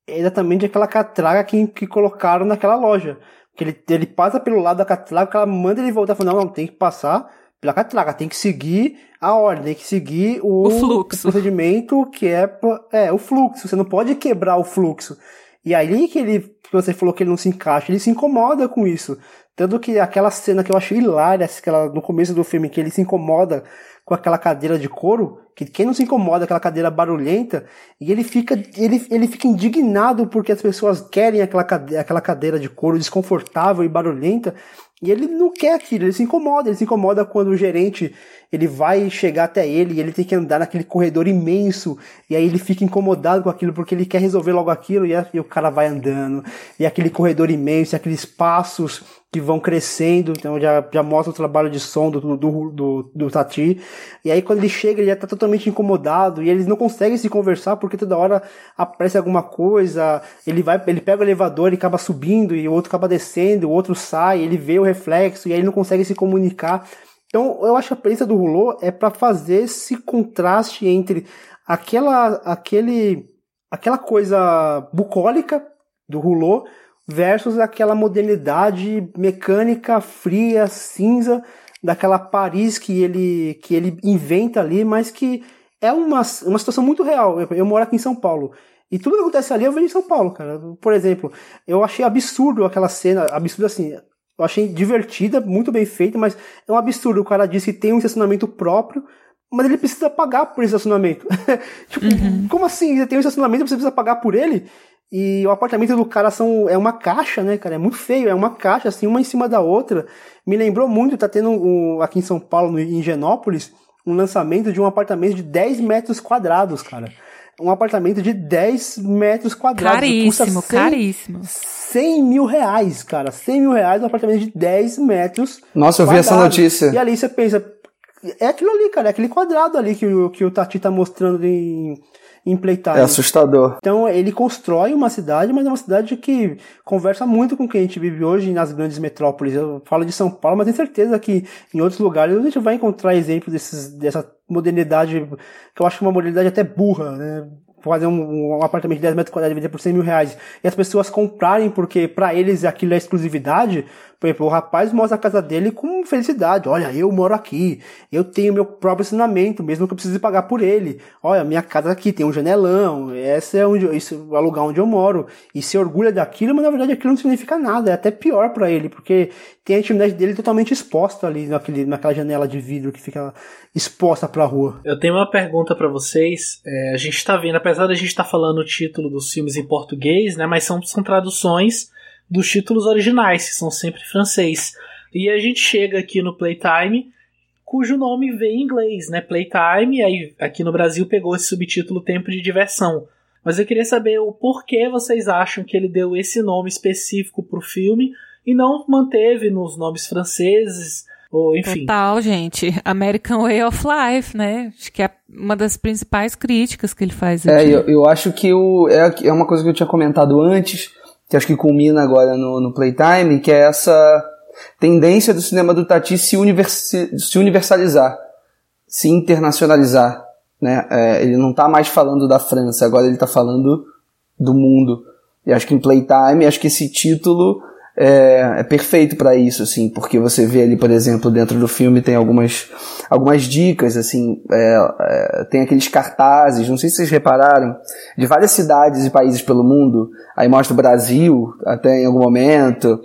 é exatamente aquela catraca que, que colocaram naquela loja. Que ele, ele passa pelo lado da catraca, ela manda ele voltar falando, não, não, tem que passar pela catraca, tem que seguir a ordem, tem que seguir o, o fluxo. O procedimento que é, é o fluxo, você não pode quebrar o fluxo. E aí que ele, que você falou que ele não se encaixa, ele se incomoda com isso. Tanto que aquela cena que eu achei hilária, aquela, no começo do filme, que ele se incomoda com aquela cadeira de couro, que quem não se incomoda aquela cadeira barulhenta, e ele fica, ele, ele fica indignado porque as pessoas querem aquela cadeira, aquela cadeira de couro desconfortável e barulhenta, e ele não quer aquilo, ele se incomoda, ele se incomoda quando o gerente ele vai chegar até ele e ele tem que andar naquele corredor imenso, e aí ele fica incomodado com aquilo porque ele quer resolver logo aquilo, e, e o cara vai andando, e aquele corredor imenso, e aqueles passos que vão crescendo, então já, já mostra o trabalho de som do, do, do, do Tati. E aí quando ele chega, ele já tá totalmente incomodado e eles não conseguem se conversar porque toda hora aparece alguma coisa, ele vai, ele pega o elevador e acaba subindo e o outro acaba descendo, o outro sai, ele vê o reflexo e aí ele não consegue se comunicar. Então eu acho que a presença do Rulô é para fazer esse contraste entre aquela, aquele, aquela coisa bucólica do Rulô versus aquela modernidade mecânica fria, cinza daquela Paris que ele que ele inventa ali, mas que é uma, uma situação muito real. Eu, eu moro aqui em São Paulo. E tudo que acontece ali eu vejo em São Paulo, cara. Por exemplo, eu achei absurdo aquela cena, absurdo assim, Eu achei divertida, muito bem feita, mas é um absurdo. O cara disse que tem um estacionamento próprio, mas ele precisa pagar por esse estacionamento. <laughs> tipo, uhum. como assim? Você tem um estacionamento, você precisa pagar por ele? E o apartamento do cara são, é uma caixa, né, cara? É muito feio, é uma caixa, assim, uma em cima da outra. Me lembrou muito, tá tendo um, aqui em São Paulo, em Genópolis, um lançamento de um apartamento de 10 metros quadrados, cara. Um apartamento de 10 metros quadrados. Caríssimo, 100, caríssimo. 100 mil reais, cara. 100 mil reais um apartamento de 10 metros. Nossa, eu vi essa notícia. E ali você pensa, é aquilo ali, cara, é aquele quadrado ali que, o, que o Tati tá mostrando em, É assustador. Então ele constrói uma cidade, mas é uma cidade que conversa muito com o que a gente vive hoje nas grandes metrópoles. Eu falo de São Paulo, mas tenho certeza que em outros lugares a gente vai encontrar exemplos desses, dessa modernidade, que eu acho uma modernidade até burra, né? fazer um, um, apartamento de 10 metros quadrados e vender por 100 mil reais e as pessoas comprarem porque para eles aquilo é exclusividade, por exemplo, o rapaz mostra a casa dele com felicidade. Olha, eu moro aqui, eu tenho meu próprio ensinamento, mesmo que eu precise pagar por ele. Olha, minha casa aqui tem um janelão, esse é onde, esse é o lugar onde eu moro. E se orgulha daquilo, mas na verdade aquilo não significa nada, é até pior para ele, porque tem a intimidade dele totalmente exposta ali naquele, naquela janela de vidro que fica exposta para a rua. Eu tenho uma pergunta para vocês. É, a gente está vendo, apesar da gente estar tá falando o título dos filmes em português, né, mas são, são traduções dos títulos originais, que são sempre francês. E a gente chega aqui no Playtime, cujo nome vem em inglês, né? Playtime, aí aqui no Brasil pegou esse subtítulo Tempo de Diversão. Mas eu queria saber o porquê vocês acham que ele deu esse nome específico pro filme e não manteve nos nomes franceses, ou enfim. Total, gente. American Way of Life, né? Acho que é uma das principais críticas que ele faz é, aqui. É, eu, eu acho que o, é, é uma coisa que eu tinha comentado antes, que acho que culmina agora no, no Playtime, que é essa tendência do cinema do Tati se, universi se universalizar, se internacionalizar. Né? É, ele não está mais falando da França, agora ele está falando do mundo. E acho que em Playtime, acho que esse título é, é perfeito para isso, assim, porque você vê ali, por exemplo, dentro do filme tem algumas, algumas dicas, assim, é, é, tem aqueles cartazes, não sei se vocês repararam, de várias cidades e países pelo mundo, aí mostra o Brasil, até em algum momento,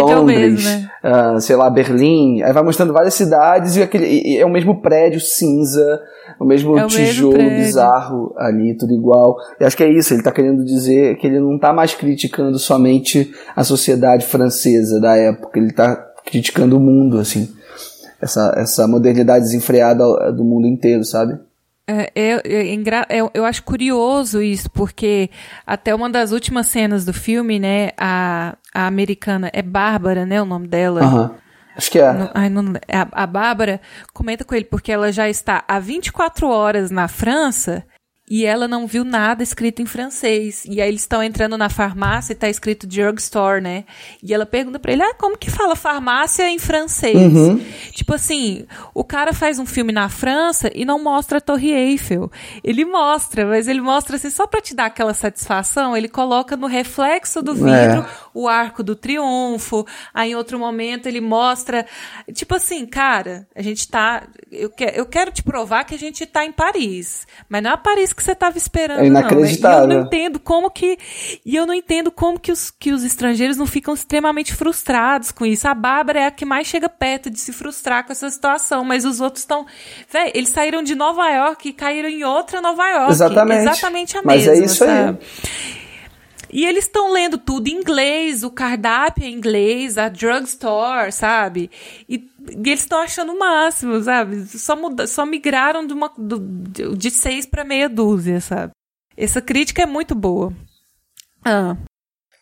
Londres, é o mesmo, né? uh, sei lá, Berlim, aí vai mostrando várias cidades e, aquele, e é o mesmo prédio cinza, o mesmo é o tijolo mesmo bizarro ali, tudo igual. E acho que é isso, ele está querendo dizer que ele não está mais criticando somente a sociedade francesa da época, ele está criticando o mundo, assim. Essa, essa modernidade desenfreada do mundo inteiro, sabe? É, é, é, é, eu acho curioso isso, porque até uma das últimas cenas do filme, né, a, a americana é Bárbara, né, o nome dela. Uhum. Acho que é. Não, ai, não, a, a Bárbara comenta com ele, porque ela já está há 24 horas na França e ela não viu nada escrito em francês. E aí eles estão entrando na farmácia e tá escrito drugstore, né? E ela pergunta para ele: "Ah, como que fala farmácia em francês?". Uhum. Tipo assim, o cara faz um filme na França e não mostra a Torre Eiffel. Ele mostra, mas ele mostra assim só para te dar aquela satisfação, ele coloca no reflexo do vidro é. O arco do triunfo. Aí em outro momento ele mostra, tipo assim, cara, a gente tá eu, que, eu quero te provar que a gente tá em Paris, mas não é Paris que você estava esperando, é inacreditável. não. E eu não entendo como que e eu não entendo como que os, que os estrangeiros não ficam extremamente frustrados com isso. A Bárbara é a que mais chega perto de se frustrar com essa situação, mas os outros estão, velho, eles saíram de Nova York e caíram em outra Nova York, exatamente, exatamente a mas mesma. Mas é isso sabe? aí. E eles estão lendo tudo em inglês, o cardápio é em inglês, a drugstore, sabe? E, e eles estão achando o máximo, sabe? Só, muda, só migraram de, uma, do, de seis para meia dúzia, sabe? Essa crítica é muito boa. Ah.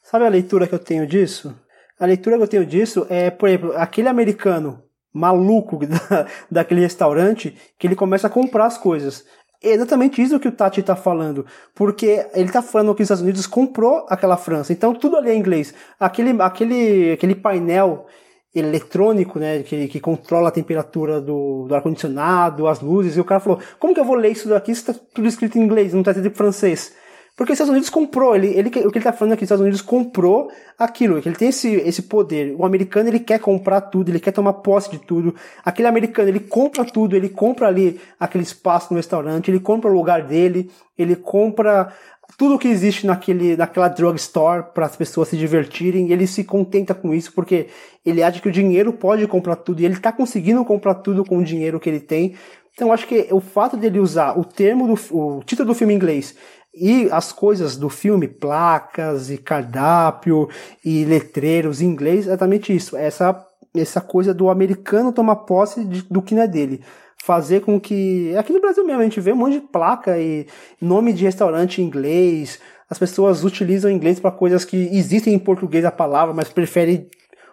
Sabe a leitura que eu tenho disso? A leitura que eu tenho disso é, por exemplo, aquele americano maluco <laughs> da, daquele restaurante que ele começa a comprar as coisas. É exatamente isso que o Tati está falando, porque ele está falando que os Estados Unidos comprou aquela França, então tudo ali é inglês. Aquele, aquele, aquele painel eletrônico, né, que, que controla a temperatura do, do ar-condicionado, as luzes, e o cara falou, como que eu vou ler isso daqui se está tudo escrito em inglês, não está escrito em francês? Porque os Estados Unidos comprou, ele, ele, o que ele está falando aqui, os Estados Unidos comprou aquilo, ele tem esse, esse poder. O americano, ele quer comprar tudo, ele quer tomar posse de tudo. Aquele americano, ele compra tudo, ele compra ali aquele espaço no restaurante, ele compra o lugar dele, ele compra tudo que existe naquele, naquela drugstore para as pessoas se divertirem, ele se contenta com isso porque ele acha que o dinheiro pode comprar tudo e ele está conseguindo comprar tudo com o dinheiro que ele tem. Então acho que o fato dele usar o termo do o título do filme em inglês e as coisas do filme, placas e cardápio e letreiros em inglês, é exatamente isso. Essa essa coisa do americano tomar posse de, do que não é dele fazer com que. Aqui no Brasil mesmo, a gente vê um monte de placa e nome de restaurante em inglês. As pessoas utilizam inglês para coisas que existem em português a palavra, mas preferem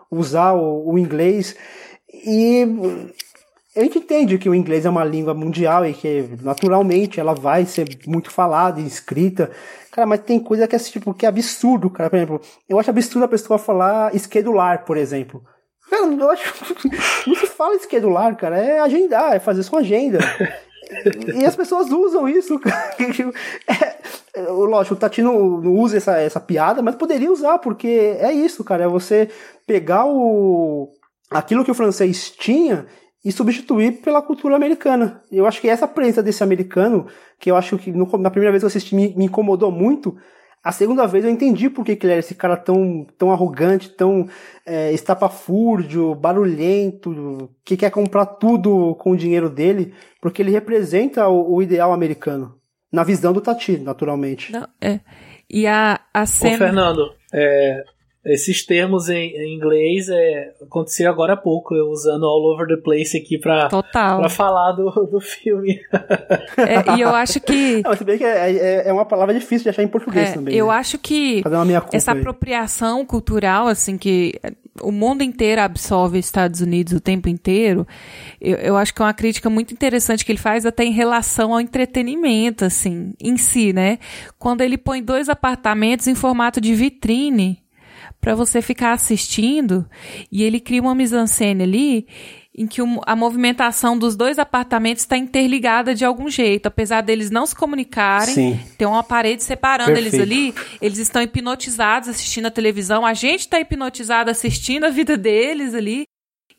usar o, o inglês. E a gente entende que o inglês é uma língua mundial e que naturalmente ela vai ser muito falada e escrita. Cara, mas tem coisa que é tipo que é absurdo, cara. Por exemplo, eu acho absurdo a pessoa falar esquedular, por exemplo. Cara, eu acho. <laughs> Não se fala esquedular, cara. É agendar, é fazer sua agenda. e as pessoas usam isso, cara. <laughs> É, lógico, o Tati não, não usa essa, essa piada, mas poderia usar, porque é isso, cara. É você pegar o aquilo que o francês tinha e substituir pela cultura americana. Eu acho que essa prensa desse americano, que eu acho que no, na primeira vez que eu assisti me, me incomodou muito, a segunda vez eu entendi por que, que ele era esse cara tão, tão arrogante, tão é, estapafúrdio, barulhento, que quer comprar tudo com o dinheiro dele, porque ele representa o, o ideal americano. Na visão do Tati, naturalmente. Não, é. E a, a cena. Ô, Fernando, é, esses termos em, em, inglês é, aconteceu agora há pouco, eu usando all over the place aqui pra, Total. pra falar do, do filme. É, e eu acho que. <laughs> Não, se bem que é, é, é, uma palavra difícil de achar em português é, também. Eu né? acho que essa aí. apropriação cultural, assim, que o mundo inteiro absorve os Estados Unidos o tempo inteiro, eu, eu acho que é uma crítica muito interessante que ele faz até em relação ao entretenimento, assim, em si, né? Quando ele põe dois apartamentos em formato de vitrine para você ficar assistindo e ele cria uma mise-en-scène ali em que a movimentação dos dois apartamentos está interligada de algum jeito, apesar deles não se comunicarem, Sim. tem uma parede separando Perfeito. eles ali, eles estão hipnotizados assistindo a televisão, a gente está hipnotizado assistindo a vida deles ali,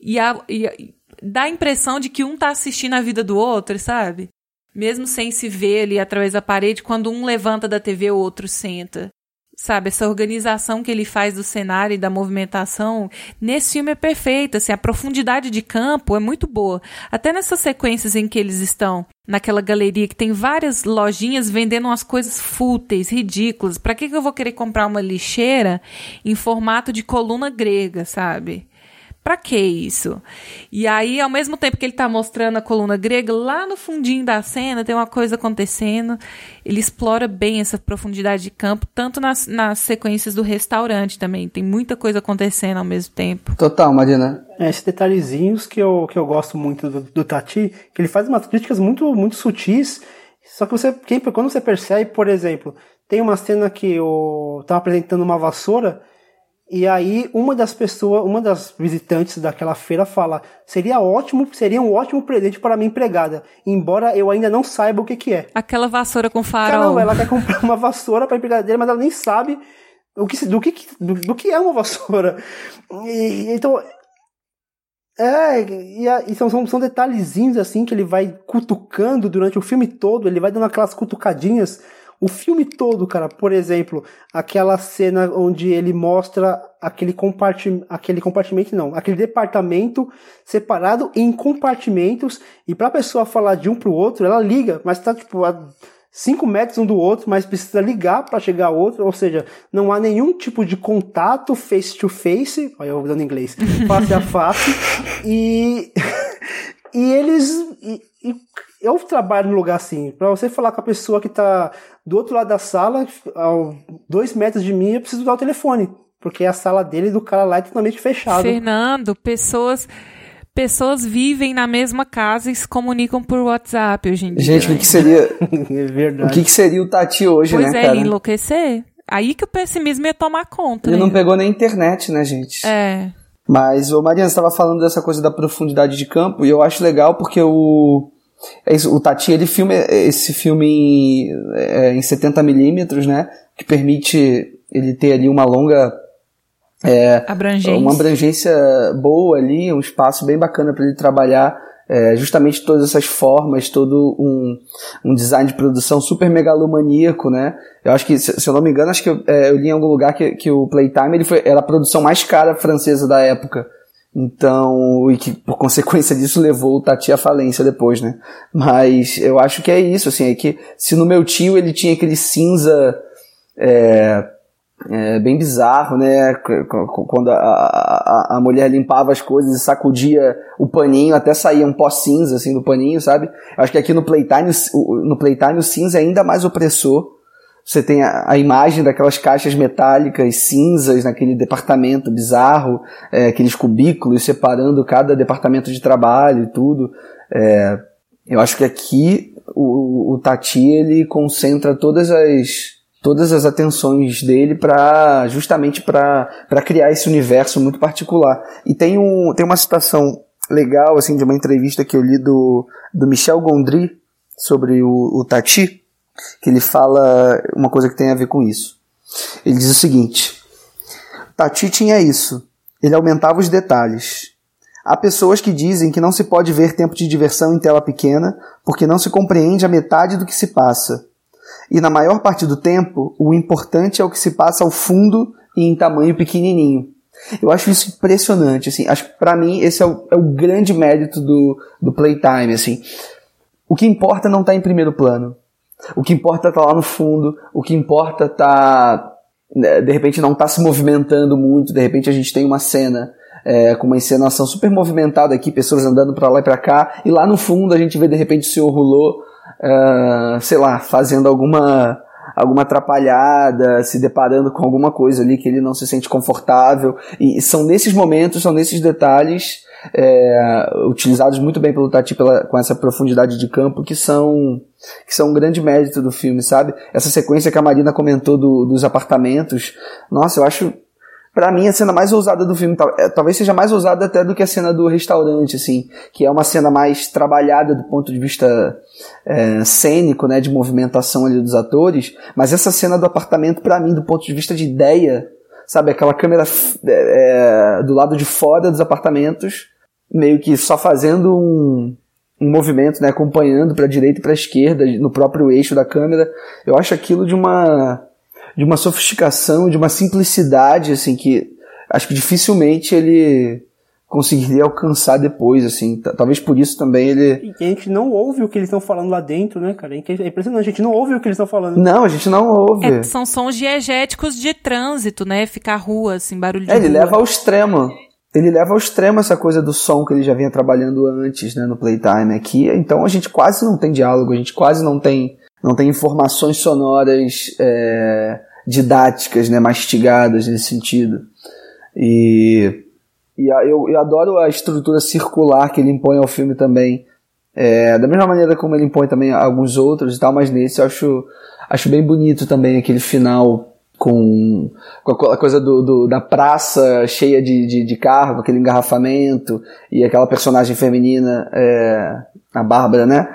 e, a, e dá a impressão de que um está assistindo a vida do outro, sabe? Mesmo sem se ver ali através da parede, quando um levanta da TV, o outro senta sabe, essa organização que ele faz do cenário e da movimentação, nesse filme é perfeita, assim, a profundidade de campo é muito boa. Até nessas sequências em que eles estão naquela galeria que tem várias lojinhas vendendo umas coisas fúteis, ridículas. Para que que eu vou querer comprar uma lixeira em formato de coluna grega, sabe? Pra que isso? E aí, ao mesmo tempo que ele tá mostrando a coluna grega, lá no fundinho da cena tem uma coisa acontecendo. Ele explora bem essa profundidade de campo, tanto nas, nas sequências do restaurante também. Tem muita coisa acontecendo ao mesmo tempo. Total, Marina. É, esses detalhezinhos que eu, que eu gosto muito do, do Tati, que ele faz umas críticas muito, muito sutis. Só que você, quem, quando você percebe, por exemplo, tem uma cena que eu tava apresentando uma vassoura e aí uma das pessoas, uma das visitantes daquela feira fala: "Seria ótimo, seria um ótimo presente para minha empregada, embora eu ainda não saiba o que que é". Aquela vassoura com farol. Ela quer comprar uma vassoura para empregada dele, mas ela nem sabe o que do que do, do que é uma vassoura. E, então é, e, a, e são, são, são detalhezinhos assim que ele vai cutucando durante o filme todo, ele vai dando aquelas cutucadinhas o filme todo, cara, por exemplo, aquela cena onde ele mostra aquele compartimento, aquele compartimento não, aquele departamento separado em compartimentos e para a pessoa falar de um pro outro, ela liga, mas tá tipo a 5 metros um do outro, mas precisa ligar para chegar ao outro, ou seja, não há nenhum tipo de contato face to face, olha eu dando inglês, <laughs> face a face, e <laughs> e eles e, e eu trabalho num lugar assim, para você falar com a pessoa que tá do outro lado da sala, a dois metros de mim, eu preciso dar o telefone. Porque a sala dele e do cara lá é totalmente fechada. Fernando, pessoas pessoas vivem na mesma casa e se comunicam por WhatsApp hoje em dia. Gente, o que, que seria. <laughs> é verdade. O que, que seria o Tati hoje, pois né, é, cara? enlouquecer. Aí que o pessimismo ia tomar conta. Ele né? não pegou nem internet, né, gente? É. Mas, ô Mariana, você estava falando dessa coisa da profundidade de campo, e eu acho legal porque o. É isso, o Tati ele filma esse filme em, é, em 70mm, né? Que permite ele ter ali uma longa. É, Abrangência. Uma abrangência boa ali, um espaço bem bacana para ele trabalhar É, justamente todas essas formas, todo um, um design de produção super megalomaníaco, né? Eu acho que, se, se eu não me engano, acho que eu, é, eu li em algum lugar que, que o Playtime ele foi, era a produção mais cara francesa da época. Então, e que por consequência disso levou o Tati à falência depois, né? Mas eu acho que é isso, assim, é que se no meu tio ele tinha aquele cinza é, é, bem bizarro, né? Quando a, a, a, mulher limpava as coisas e sacudia o paninho, até saía um pó cinza assim do paninho, sabe? Acho que aqui no Playtime, no Playtime o cinza é ainda mais opressor. Você tem a, a imagem daquelas caixas metálicas cinzas naquele departamento bizarro, é, aqueles cubículos separando cada departamento de trabalho e tudo. É, eu acho que aqui o, o Tati ele concentra todas as todas as atenções dele para justamente para criar esse universo muito particular. E tem, um, tem uma citação legal assim de uma entrevista que eu li do, do Michel Gondry sobre o, o Tati, que ele fala uma coisa que tem a ver com isso. Ele diz o seguinte: Tati tinha isso. Ele aumentava os detalhes. Há pessoas que dizem que não se pode ver tempo de diversão em tela pequena porque não se compreende a metade do que se passa. E na maior parte do tempo, o importante é o que se passa ao fundo e em tamanho pequenininho. Eu acho isso impressionante, assim. Acho para mim esse é o, é o, grande mérito do, do Playtime, assim. O que importa não está em primeiro plano. O que importa tá lá no fundo. O que importa tá né, de repente não tá se movimentando muito. De repente a gente tem uma cena é, com uma encenação super movimentada aqui, pessoas andando para lá e para cá, e lá no fundo a gente vê de repente o senhor Rulot uh, sei lá, fazendo alguma alguma atrapalhada, se deparando com alguma coisa ali que ele não se sente confortável. E são nesses momentos, são nesses detalhes é, utilizados muito bem pelo Tati pela, com essa profundidade de campo que são que são um grande mérito do filme, sabe? Essa sequência que a Marina comentou do, dos apartamentos, nossa, eu acho para mim, a cena mais ousada do filme, é, talvez seja mais ousada até do que a cena do restaurante, assim, que é uma cena mais trabalhada do ponto de vista é, cênico, né, de movimentação ali dos atores, mas essa cena do apartamento, para mim, do ponto de vista de ideia, sabe, aquela câmera é, é, do lado de fora dos apartamentos, meio que só fazendo um, um movimento, né, acompanhando para direita e para esquerda no próprio eixo da câmera, eu acho aquilo de uma de uma sofisticação, de uma simplicidade, assim, que acho que dificilmente ele conseguiria alcançar depois, assim. Talvez por isso também ele. E a gente não ouve o que eles estão falando lá dentro, né, cara? É, é impressionante, a gente não ouve o que eles estão falando. Não, a gente não ouve. É, são sons diegéticos de trânsito, né? Ficar rua, assim, barulho de É, ele rua. leva ao extremo. Ele leva ao extremo essa coisa do som que ele já vinha trabalhando antes, né, no Playtime aqui. Então a gente quase não tem diálogo, a gente quase não tem, não tem informações sonoras é, didáticas, né, mastigadas nesse sentido. E, e eu, eu adoro a estrutura circular que ele impõe ao filme também. É, da mesma maneira como ele impõe também alguns outros e tal, mas nesse eu acho, acho bem bonito também aquele final com, com aquela coisa do, do, da praça cheia de, de, de carro, com aquele engarrafamento, e aquela personagem feminina, é, a Bárbara, né?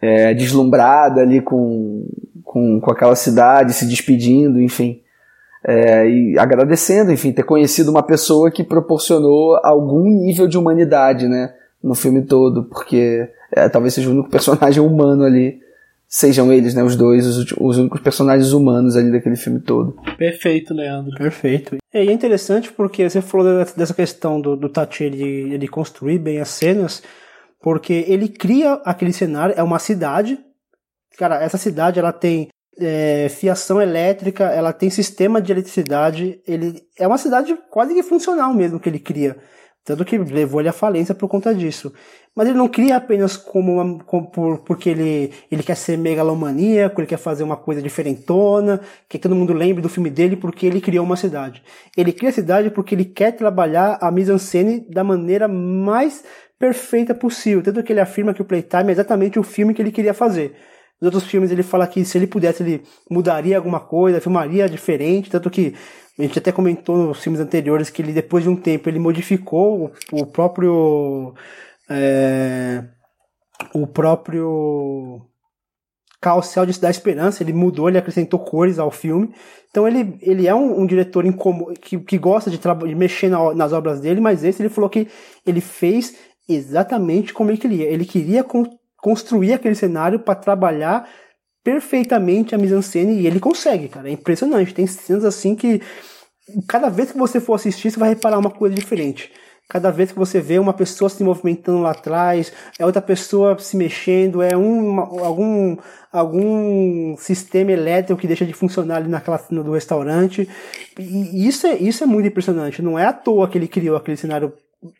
É, deslumbrada ali com, com, com aquela cidade, se despedindo, enfim. É, e agradecendo, enfim, ter conhecido uma pessoa que proporcionou algum nível de humanidade, né, no filme todo, porque é, talvez seja o único personagem humano ali, sejam eles, né, os dois, os, os únicos personagens humanos ali daquele filme todo. Perfeito, Leandro. Perfeito. E é interessante porque você falou dessa questão do, do Tati ele, ele construir bem as cenas, porque ele cria aquele cenário, é uma cidade, Cara, essa cidade ela tem é, fiação elétrica, ela tem sistema de eletricidade, ele é uma cidade quase que funcional mesmo que ele cria. Tanto que levou ele à falência por conta disso. Mas ele não cria apenas como, uma, como por, porque ele, ele quer ser megalomaníaco, ele quer fazer uma coisa diferentona, que todo mundo lembre do filme dele porque ele criou uma cidade. Ele cria a cidade porque ele quer trabalhar a mise-en-scène da maneira mais perfeita possível. Tanto que ele afirma que o Playtime é exatamente o filme que ele queria fazer. Nos outros filmes ele fala que se ele pudesse ele mudaria alguma coisa, filmaria diferente, tanto que a gente até comentou nos filmes anteriores que ele depois de um tempo ele modificou o, o próprio é, o próprio Carrossel de da Esperança, ele mudou, ele acrescentou cores ao filme. Então ele, ele é um, um diretor que, que gosta de, de mexer na, nas obras dele, mas esse ele falou que ele fez exatamente como ele queria. Ele queria con construir aquele cenário para trabalhar perfeitamente a mise-en-scène e ele consegue, cara. É impressionante. Tem cenas assim que cada vez que você for assistir, você vai reparar uma coisa diferente. Cada vez que você vê uma pessoa se movimentando lá atrás, é outra pessoa se mexendo, é um, algum, algum sistema elétrico que deixa de funcionar ali naquela cena do restaurante. E isso é, isso é muito impressionante. Não é à toa que ele criou aquele cenário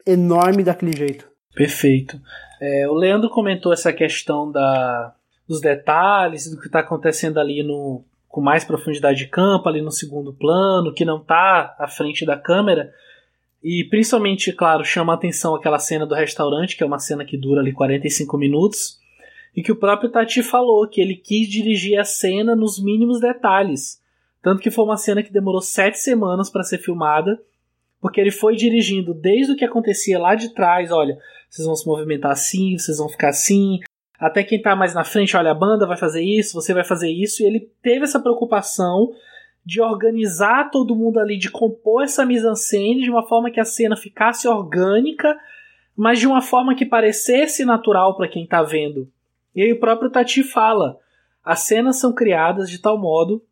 enorme daquele jeito. Perfeito. É, o Leandro comentou essa questão da, dos detalhes, do que está acontecendo ali no, com mais profundidade de campo, ali no segundo plano, que não está à frente da câmera. E principalmente, claro, chama a atenção aquela cena do restaurante, que é uma cena que dura ali 45 minutos, e que o próprio Tati falou que ele quis dirigir a cena nos mínimos detalhes. Tanto que foi uma cena que demorou sete semanas para ser filmada, porque ele foi dirigindo desde o que acontecia lá de trás, olha, vocês vão se movimentar assim, vocês vão ficar assim, até quem tá mais na frente, olha, a banda vai fazer isso, você vai fazer isso, e ele teve essa preocupação de organizar todo mundo ali, de compor essa mise-en-scène de uma forma que a cena ficasse orgânica, mas de uma forma que parecesse natural para quem está vendo. E aí o próprio Tati fala: as cenas são criadas de tal modo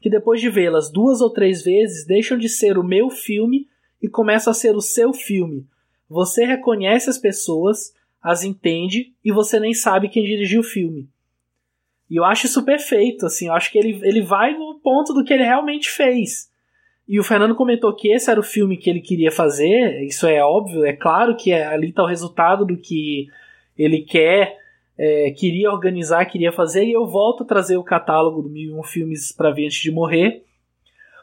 que depois de vê-las duas ou três vezes deixam de ser o meu filme e começam a ser o seu filme. Você reconhece as pessoas, as entende e você nem sabe quem dirigiu o filme. E eu acho isso perfeito, assim, eu acho que ele, ele vai no ponto do que ele realmente fez. E o Fernando comentou que esse era o filme que ele queria fazer, isso é óbvio, é claro que é, ali está o resultado do que ele quer, é, queria organizar, queria fazer, e eu volto a trazer o catálogo do 1001 Filmes para ver antes de morrer,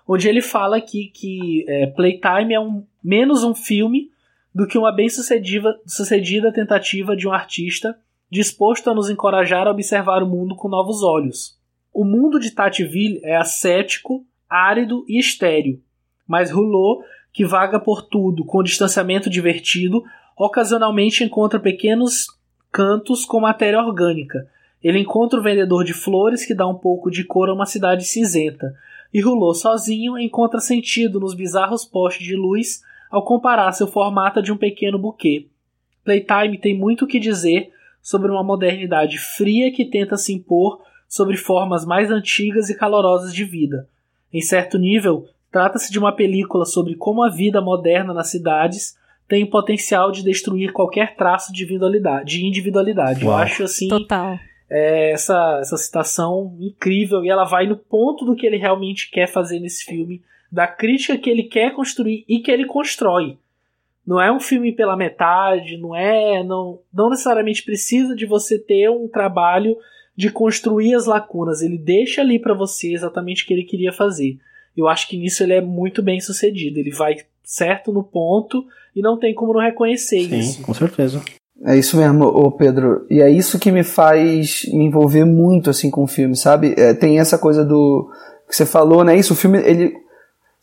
onde ele fala aqui que é, Playtime é um, menos um filme do que uma bem-sucedida sucedida tentativa de um artista disposto a nos encorajar a observar o mundo com novos olhos. O mundo de Tativille é ascético, árido e estéril, mas Rouleau, que vaga por tudo com distanciamento divertido, ocasionalmente encontra pequenos cantos com matéria orgânica. Ele encontra o vendedor de flores que dá um pouco de cor a uma cidade cinzenta, e Rouleau sozinho encontra sentido nos bizarros postes de luz ao comparar seu formato de um pequeno buquê. Playtime tem muito o que dizer sobre uma modernidade fria que tenta se impor sobre formas mais antigas e calorosas de vida. Em certo nível, trata-se de uma película sobre como a vida moderna nas cidades tem o potencial de destruir qualquer traço de individualidade. De individualidade. Eu acho assim. Total. É, essa, essa citação incrível e ela vai no ponto do que ele realmente quer fazer nesse filme, da crítica que ele quer construir e que ele constrói. Não é um filme pela metade, não é. Não, não necessariamente precisa de você ter um trabalho de construir as lacunas. Ele deixa ali para você exatamente o que ele queria fazer. Eu acho que nisso ele é muito bem sucedido. Ele vai certo no ponto e não tem como não reconhecer Sim, isso. com certeza. É isso mesmo, ô Pedro. E é isso que me faz me envolver muito assim com o filme, sabe? É, tem essa coisa do que você falou, né? Isso, o filme ele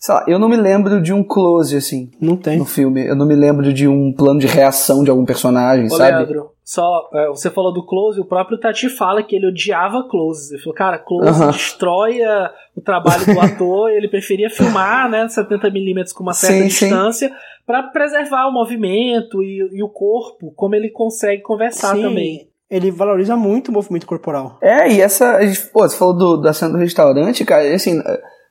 Sei lá, eu não me lembro de um close, assim. Não tem. No filme. Eu não me lembro de um plano de reação de algum personagem, Ô, sabe? Leandro, só, é, você falou do Close, o próprio Tati fala que ele odiava Close. Ele falou, cara, Close Aham. destrói a- o trabalho do <laughs> ator, ele preferia filmar, né, 70mm com uma certa Sim, sim. distância, pra preservar o movimento e, e o corpo, como ele consegue conversar Sim, também. Ele valoriza muito o movimento corporal. É, e essa. Pô, você falou do- da cena do restaurante, cara, e assim.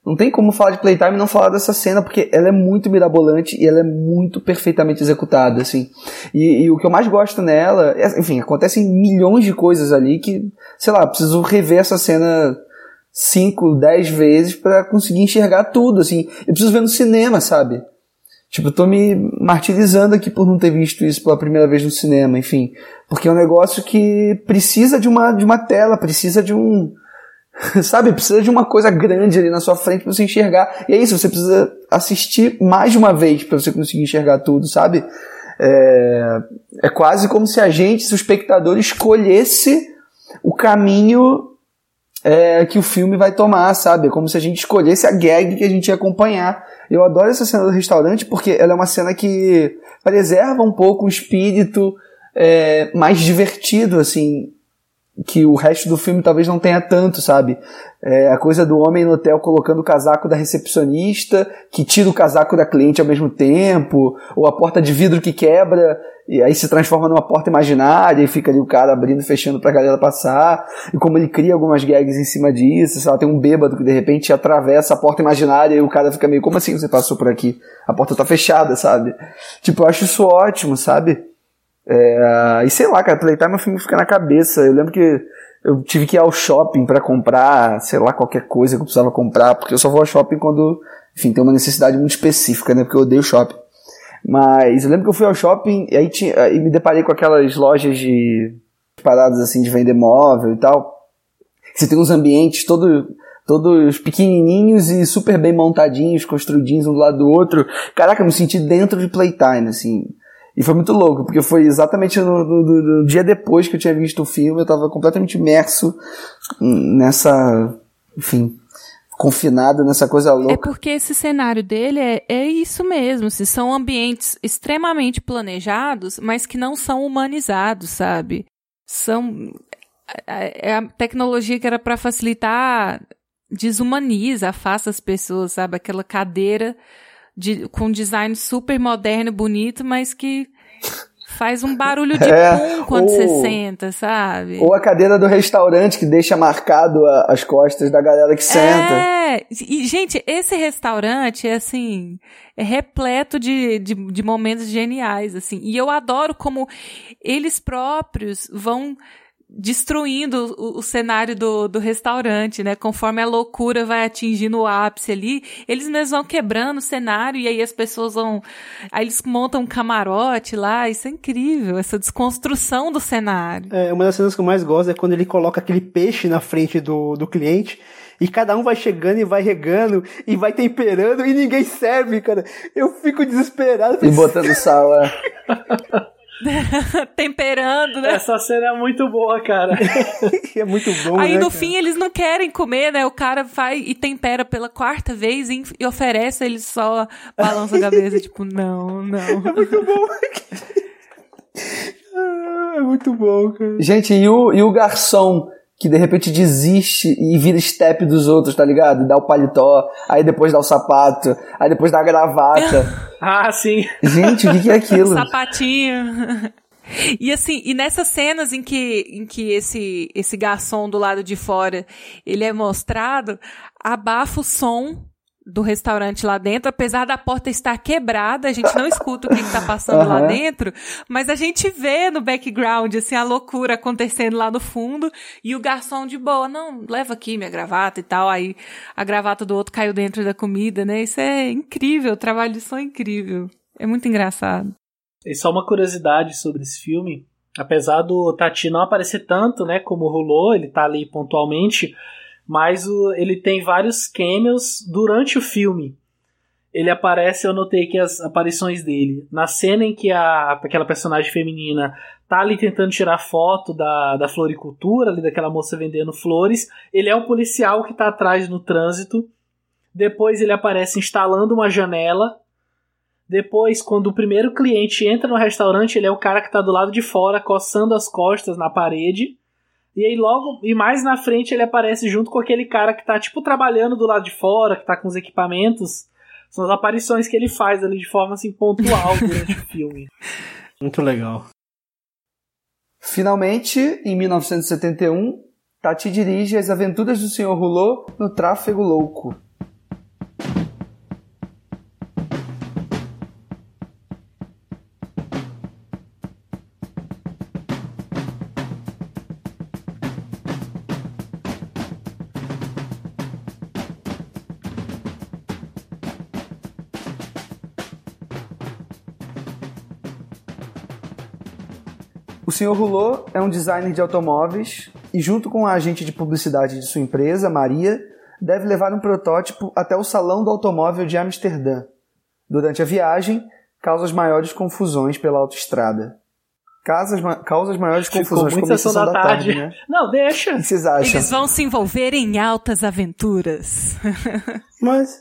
Não tem como falar de Playtime e não falar dessa cena, porque ela é muito mirabolante e ela é muito perfeitamente executada, assim. E, e o que eu mais gosto nela, é- enfim, acontecem milhões de coisas ali que, sei lá, preciso rever essa cena 5, 10 vezes pra conseguir enxergar tudo, assim. Eu preciso ver no cinema, sabe? Tipo, eu tô me martirizando aqui por não ter visto isso pela primeira vez no cinema, enfim. Porque é um negócio que precisa de uma, de uma tela, precisa de um. <laughs> Sabe? Precisa de uma coisa grande ali na sua frente pra você enxergar. E é isso, você precisa assistir mais de uma vez pra você conseguir enxergar tudo, sabe? É, é quase como se a gente, se o espectador, escolhesse o caminho é, que o filme vai tomar, sabe? É como se a gente escolhesse a gag que a gente ia acompanhar. Eu adoro essa cena do restaurante porque ela é uma cena que preserva um pouco o espírito é, mais divertido, assim. Que o resto do filme talvez não tenha tanto, sabe? É, a coisa do homem no hotel colocando o casaco da recepcionista, que tira o casaco da cliente ao mesmo tempo, ou a porta de vidro que quebra e aí se transforma numa porta imaginária e fica ali o cara abrindo e fechando pra galera passar, e como ele cria algumas gags em cima disso, sei lá, tem um bêbado que de repente atravessa a porta imaginária e o cara fica meio, como assim você passou por aqui? A porta tá fechada, sabe? Tipo, eu acho isso ótimo, sabe? É, e sei lá, cara, Playtime é um filme que fica na cabeça. Eu lembro que eu tive que ir ao shopping para comprar, sei lá, qualquer coisa que eu precisava comprar, porque eu só vou ao shopping quando, enfim, tem uma necessidade muito específica, né? Porque eu odeio shopping. Mas eu lembro que eu fui ao shopping e aí tinha, e me deparei com aquelas lojas de paradas assim de vender móvel e tal. Você tem uns ambientes todo, todos pequenininhos e super bem montadinhos, construidinhos um do lado do outro. Caraca, eu me senti dentro de Playtime, assim. E foi muito louco, porque foi exatamente no, no, no, dia depois que eu tinha visto o filme, eu tava completamente imerso nessa, enfim, confinado nessa coisa é louca. É porque esse cenário dele é, é isso mesmo, se são ambientes extremamente planejados, mas que não são humanizados, sabe? São é a tecnologia que era para facilitar desumaniza, afasta as pessoas, sabe? Aquela cadeira de, com design super moderno, bonito, mas que faz um barulho de <laughs> é, pum quando ou, você senta, sabe? Ou a cadeira do restaurante que deixa marcado a, as costas da galera que senta. É, e gente, esse restaurante é assim, é repleto de, de, de momentos geniais, assim. E eu adoro como eles próprios vão destruindo o, o, cenário do, do restaurante, né? Conforme a loucura vai atingindo o ápice ali, eles mesmos vão quebrando o cenário e aí as pessoas vão. Aí eles montam um camarote lá, isso é incrível, essa desconstrução do cenário. É, uma das cenas que eu mais gosto é quando ele coloca aquele peixe na frente do, do cliente. E cada um vai chegando e vai regando e vai temperando e ninguém serve, cara. Eu fico desesperado. E botando sal, é. <laughs> <laughs> temperando, né? Essa cena é muito boa, cara. <laughs> é muito bom, Aí né, no cara? fim eles não querem comer, né? O cara vai e tempera pela quarta vez e, e oferece, eles só balançam a cabeça, tipo, não, não. <laughs> É muito bom. é muito bom, cara. Gente, e o, e o garçom que de repente desiste e vira step dos outros, tá ligado? Dá o paletó, aí depois dá o sapato, aí depois dá a gravata. <laughs> ah, sim. Gente, o que, que é aquilo? <laughs> Sapatinho. E assim, e nessas cenas em que, em que esse, esse garçom do lado de fora ele é mostrado, abafa o som do restaurante lá dentro, apesar da porta estar quebrada, a gente não escuta o que está passando uhum. lá dentro, mas a gente vê no background, assim, a loucura acontecendo lá no fundo, e o garçom de boa, não, leva aqui minha gravata e tal, aí a gravata do outro caiu dentro da comida, né? Isso é incrível, o trabalho de som é incrível. É muito engraçado. E só uma curiosidade sobre esse filme, apesar do Tati não aparecer tanto, né, como rolou, ele tá ali pontualmente, mas o, ele tem vários cameos durante o filme. Ele aparece, eu notei que as aparições dele. Na cena em que a, aquela personagem feminina tá ali tentando tirar foto da, da floricultura, ali daquela moça vendendo flores, ele é um policial que tá atrás no trânsito. Depois ele aparece instalando uma janela. Depois, quando o primeiro cliente entra no restaurante, ele é o cara que tá do lado de fora, coçando as costas na parede. E aí logo, e mais na frente ele aparece junto com aquele cara que tá tipo trabalhando do lado de fora, que tá com os equipamentos. São as aparições que ele faz ali de forma assim pontual <laughs> durante o filme. Muito legal. Finalmente, em 1971, Tati dirige As Aventuras do Sr. Hulot no Tráfego Louco. Sr. Hulot é um designer de automóveis e, junto com a agente de publicidade de sua empresa, Maria, deve levar um protótipo até o Salão do Automóvel de Amsterdã. Durante a viagem, causa as maiores confusões pela autoestrada. Causas, causas maiores confusões como sessão, sessão da, da tarde. tarde. né? Não, deixa. O que vocês acham? Eles vão se envolver em altas aventuras. mas,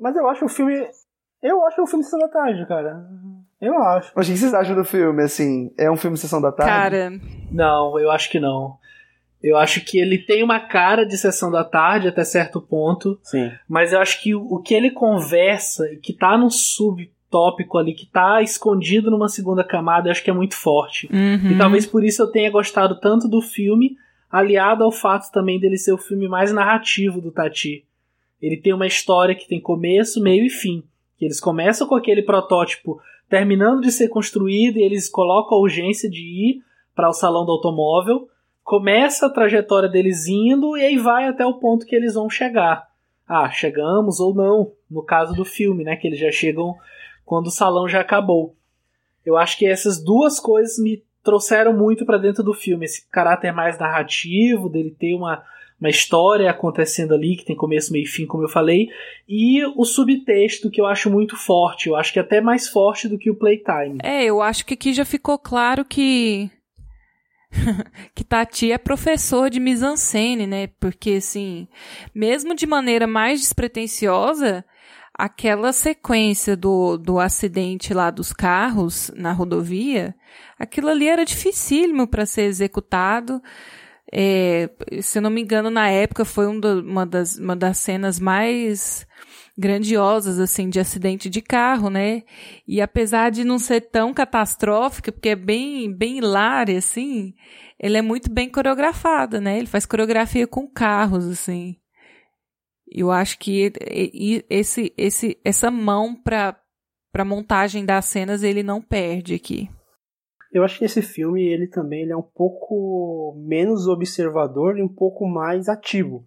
mas eu acho o filme. Eu acho o filme Sessão da Tarde, cara. Eu acho. Mas o que vocês acham do filme, assim? É um filme Sessão da Tarde? Cara... Não, eu acho que não. Eu acho que ele tem uma cara de sessão da tarde até certo ponto. Sim. Mas eu acho que o que ele conversa, que tá num subtópico ali, que tá escondido numa segunda camada, eu acho que é muito forte. Uhum. E talvez por isso eu tenha gostado tanto do filme, aliado ao fato também dele ser o filme mais narrativo do Tati. Ele tem uma história que tem começo, meio e fim. Que eles começam com aquele protótipo terminando de ser construído e eles colocam a urgência de ir para o salão do automóvel começa a trajetória deles indo e aí vai até o ponto que eles vão chegar. Ah, chegamos ou não, no caso do filme, né, que eles já chegam quando o salão já acabou. Eu acho que essas duas coisas me trouxeram muito para dentro do filme, esse caráter mais narrativo, dele ter uma, uma história acontecendo ali, que tem começo, meio e fim, como eu falei, e o subtexto que eu acho muito forte, eu acho que é até mais forte do que o Playtime. É, eu acho que aqui já ficou claro que <laughs> que Tati é professor de mise-en-scène, né? Porque, assim, mesmo de maneira mais despretensiosa, aquela sequência do, do acidente lá dos carros na rodovia, aquilo ali era dificílimo para ser executado. É, se eu não me engano, na época foi um do, uma, das, uma das cenas mais grandiosas, assim, de acidente de carro, né? E apesar de não ser tão catastrófica, porque é bem, bem hilária, assim, ele é muito bem coreografada, né? Ele faz coreografia com carros, assim. Eu acho que esse, esse, essa mão para para montagem das cenas ele não perde aqui. Eu acho que esse filme ele também ele é um pouco menos observador e um pouco mais ativo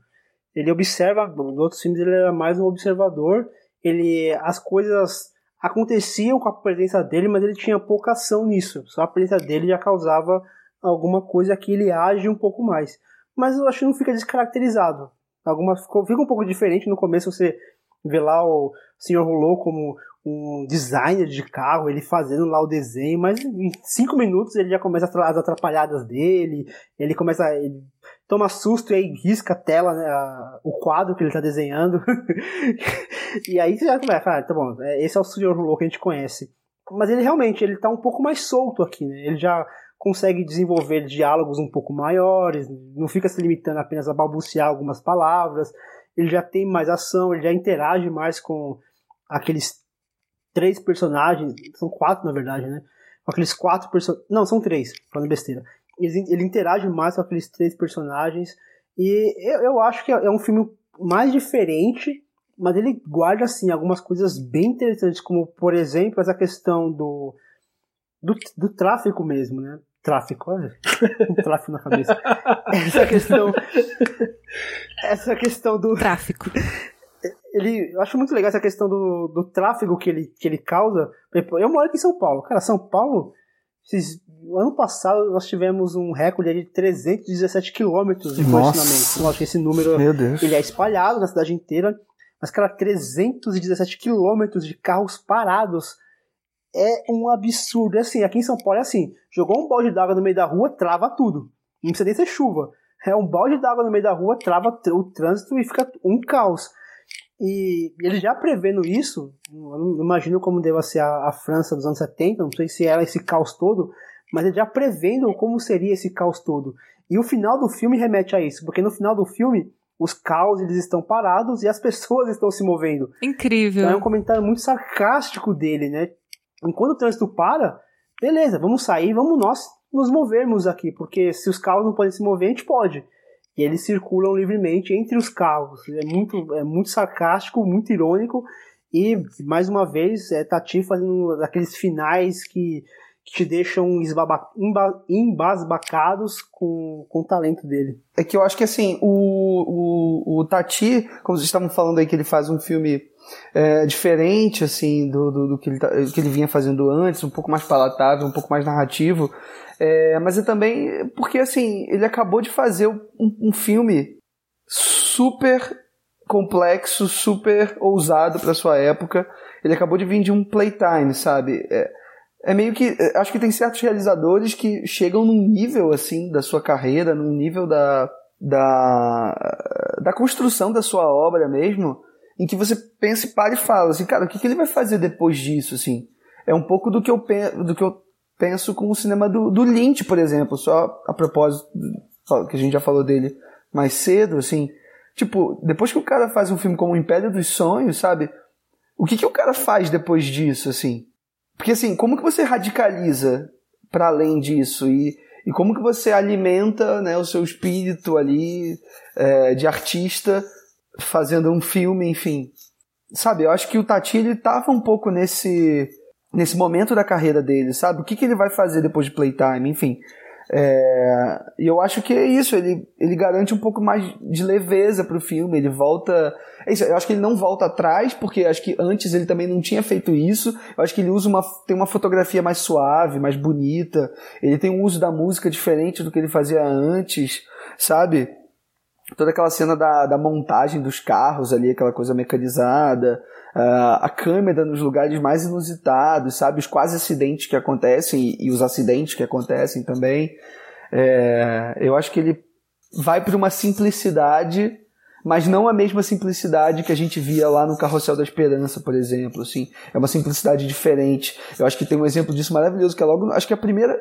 ele observa, nos outros filmes ele era mais um observador, ele as coisas aconteciam com a presença dele, mas ele tinha pouca ação nisso. Só a presença dele já causava alguma coisa que ele age um pouco mais. Mas eu acho que não fica descaracterizado. Alguma, fica um pouco diferente no começo você vê lá o Sr. Rolou como um designer de carro, ele fazendo lá o desenho, mas em cinco minutos ele já começa as atrapalhadas dele, ele começa, ele toma susto e aí risca a tela, né, a, o quadro que ele está desenhando. <laughs> e aí você já começa, ah, tá bom, é, esse é o Sr. Rolou que a gente conhece. Mas ele realmente, ele tá um pouco mais solto aqui, né? Ele já consegue desenvolver diálogos um pouco maiores, não fica se limitando apenas a balbuciar algumas palavras, ele já tem mais ação, ele já interage mais com aqueles três personagens, são quatro na verdade, né? Com aqueles quatro personagens, não, são três, falando besteira. Ele, ele, interage mais com aqueles três personagens e eu, eu acho que é, é um filme mais diferente, mas ele guarda assim algumas coisas bem interessantes, como por exemplo essa questão do do, do tráfico mesmo, né? Tráfico, olha, <laughs> um tráfico na cabeça. Essa questão, essa questão do tráfico ele, eu acho muito legal essa questão do, do tráfego que ele, que ele causa. Eu moro aqui em São Paulo. Cara, São Paulo, esses, ano passado nós tivemos um recorde de 317 quilômetros de congestionamento. Lógico que esse número ele é espalhado na cidade inteira. Mas, cara, 317 quilômetros de carros parados é um absurdo. É assim, aqui em São Paulo é assim: jogou um balde d'água no meio da rua, trava tudo. Não precisa nem ser chuva. É um balde d'água no meio da rua, trava o trânsito e fica um caos. E ele já prevendo isso, eu não imagino como deva ser a, a, França dos anos 70, não sei se era esse caos todo, mas ele já prevendo como seria esse caos todo. E o final do filme remete a isso, porque no final do filme os caos eles estão parados e as <laughs> pessoas estão se movendo. Incrível. Então é um comentário muito sarcástico dele, né? Enquanto o trânsito para, beleza, vamos sair, vamos nós nos movermos aqui, porque se os carros não podem se mover, a gente pode e eles circulam livremente entre os carros. É muito, é muito sarcástico, muito irônico e mais uma vez é Tati fazendo aqueles finais que, que te deixam embasbacados com, com o talento dele. É que eu acho que assim, o, o, o Tati, como vocês estavam falando aí que ele faz um filme é, diferente assim do, do, do que, ele, tá, que ele vinha fazendo antes, um pouco mais palatável, um pouco mais narrativo. É, mas é também porque assim ele acabou de fazer um, um filme super complexo, super ousado para sua época. Ele acabou de vir de um playtime, sabe? É, é meio que é, acho que tem certos realizadores que chegam num nível assim da sua carreira, num nível da da, da construção da sua obra mesmo, em que você pensa e para e fala assim, cara, o que, que ele vai fazer depois disso, assim? É um pouco do que eu, do que eu penso com o cinema do, do Lynch, por exemplo, só a propósito que a gente já falou dele mais cedo, assim, tipo, depois que o cara faz um filme como o Império dos Sonhos, sabe? O que que o cara faz depois disso, assim? Porque assim, como que você radicaliza para além disso e, e como que você alimenta né, o seu espírito ali é, de artista fazendo um filme, enfim. Sabe, eu acho que o Tati ele tava um pouco nesse nesse momento da carreira dele, sabe? O que, que ele vai fazer depois de Playtime, enfim. É, e eu acho que é isso, ele, ele garante um pouco mais de leveza pro filme, ele volta. É isso, eu acho que ele não volta atrás, porque acho que antes ele também não tinha feito isso. Eu acho que ele usa uma, tem uma fotografia mais suave, mais bonita. Ele tem um uso da música diferente do que ele fazia antes, sabe? Toda aquela cena da, da montagem dos carros ali, aquela coisa mecanizada uh, a câmera nos lugares mais inusitados, sabe? Os quase acidentes que acontecem e, e os acidentes que acontecem também. É, eu acho que ele vai para uma simplicidade, mas não a mesma simplicidade que a gente via lá no Carrossel da Esperança, por exemplo. Assim, é uma simplicidade diferente. Eu acho que tem um exemplo disso maravilhoso, que é logo, acho que a primeira,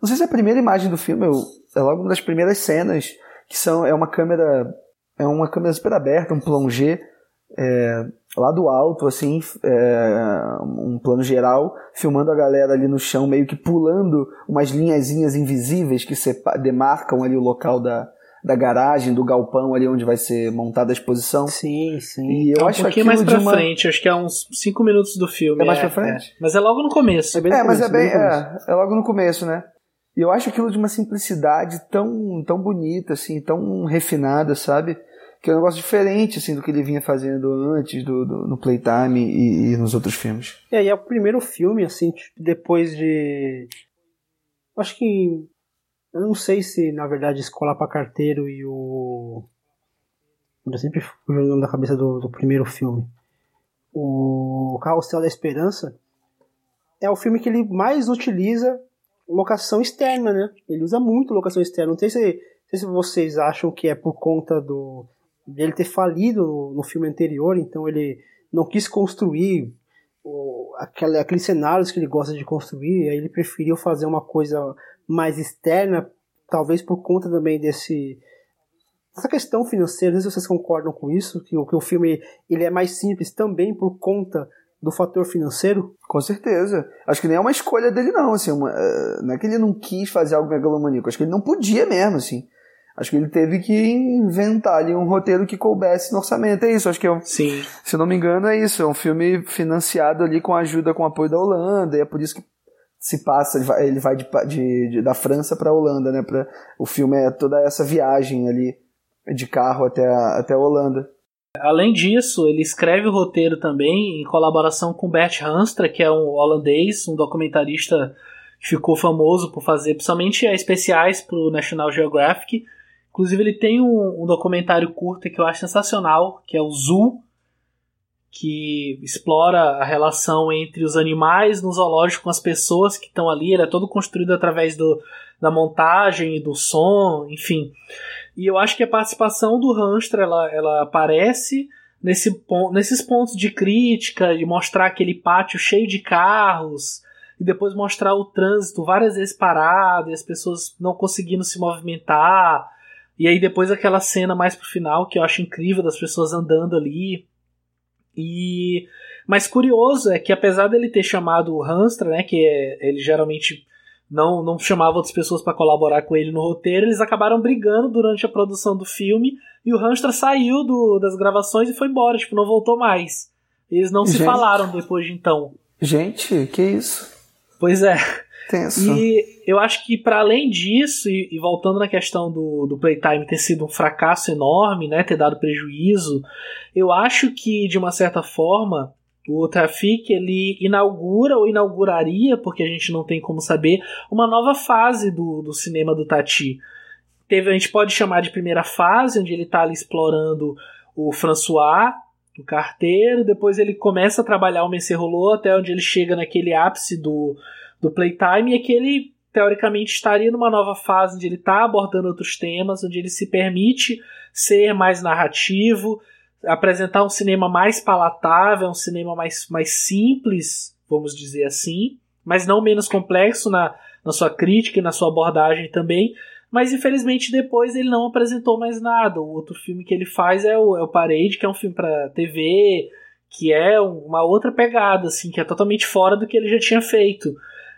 não sei se é a primeira imagem do filme, é logo uma das primeiras cenas, que são, é uma câmera, é uma câmera super aberta, um plongé, é, lá do alto, assim, é, um plano geral, filmando a galera ali no chão, meio que pulando umas linhazinhas invisíveis que demarcam ali o local da, da garagem, do galpão ali onde vai ser montada a exposição. Sim, sim. E eu é um acho pouquinho mais pra uma... frente, acho que é uns 5 minutos do filme. É mais pra é, frente? É. Mas é logo no começo. É, bem é começo, mas é bem, é, é logo no começo, né? E eu acho aquilo de uma simplicidade tão, tão bonita, assim, tão refinada, sabe? que é um negócio diferente assim do que ele vinha fazendo antes do, do no Playtime e, e, nos outros filmes. É, e é o primeiro filme assim depois de acho que eu não sei se na verdade Escola para Carteiro e o eu sempre fico jogando na cabeça do, do primeiro filme. O Carrossel da Esperança é o filme que ele mais utiliza locação externa, né? Ele usa muito locação externa. Não sei se, não sei se vocês acham que é por conta do dele ter falido no, filme anterior, então ele não quis construir o, aquele, aqueles cenários que ele gosta de construir, aí ele preferiu fazer uma coisa mais externa, talvez por conta também desse essa questão financeira, não sei se vocês concordam com isso, que que o filme ele é mais simples também por conta do fator financeiro? Com certeza. Acho que nem é uma escolha dele não, assim, uma, uh, não é que ele não quis fazer algo megalomaníaco, acho que ele não podia mesmo, assim. Acho que ele teve que inventar ali um roteiro que coubesse no orçamento. É isso, acho que é um, Sim. Se não me engano, é isso. É um filme financiado ali com ajuda, com apoio da Holanda. E é por isso que se passa, ele vai, ele vai de, de, de, da França para a Holanda, né? Pra, o filme é toda essa viagem ali de carro até a, até a Holanda. Além disso, ele escreve o roteiro também em colaboração com Bert Hanstra, que é um holandês, um documentarista que ficou famoso por fazer principalmente especiais para o National Geographic Inclusive, ele tem um, um, documentário curto que eu acho sensacional, que é o Zoo, que explora a relação entre os animais no zoológico com as pessoas que estão ali. Ele é todo construído através do, da montagem e do som, enfim. E eu acho que a participação do Hamster ela, ela aparece nesse, nesses pontos de crítica, de mostrar aquele pátio cheio de carros, e depois mostrar o trânsito várias vezes parado, e as pessoas não conseguindo se movimentar e aí depois aquela cena mais pro final que eu acho incrível das pessoas andando ali. E mas curioso é que apesar dele ter chamado o Hanstra, né, que é, ele geralmente não não chamava outras pessoas para colaborar com ele no roteiro, eles acabaram brigando durante a produção do filme e o Hanstra saiu do, das gravações e foi embora, tipo, não voltou mais. Eles não Gente. se falaram depois de então. Gente, que isso? Pois é. Tenso. E eu acho que para além disso, e, e, voltando na questão do, do Playtime ter sido um fracasso enorme, né, ter dado prejuízo, eu acho que de uma certa forma o Traffic ele inaugura ou inauguraria, porque a gente não tem como saber, uma nova fase do, do cinema do Tati. Teve, a gente pode chamar de primeira fase, onde ele está ali explorando o François, o carteiro, depois ele começa a trabalhar o Messerolô até onde ele chega naquele ápice do, do Playtime é que ele teoricamente estaria numa nova fase onde ele está abordando outros temas, onde ele se permite ser mais narrativo, apresentar um cinema mais palatável, um cinema mais, mais simples, vamos dizer assim, mas não menos complexo na, na sua crítica e na sua abordagem também, mas infelizmente depois ele não apresentou mais nada. O outro filme que ele faz é o, é o Parade, que é um filme para TV, que é uma outra pegada, assim, que é totalmente fora do que ele já tinha feito.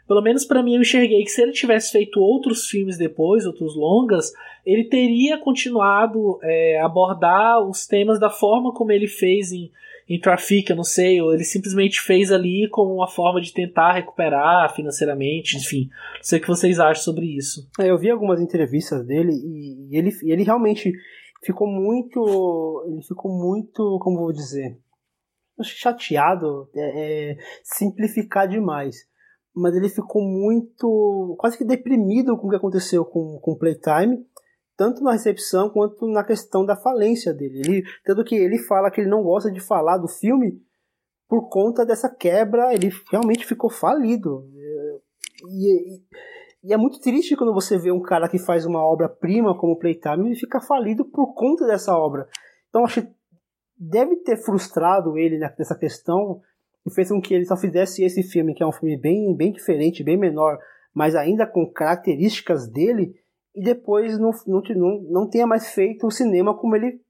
Pelo menos para mim eu enxerguei que se ele tivesse feito outros filmes depois, outros longas, ele teria continuado é, abordar os temas da forma como ele fez em, em Traffic, eu não sei, ou ele simplesmente fez ali como uma forma de tentar recuperar financeiramente, enfim. Não sei o que vocês acham sobre isso. É, eu vi algumas entrevistas dele e ele, ele realmente ficou muito. Ele ficou muito, como vou dizer, chateado, é, é, simplificar demais. Mas ele ficou muito, quase que deprimido com o que aconteceu com o Playtime, tanto na recepção quanto na questão da falência dele. Ele, tanto que ele fala que ele não gosta de falar do filme por conta dessa quebra, ele realmente ficou falido. E, e, e é muito triste quando você vê um cara que faz uma obra-prima como Playtime e fica falido por conta dessa obra. Então acho que deve ter frustrado ele nessa questão e fez com que ele só fizesse esse filme, que é um filme bem, bem diferente, bem menor, mas ainda com características dele, e depois não, não, não, não tenha mais feito o cinema como ele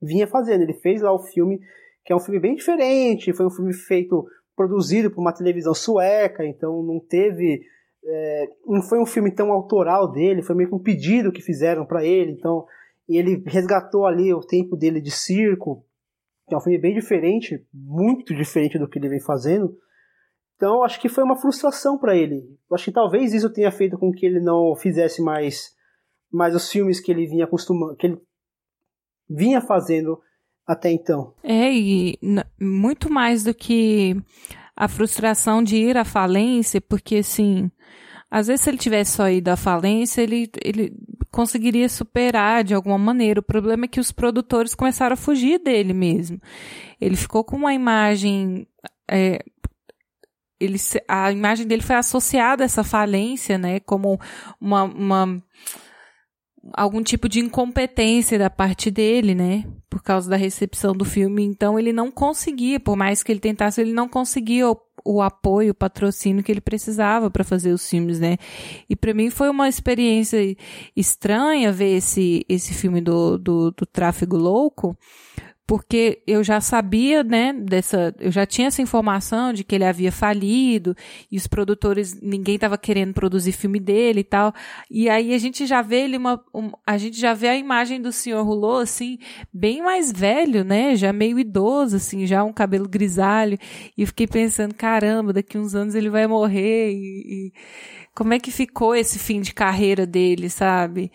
vinha fazendo. Ele fez lá o filme, que é um filme bem diferente, foi um filme feito, produzido por uma televisão sueca, então não teve. É, não foi um filme tão autoral dele, foi meio que um pedido que fizeram para ele, então e ele resgatou ali o tempo dele de circo, que é um filme bem diferente, muito diferente do que ele vem fazendo. Então, acho que foi uma frustração para ele. Acho que talvez isso tenha feito com que ele não fizesse mais, mais os filmes que ele vinha acostumando, que ele vinha fazendo até então. É, e muito mais do que a frustração de ir à falência, porque assim, às vezes se ele tivesse só ido à falência, ele, ele conseguiria superar de alguma maneira. O problema é que os produtores começaram a fugir dele mesmo. Ele ficou com uma imagem. É, ele, a imagem dele foi associada a essa falência, né? Como uma, uma algum tipo de incompetência da parte dele, né? Por causa da recepção do filme. Então ele não conseguia, por mais que ele tentasse, ele não conseguia o, apoio, o patrocínio que ele precisava para fazer os filmes, né? E para mim foi uma experiência estranha ver esse, esse filme do, do, do Tráfego Louco, porque eu já sabia, né, dessa, eu já tinha essa informação de que ele havia falido e os produtores, ninguém estava querendo produzir filme dele e tal. E aí a gente já vê ele uma, um, a gente já vê a imagem do senhor Rulô assim, bem mais velho, né, já meio idoso assim, já um cabelo grisalho. E eu fiquei pensando, caramba, daqui uns anos ele vai morrer e, e como é que ficou esse fim de carreira dele, sabe?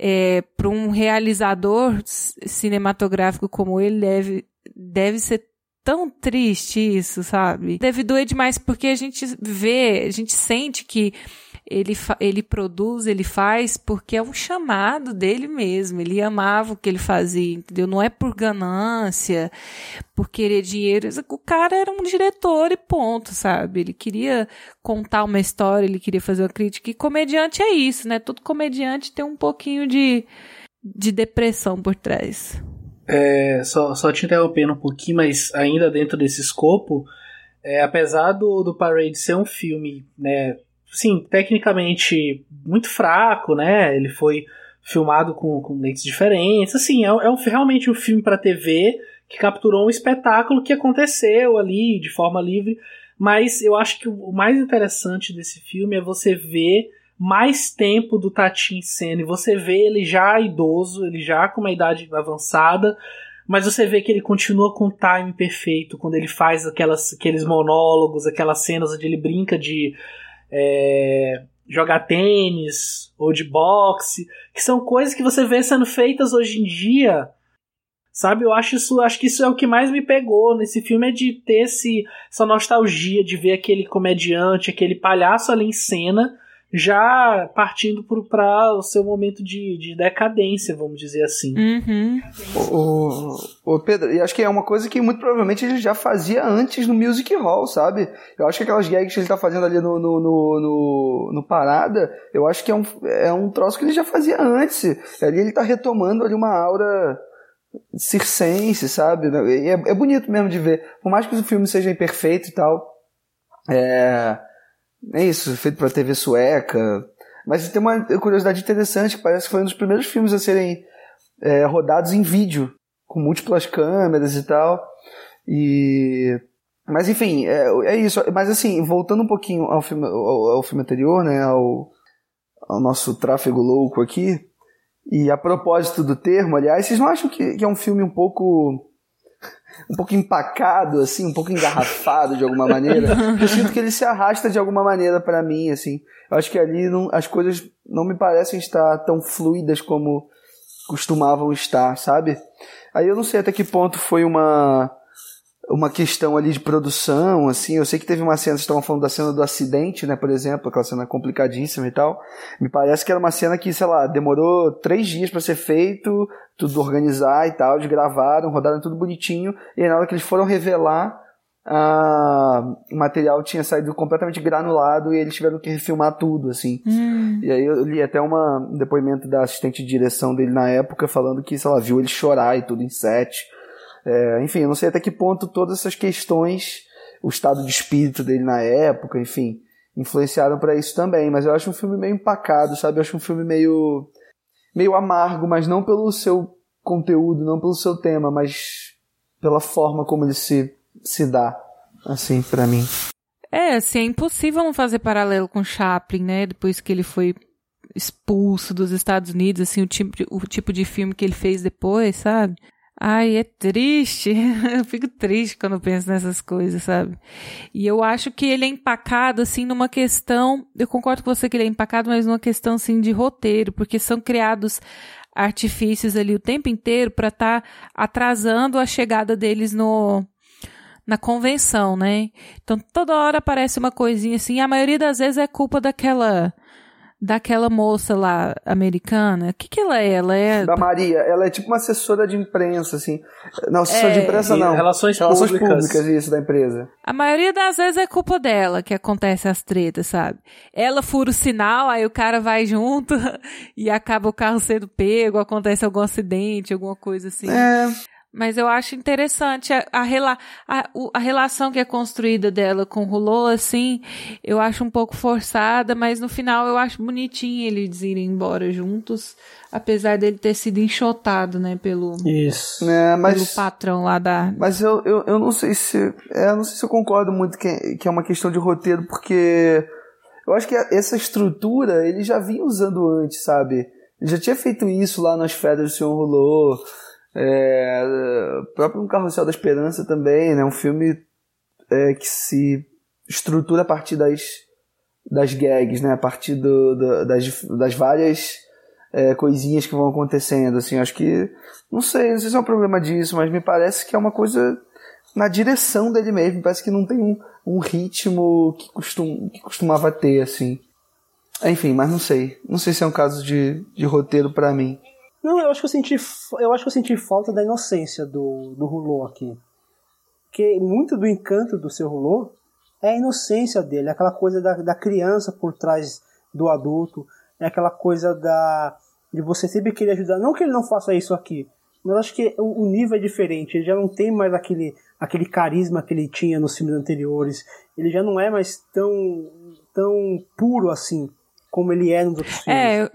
É, Para um realizador cinematográfico como ele, deve, deve ser tão triste isso, sabe? Deve doer demais porque a gente vê, a gente sente que ele, ele produz, ele faz porque é um chamado dele mesmo. Ele amava o que ele fazia, entendeu? Não é por ganância, por querer dinheiro. O cara era um diretor e ponto, sabe? Ele queria contar uma história, ele queria fazer uma crítica. E comediante é isso, né? Todo comediante tem um pouquinho de, de depressão por trás. É, só, só te interrompendo um pouquinho, mas ainda dentro desse escopo, é, apesar do, do Parade ser um filme, né, sim, tecnicamente muito fraco, né? Ele foi filmado com, com lentes diferentes. Assim, é, é um, realmente um filme para TV que capturou um espetáculo que aconteceu ali de forma livre. Mas eu acho que o mais interessante desse filme é você ver mais tempo do Tati em cena. E você vê ele já idoso, ele já com uma idade avançada, mas você vê que ele continua com o time perfeito quando ele faz aquelas, aqueles monólogos, aquelas cenas onde ele brinca de é, jogar tênis ou de boxe, que são coisas que você vê sendo feitas hoje em dia. Sabe, eu acho isso, acho que isso é o que mais me pegou nesse filme é de ter esse, essa nostalgia de ver aquele comediante, aquele palhaço ali em cena, já partindo para o seu momento de, de decadência, vamos dizer assim. Uhum. O, o, Pedro, e acho que é uma coisa que muito provavelmente ele já fazia antes no Music Hall, sabe? Eu acho que aquelas gags que ele tá fazendo ali no, no, no, no, no Parada, eu acho que é um, é um troço que ele já fazia antes. Ali ele tá retomando ali uma aura circense, sabe? É, é bonito mesmo de ver. Por mais que o filme seja imperfeito e tal. É é isso, feito pra TV sueca. Mas tem uma curiosidade interessante, que parece que foi um dos primeiros filmes a serem é, rodados em vídeo, com múltiplas câmeras e tal. E. Mas enfim, é, é isso. Mas assim, voltando um pouquinho ao filme, ao, ao filme anterior, né? Ao, ao nosso tráfego louco aqui. E a propósito do termo, aliás, vocês não acham que, que é um filme um pouco um pouco empacado, assim, um pouco engarrafado de alguma maneira. <laughs> Eu sinto que ele se arrasta de alguma maneira para mim, assim. Eu acho que ali não, as coisas não me parecem estar tão fluidas como costumavam estar, sabe? Aí eu não sei até que ponto foi uma uma questão ali de produção, assim, eu sei que teve uma cena, vocês estavam falando da cena do acidente, né, por exemplo, aquela cena complicadíssima e tal, me parece que era uma cena que, sei lá, demorou três dias para ser feito, tudo organizar e tal, eles gravaram, rodaram tudo bonitinho, e na hora que eles foram revelar, o material tinha saído completamente granulado e eles tiveram que refilmar tudo, assim. Hum. E aí eu li até uma, um depoimento da assistente de direção dele na época, falando que, sei lá, viu ele chorar e tudo em set, é, enfim, eu não sei até que ponto todas essas questões, o estado de espírito dele na época, enfim, influenciaram para isso também. Mas eu acho um filme meio empacado, sabe? Eu acho um filme meio, meio amargo, mas não pelo seu conteúdo, não pelo seu tema, mas pela forma como ele se, se dá, assim, para mim. É, assim, é impossível não fazer paralelo com Chaplin, né? Depois que ele foi expulso dos Estados Unidos, assim, o tipo de, o tipo de filme que ele fez depois, sabe? Ai, é triste. <laughs> Eu fico triste quando penso nessas coisas, sabe? E eu acho que ele é empacado, assim, numa questão. Eu concordo com você que ele é empacado, mas numa questão, assim, de roteiro, porque são criados artifícios ali o tempo inteiro para estar tá atrasando a chegada deles no. Na convenção, né? Então toda hora aparece uma coisinha assim. A maioria das vezes é culpa daquela daquela moça lá americana. O que que ela é? Ela é da Maria. Ela é tipo uma assessora de imprensa, assim. Não, assessora é, de imprensa não. Relações, relações públicas. públicas. isso da empresa. A maioria das vezes é culpa dela que acontece as tretas, sabe? Ela fura o sinal, aí o cara vai junto <laughs> e acaba o carro sendo pego, acontece algum acidente, alguma coisa assim. É. Mas eu acho interessante a, a, rela, a, a, relação que é construída dela com o Rulô, assim, eu acho um pouco forçada, mas no final eu acho bonitinho eles irem embora juntos, apesar dele ter sido enxotado, né, pelo, Isso. É, mas, pelo patrão lá da... Mas eu, eu, eu não sei se... É, eu não sei se eu concordo muito que, que é uma questão de roteiro, porque eu acho que essa estrutura ele já vinha usando antes, sabe? Ele já tinha feito isso lá nas férias do Senhor Rulô, é, próprio Um Carrossel da Esperança também, né? Um filme é, que se estrutura a partir das, das gags, né? A partir do, do das, das várias é, coisinhas que vão acontecendo, assim. Acho que, não sei, não sei se é um problema disso, mas me parece que é uma coisa na direção dele mesmo. Parece que não tem um, um ritmo que, costum, que costumava ter, assim. Enfim, mas não sei. Não sei se é um caso de, de roteiro para mim. Não, eu acho que eu senti, eu acho que eu senti falta da inocência do, do Rulô aqui. Porque muito do encanto do seu Rulô é a inocência dele, é aquela coisa da, da criança por trás do adulto, é aquela coisa da de você sempre querer ajudar. Não que ele não faça isso aqui, mas acho que o, o nível é diferente. Ele já não tem mais aquele, aquele carisma que ele tinha nos filmes anteriores. Ele já não é mais tão, tão puro assim como ele é nos outros filmes. É, eu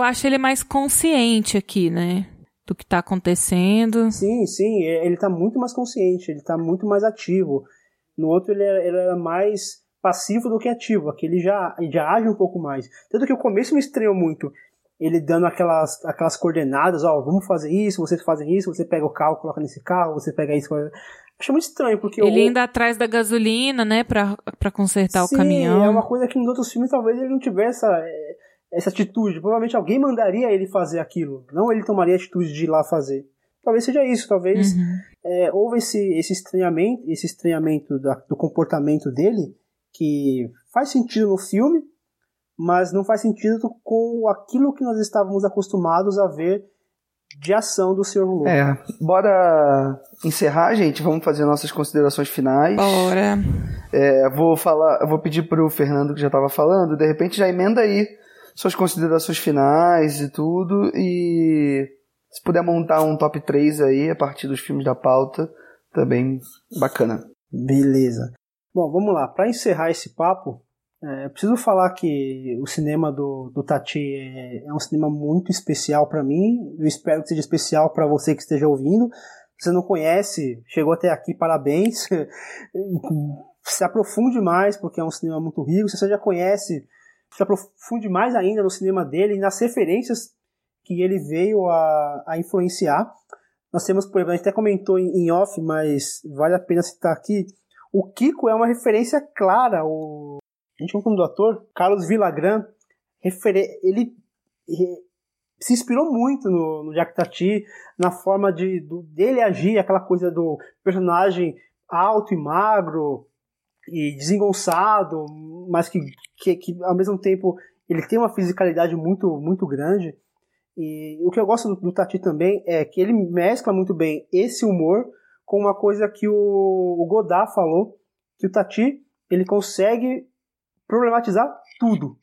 acho ele mais consciente aqui, né? Do que tá acontecendo. Sim, sim, é, ele tá muito mais consciente, ele tá muito mais ativo. No outro ele era, ele era mais passivo do que ativo, aqui ele já, já age um pouco mais. Tanto que o começo me estranhou muito, ele dando aquelas, aquelas coordenadas, ó, vamos fazer isso, vocês fazem isso, você pega o carro, coloca nesse carro, você pega isso. Achei muito estranho, porque. Ele eu... ainda atrás da gasolina, né, pra, pra consertar Sim, o caminhão. É uma coisa que nos outros filmes talvez ele não tivesse essa, essa atitude. Provavelmente alguém mandaria ele fazer aquilo, não ele tomaria a atitude de ir lá fazer. Talvez seja isso, talvez uhum. é, houve esse, esse estranhamento, esse estranhamento da, do comportamento dele que faz sentido no filme, mas não faz sentido com aquilo que nós estávamos acostumados a ver de ação do Sr. Lula. É, bora encerrar, gente. Vamos fazer nossas considerações finais. Bora. É, vou falar, vou pedir pro Fernando que já estava falando, de repente já emenda aí suas considerações finais e tudo. E se puder montar um top 3 aí a partir dos filmes da pauta, também bacana. Beleza. Bom, vamos lá. Para encerrar esse papo, É, preciso falar que o cinema do, do Tati é, é um cinema muito especial para mim. Eu espero que seja especial para você que esteja ouvindo. Se você não conhece, chegou até aqui, parabéns. <laughs> se aprofunde mais, porque é um cinema muito rico. Se você já conhece, se aprofunde mais ainda no cinema dele e nas referências que ele veio a, a influenciar. Nós temos, por exemplo, a gente até comentou em, em off, mas vale a pena citar aqui. O Kiko é uma referência clara. O, a gente como do ator, Carlos Villagrán, ele se inspirou muito no, no Jack Tati, na forma de do, dele agir, aquela coisa do personagem alto e magro e desengonçado, mas que, que, que ao mesmo tempo ele tem uma fisicalidade muito muito grande. E o que eu gosto do, do Tati também é que ele mescla muito bem esse humor com uma coisa que o, o Godard falou, que o Tati ele consegue problematizar tudo.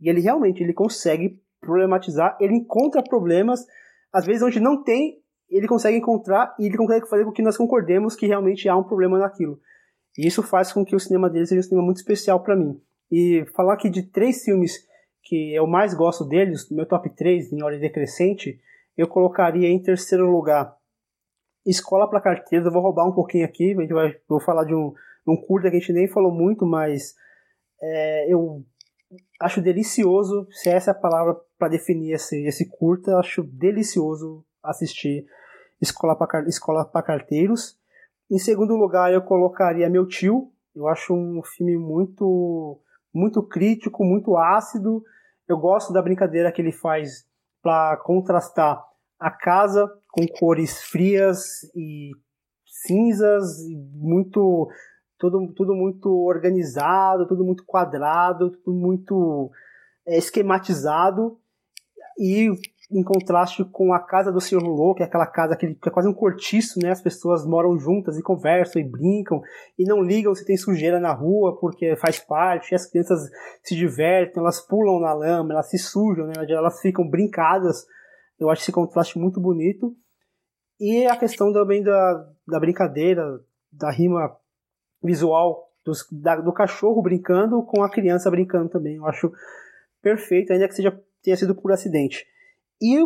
E ele realmente ele consegue problematizar, ele encontra problemas, às vezes onde não tem, ele consegue encontrar e ele consegue fazer com que nós concordemos que realmente há um problema naquilo. E isso faz com que o cinema dele seja um cinema muito especial para mim. E falar aqui de três filmes que eu mais gosto deles, meu top 3 em ordem decrescente, eu colocaria em terceiro lugar Escola para Carteiros. Eu vou roubar um pouquinho aqui, a gente vai, vou falar de um, um curta que a gente nem falou muito, mas é, eu acho delicioso, se essa é a palavra para definir esse, esse curta, acho delicioso assistir Escola para Escola Carteiros. Em segundo lugar, eu colocaria Meu Tio. Eu acho um filme muito muito crítico, muito ácido. Eu gosto da brincadeira que ele faz para contrastar a casa com cores frias e cinzas, muito tudo, tudo muito organizado, tudo muito quadrado, tudo muito é, esquematizado e em contraste com a casa do Sr. Lulô, que é aquela casa que, é quase um cortiço, né? As pessoas moram juntas e conversam e brincam e não ligam se tem sujeira na rua porque faz parte. as crianças se divertem, elas pulam na lama, elas se sujam, né? Elas ficam brincadas. Eu acho esse contraste muito bonito. E a questão também da, da brincadeira, da rima visual dos, da, do cachorro brincando com a criança brincando também. Eu acho perfeito, ainda que seja tenha sido por acidente. E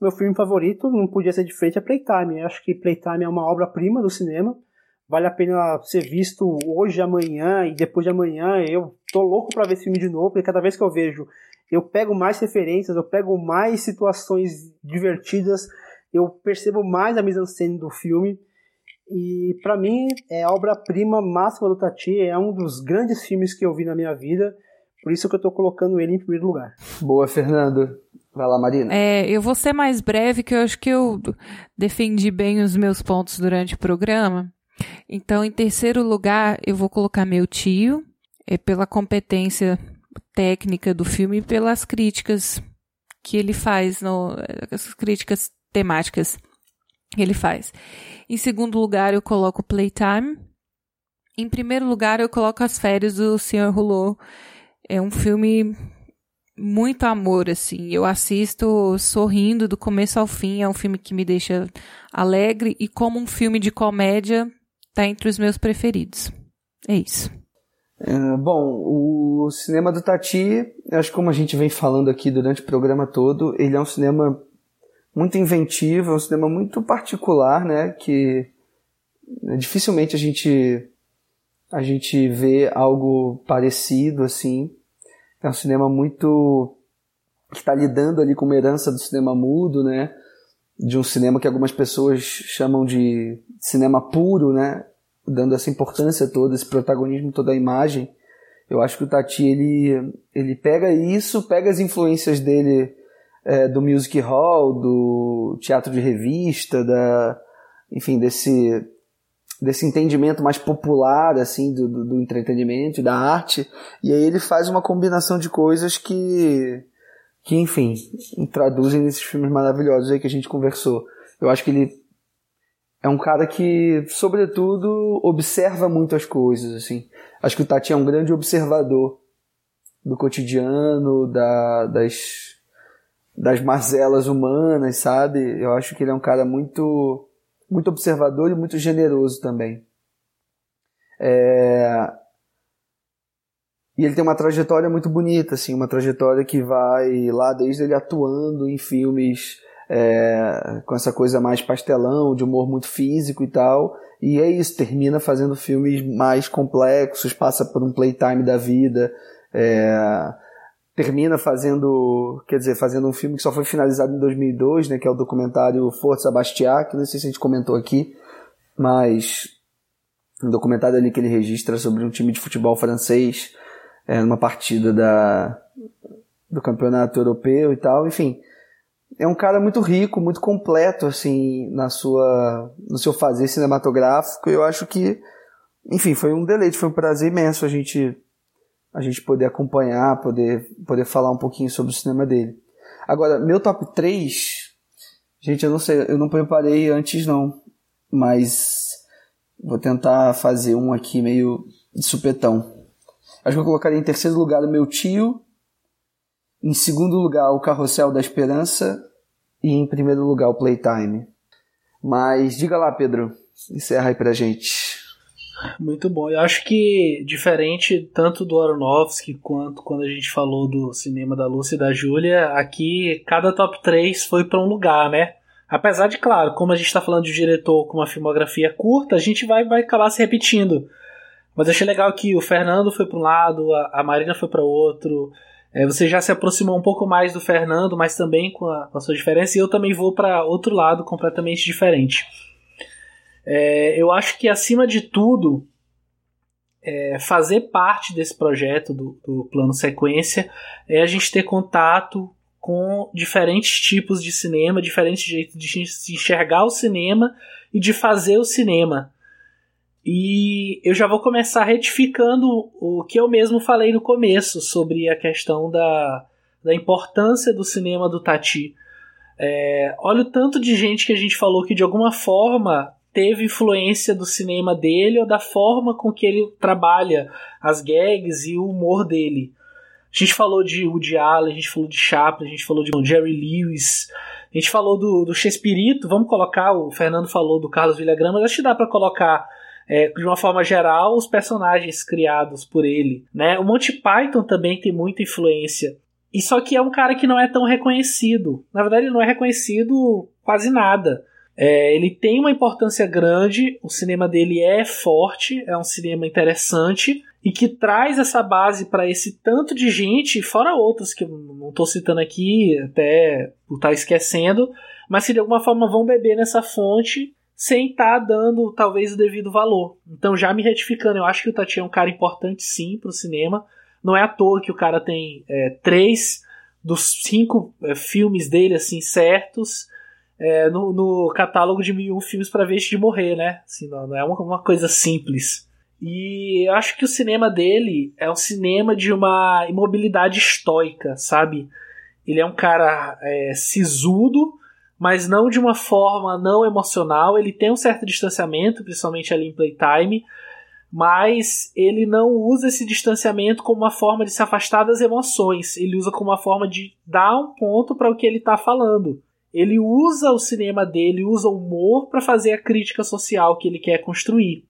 meu filme favorito não podia ser diferente é Playtime. Eu acho que Playtime é uma obra-prima do cinema. Vale a pena ser visto hoje, amanhã e depois de amanhã. Eu tô louco para ver esse filme de novo, porque cada vez que eu vejo, eu pego mais referências, eu pego mais situações divertidas, eu percebo mais a mise-en-scène do filme. E para mim é a obra-prima máxima do Tati, é um dos grandes filmes que eu vi na minha vida. Por isso que eu tô colocando ele em primeiro lugar. Boa, Fernando. Vai lá, Marina. É, eu vou ser mais breve, que eu acho que eu defendi bem os meus pontos durante o programa. Então, em terceiro lugar, eu vou colocar meu tio, é pela competência técnica do filme e pelas críticas que ele faz, no, as críticas temáticas que ele faz. Em segundo lugar, eu coloco Playtime. Em primeiro lugar, eu coloco As Férias do Sr. Hulot. É um filme muito amor, assim. Eu assisto sorrindo do começo ao fim. É um filme que me deixa alegre e como um filme de comédia, tá entre os meus preferidos. É isso. É, bom, o cinema do Tati, acho que como a gente vem falando aqui durante o programa todo, ele é um cinema muito inventivo, é um cinema muito particular, né? Que dificilmente a gente a gente vê algo parecido assim. É um cinema muito que está lidando ali com uma herança do cinema mudo, né? De um cinema que algumas pessoas chamam de cinema puro, né? Dando essa importância toda, esse protagonismo toda a imagem. Eu acho que o Tati ele ele pega isso, pega as influências dele é, do music hall, do teatro de revista, da enfim desse desse entendimento mais popular assim do, do, do entretenimento da arte. E aí ele faz uma combinação de coisas que que enfim traduzem nesses filmes maravilhosos aí que a gente conversou. Eu acho que ele é um cara que sobretudo observa muito as coisas assim. Acho que o Tati é um grande observador do cotidiano da, das das mazelas humanas sabe? Eu acho que ele é um cara muito muito observador e muito generoso também. É... E ele tem uma trajetória muito bonita, assim, uma trajetória que vai lá desde ele atuando em filmes é, com essa coisa mais pastelão, de humor muito físico e tal. E é isso, termina fazendo filmes mais complexos, passa por um playtime da vida, é, termina fazendo, quer dizer, fazendo um filme que só foi finalizado em 2002, né, que é o documentário Força Bastiat, que não sei se a gente comentou aqui, mas um documentário ali que ele registra sobre um time de futebol francês é, numa partida da, do campeonato europeu e tal, enfim. É um cara muito rico, muito completo, assim, na sua, no seu fazer cinematográfico. Eu acho que, enfim, foi um deleite, foi um prazer imenso a gente, a gente poder acompanhar, poder, poder falar um pouquinho sobre o cinema dele. Agora, meu top 3, gente, eu não sei, eu não preparei antes não, mas vou tentar fazer um aqui meio de supetão. Acho que eu colocaria em terceiro lugar o meu tio, em segundo lugar o Carrossel da Esperança e em primeiro lugar o Playtime. Mas diga lá, Pedro, encerra aí pra gente. Muito bom. Eu acho que, diferente tanto do Aronofsky quanto quando a gente falou do cinema da Lúcia e da Júlia, aqui cada top 3 foi para um lugar, né? Apesar de, claro, como a gente está falando de um diretor com uma filmografia curta, a gente vai, vai acabar se repetindo. Mas achei legal que o Fernando foi para um lado, a, a Marina foi para outro. É, você já se aproximou um pouco mais do Fernando, mas também com a, com a sua diferença, e eu também vou para outro lado completamente diferente. É, eu acho que, acima de tudo, é, fazer parte desse projeto do, do plano sequência é a gente ter contato com diferentes tipos de cinema, diferentes jeitos de enxergar o cinema e de fazer o cinema. E eu já vou começar retificando o que eu mesmo falei no começo sobre a questão da, da importância do cinema do Tati. É, olha o tanto de gente que a gente falou que de alguma forma teve influência do cinema dele ou da forma com que ele trabalha as gags e o humor dele. A gente falou de Woody Allen, a gente falou de Chaplin, a gente falou de Jerry Lewis, a gente falou do, do Shakespeare, vamos colocar, o Fernando falou do Carlos Villagrán, mas acho que dá para colocar é, de uma forma geral, os personagens criados por ele. Né? O Monty Python também tem muita influência. E só que é um cara que não é tão reconhecido. Na verdade, ele não é reconhecido quase nada. É, ele tem uma importância grande, o cinema dele é forte, é um cinema interessante e que traz essa base para esse tanto de gente, fora outros que eu não estou citando aqui, até por estar tá esquecendo, mas que de alguma forma vão beber nessa fonte sem estar tá dando talvez o devido valor. Então, já me retificando, eu acho que o Tati é um cara importante sim para o cinema. Não é à toa que o cara tem é, três dos cinco é, filmes dele assim certos é, no, no, catálogo de mil filmes para ver de morrer, né? Assim, não, não é uma, uma, coisa simples. E eu acho que o cinema dele é um cinema de uma imobilidade estoica, sabe? Ele é um cara é, sisudo, mas não de uma forma não emocional. Ele tem um certo distanciamento, principalmente ali em Playtime, mas ele não usa esse distanciamento como uma forma de se afastar das emoções. Ele usa como uma forma de dar um ponto para o que ele está falando. Ele usa o cinema dele, usa o humor para fazer a crítica social que ele quer construir.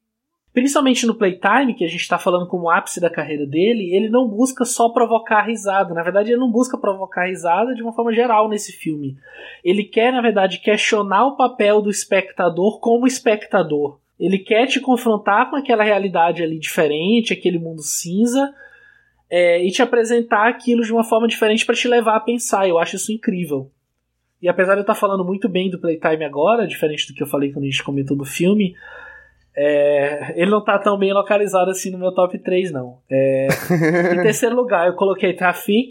Principalmente no Playtime, que a gente está falando como ápice da carreira dele, ele não busca só provocar risada. Na verdade, ele não busca provocar risada de uma forma geral nesse filme. Ele quer, na verdade, questionar o papel do espectador como espectador. Ele quer te confrontar com aquela realidade ali diferente, aquele mundo cinza, é, e te apresentar aquilo de uma forma diferente para te levar a pensar. Eu acho isso incrível. E apesar de eu estar falando muito bem do Playtime agora, diferente do que eu falei quando a gente comentou do filme, é, ele não tá tão bem localizado assim no meu top 3, não. É, em <laughs> terceiro lugar, eu coloquei Traffic,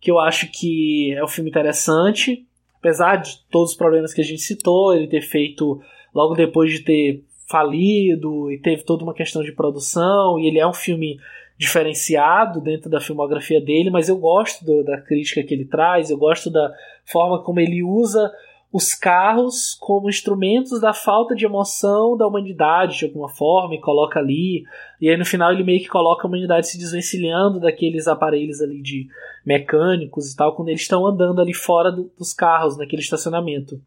que eu acho que é um filme interessante. Apesar de todos os problemas que a gente citou, ele ter feito logo depois de ter falido e teve toda uma questão de produção, e ele é um filme diferenciado dentro da filmografia dele, mas eu gosto do, da crítica que ele traz, eu gosto da forma como ele usa os carros como instrumentos da falta de emoção da humanidade, de alguma forma, e coloca ali. E aí no final ele meio que coloca a humanidade se desvencilhando daqueles aparelhos ali de mecânicos e tal, quando eles estão andando ali fora do, dos carros, naquele estacionamento.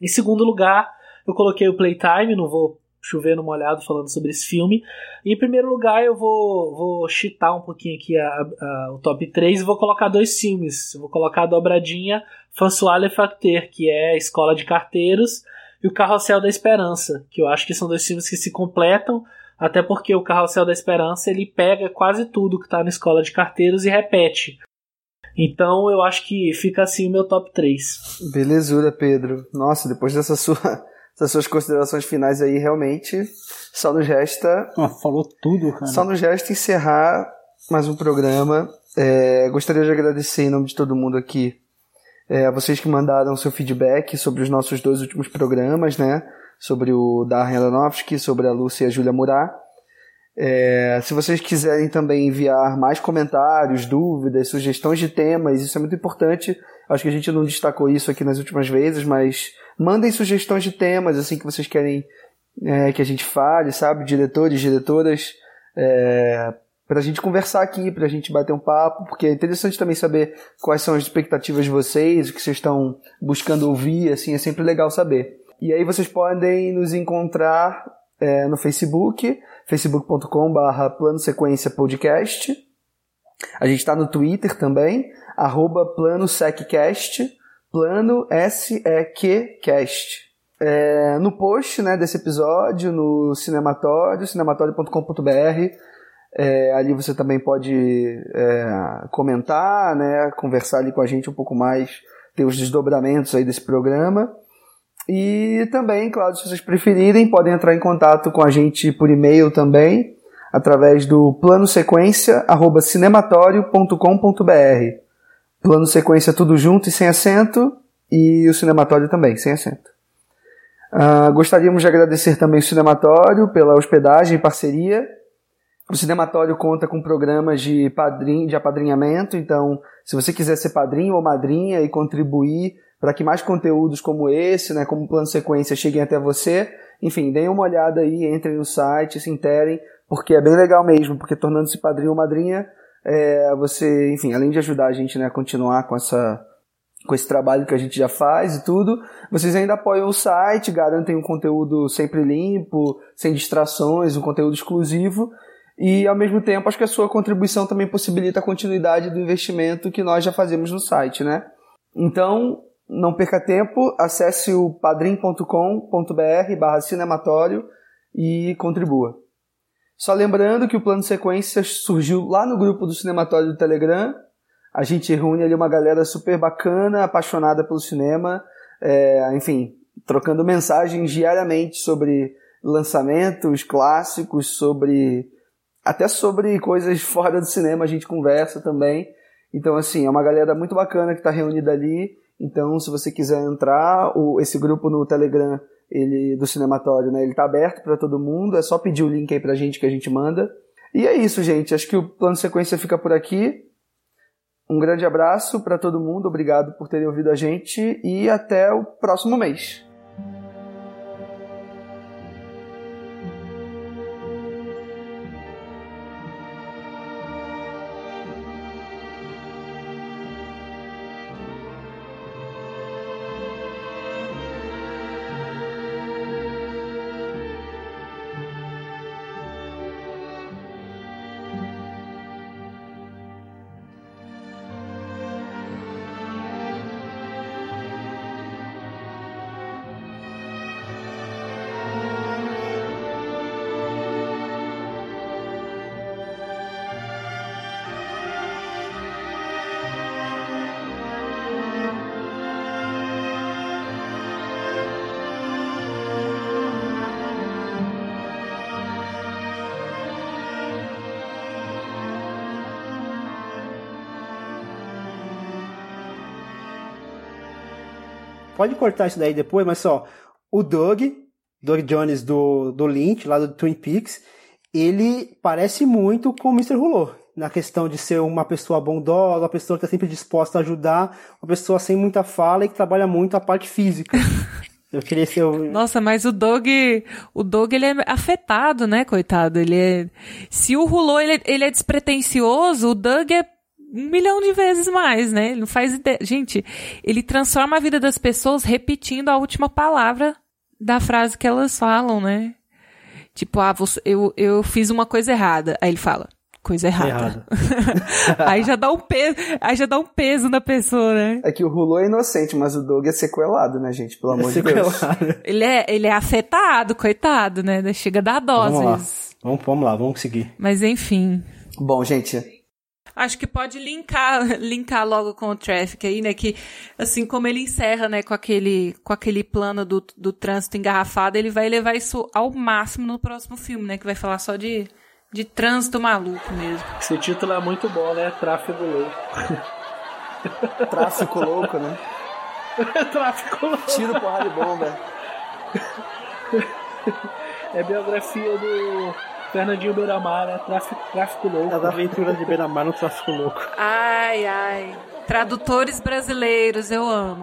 Em segundo lugar, eu coloquei o Playtime, não vou chovendo molhado falando sobre esse filme. Em primeiro lugar, eu vou, vou chitar um pouquinho aqui a, a, o top 3 e vou colocar dois filmes. Eu vou colocar a dobradinha François Le Facteur, que é Escola de Carteiros, e o Carrossel da Esperança, que eu acho que são dois filmes que se completam, até porque o Carrossel da Esperança ele pega quase tudo que está na Escola de Carteiros e repete. Então eu acho que fica assim o meu top 3. Belezura, Pedro. Nossa, depois dessa sua essas suas considerações finais aí, realmente, só nos resta. Ah, falou tudo, cara. Só nos resta encerrar mais um programa. É, gostaria de agradecer em nome de todo mundo aqui é, a vocês que mandaram seu feedback sobre os nossos dois últimos programas, né? Sobre o Darren Aronofsky, sobre a Lúcia e a Júlia Murat. É, se vocês quiserem também enviar mais comentários, dúvidas, sugestões de temas, isso é muito importante. Acho que a gente não destacou isso aqui nas últimas vezes, mas mandem sugestões de temas assim que vocês querem é, que a gente fale, sabe? Diretores, diretoras, é, para a gente conversar aqui, para a gente bater um papo, porque é interessante também saber quais são as expectativas de vocês, o que vocês estão buscando ouvir, assim, é sempre legal saber. E aí vocês podem nos encontrar é, no Facebook, facebook.com.br Plano Sequência Podcast. A gente está no Twitter também, arroba Plano SEQcast. É, no post né, desse episódio, no Cinematório, cinematório.com.br, é, ali você também pode é, comentar, né, conversar ali com a gente um pouco mais, ter os desdobramentos aí desse programa. E também, claro, se vocês preferirem, podem entrar em contato com a gente por e-mail também, através do planosequência@cinematório.com.br. Plano sequência tudo junto e sem acento, e o cinematório também, sem acento. Uh, gostaríamos de agradecer também o Cinematório pela hospedagem e parceria. O Cinematório conta com programas de, padrinho, de apadrinhamento, então, se você quiser ser padrinho ou madrinha e contribuir para que mais conteúdos como esse, né, como plano sequência, cheguem até você. Enfim, deem uma olhada aí, entrem no site, se interem, porque é bem legal mesmo, porque tornando-se padrinho ou madrinha, é, você, enfim, além de ajudar a gente né, a continuar com essa com esse trabalho que a gente já faz e tudo, vocês ainda apoiam o site, garantem um conteúdo sempre limpo, sem distrações, um conteúdo exclusivo, e ao mesmo tempo acho que a sua contribuição também possibilita a continuidade do investimento que nós já fazemos no site, né? Então, não perca tempo, acesse o padrim.com.br barra cinematório e contribua. Só lembrando que o plano de sequências surgiu lá no grupo do Cinematório do Telegram. A gente reúne ali uma galera super bacana, apaixonada pelo cinema, é, enfim, trocando mensagens diariamente sobre lançamentos clássicos, sobre até sobre coisas <laughs> fora do cinema a gente conversa também. Então, assim, é uma galera muito bacana que está reunida ali então, se você quiser entrar, o, esse grupo no Telegram ele, do Cinematório, né, ele tá aberto para todo mundo, é só pedir o link aí pra gente que a gente manda. E é isso, gente. Acho que o plano sequência fica por aqui. Um grande abraço para todo mundo, obrigado por terem ouvido a gente e até o próximo mês. Pode cortar isso daí depois, mas só, o Doug, Doug Jones do, do Lynch, lá do Twin Peaks, ele parece muito com o Mr. Hulot. Na questão de ser uma pessoa bondosa, uma pessoa que está sempre disposta a ajudar, uma pessoa sem muita fala e que trabalha muito a parte física. <laughs> Eu queria ser o... Nossa, mas o Doug, o Doug ele é afetado, né, coitado? Ele é, se o Hulot ele, ele é despretensioso, o Doug é um milhão de vezes mais, né? Ele não faz ideia. Gente, ele transforma a vida das pessoas repetindo a última palavra da frase que elas falam, né? Tipo, ah, você, eu, eu fiz uma coisa errada. Aí ele fala, coisa errada. <laughs> aí já dá um peso, aí já dá um peso na pessoa, né? É que o Rulo é inocente, mas o Doug é sequelado, né, gente? Pelo amor é de Deus. Ele é, ele é afetado, coitado, né? Chega a dar doses. Vamos lá. Vamos, vamos lá, vamos seguir. Mas enfim. Bom, gente, Acho que pode linkar, <laughs> linkar logo com o Traffic aí, né? Que, assim como ele encerra, né, com aquele, com aquele plano do, do trânsito engarrafado, ele vai levar isso ao máximo no próximo filme, né? Que vai falar só de, de trânsito maluco mesmo. Esse título é muito bom, né? Tráfego louco. <laughs> Tráfico louco, né? <laughs> Tráfico louco. Tiro, porrada e bomba. É biografia do Fernandinho Beiramar, né? Tráfico, tráfico louco. As aventuras de Beiramar no tráfico louco. Ai, ai. Tradutores brasileiros, eu amo.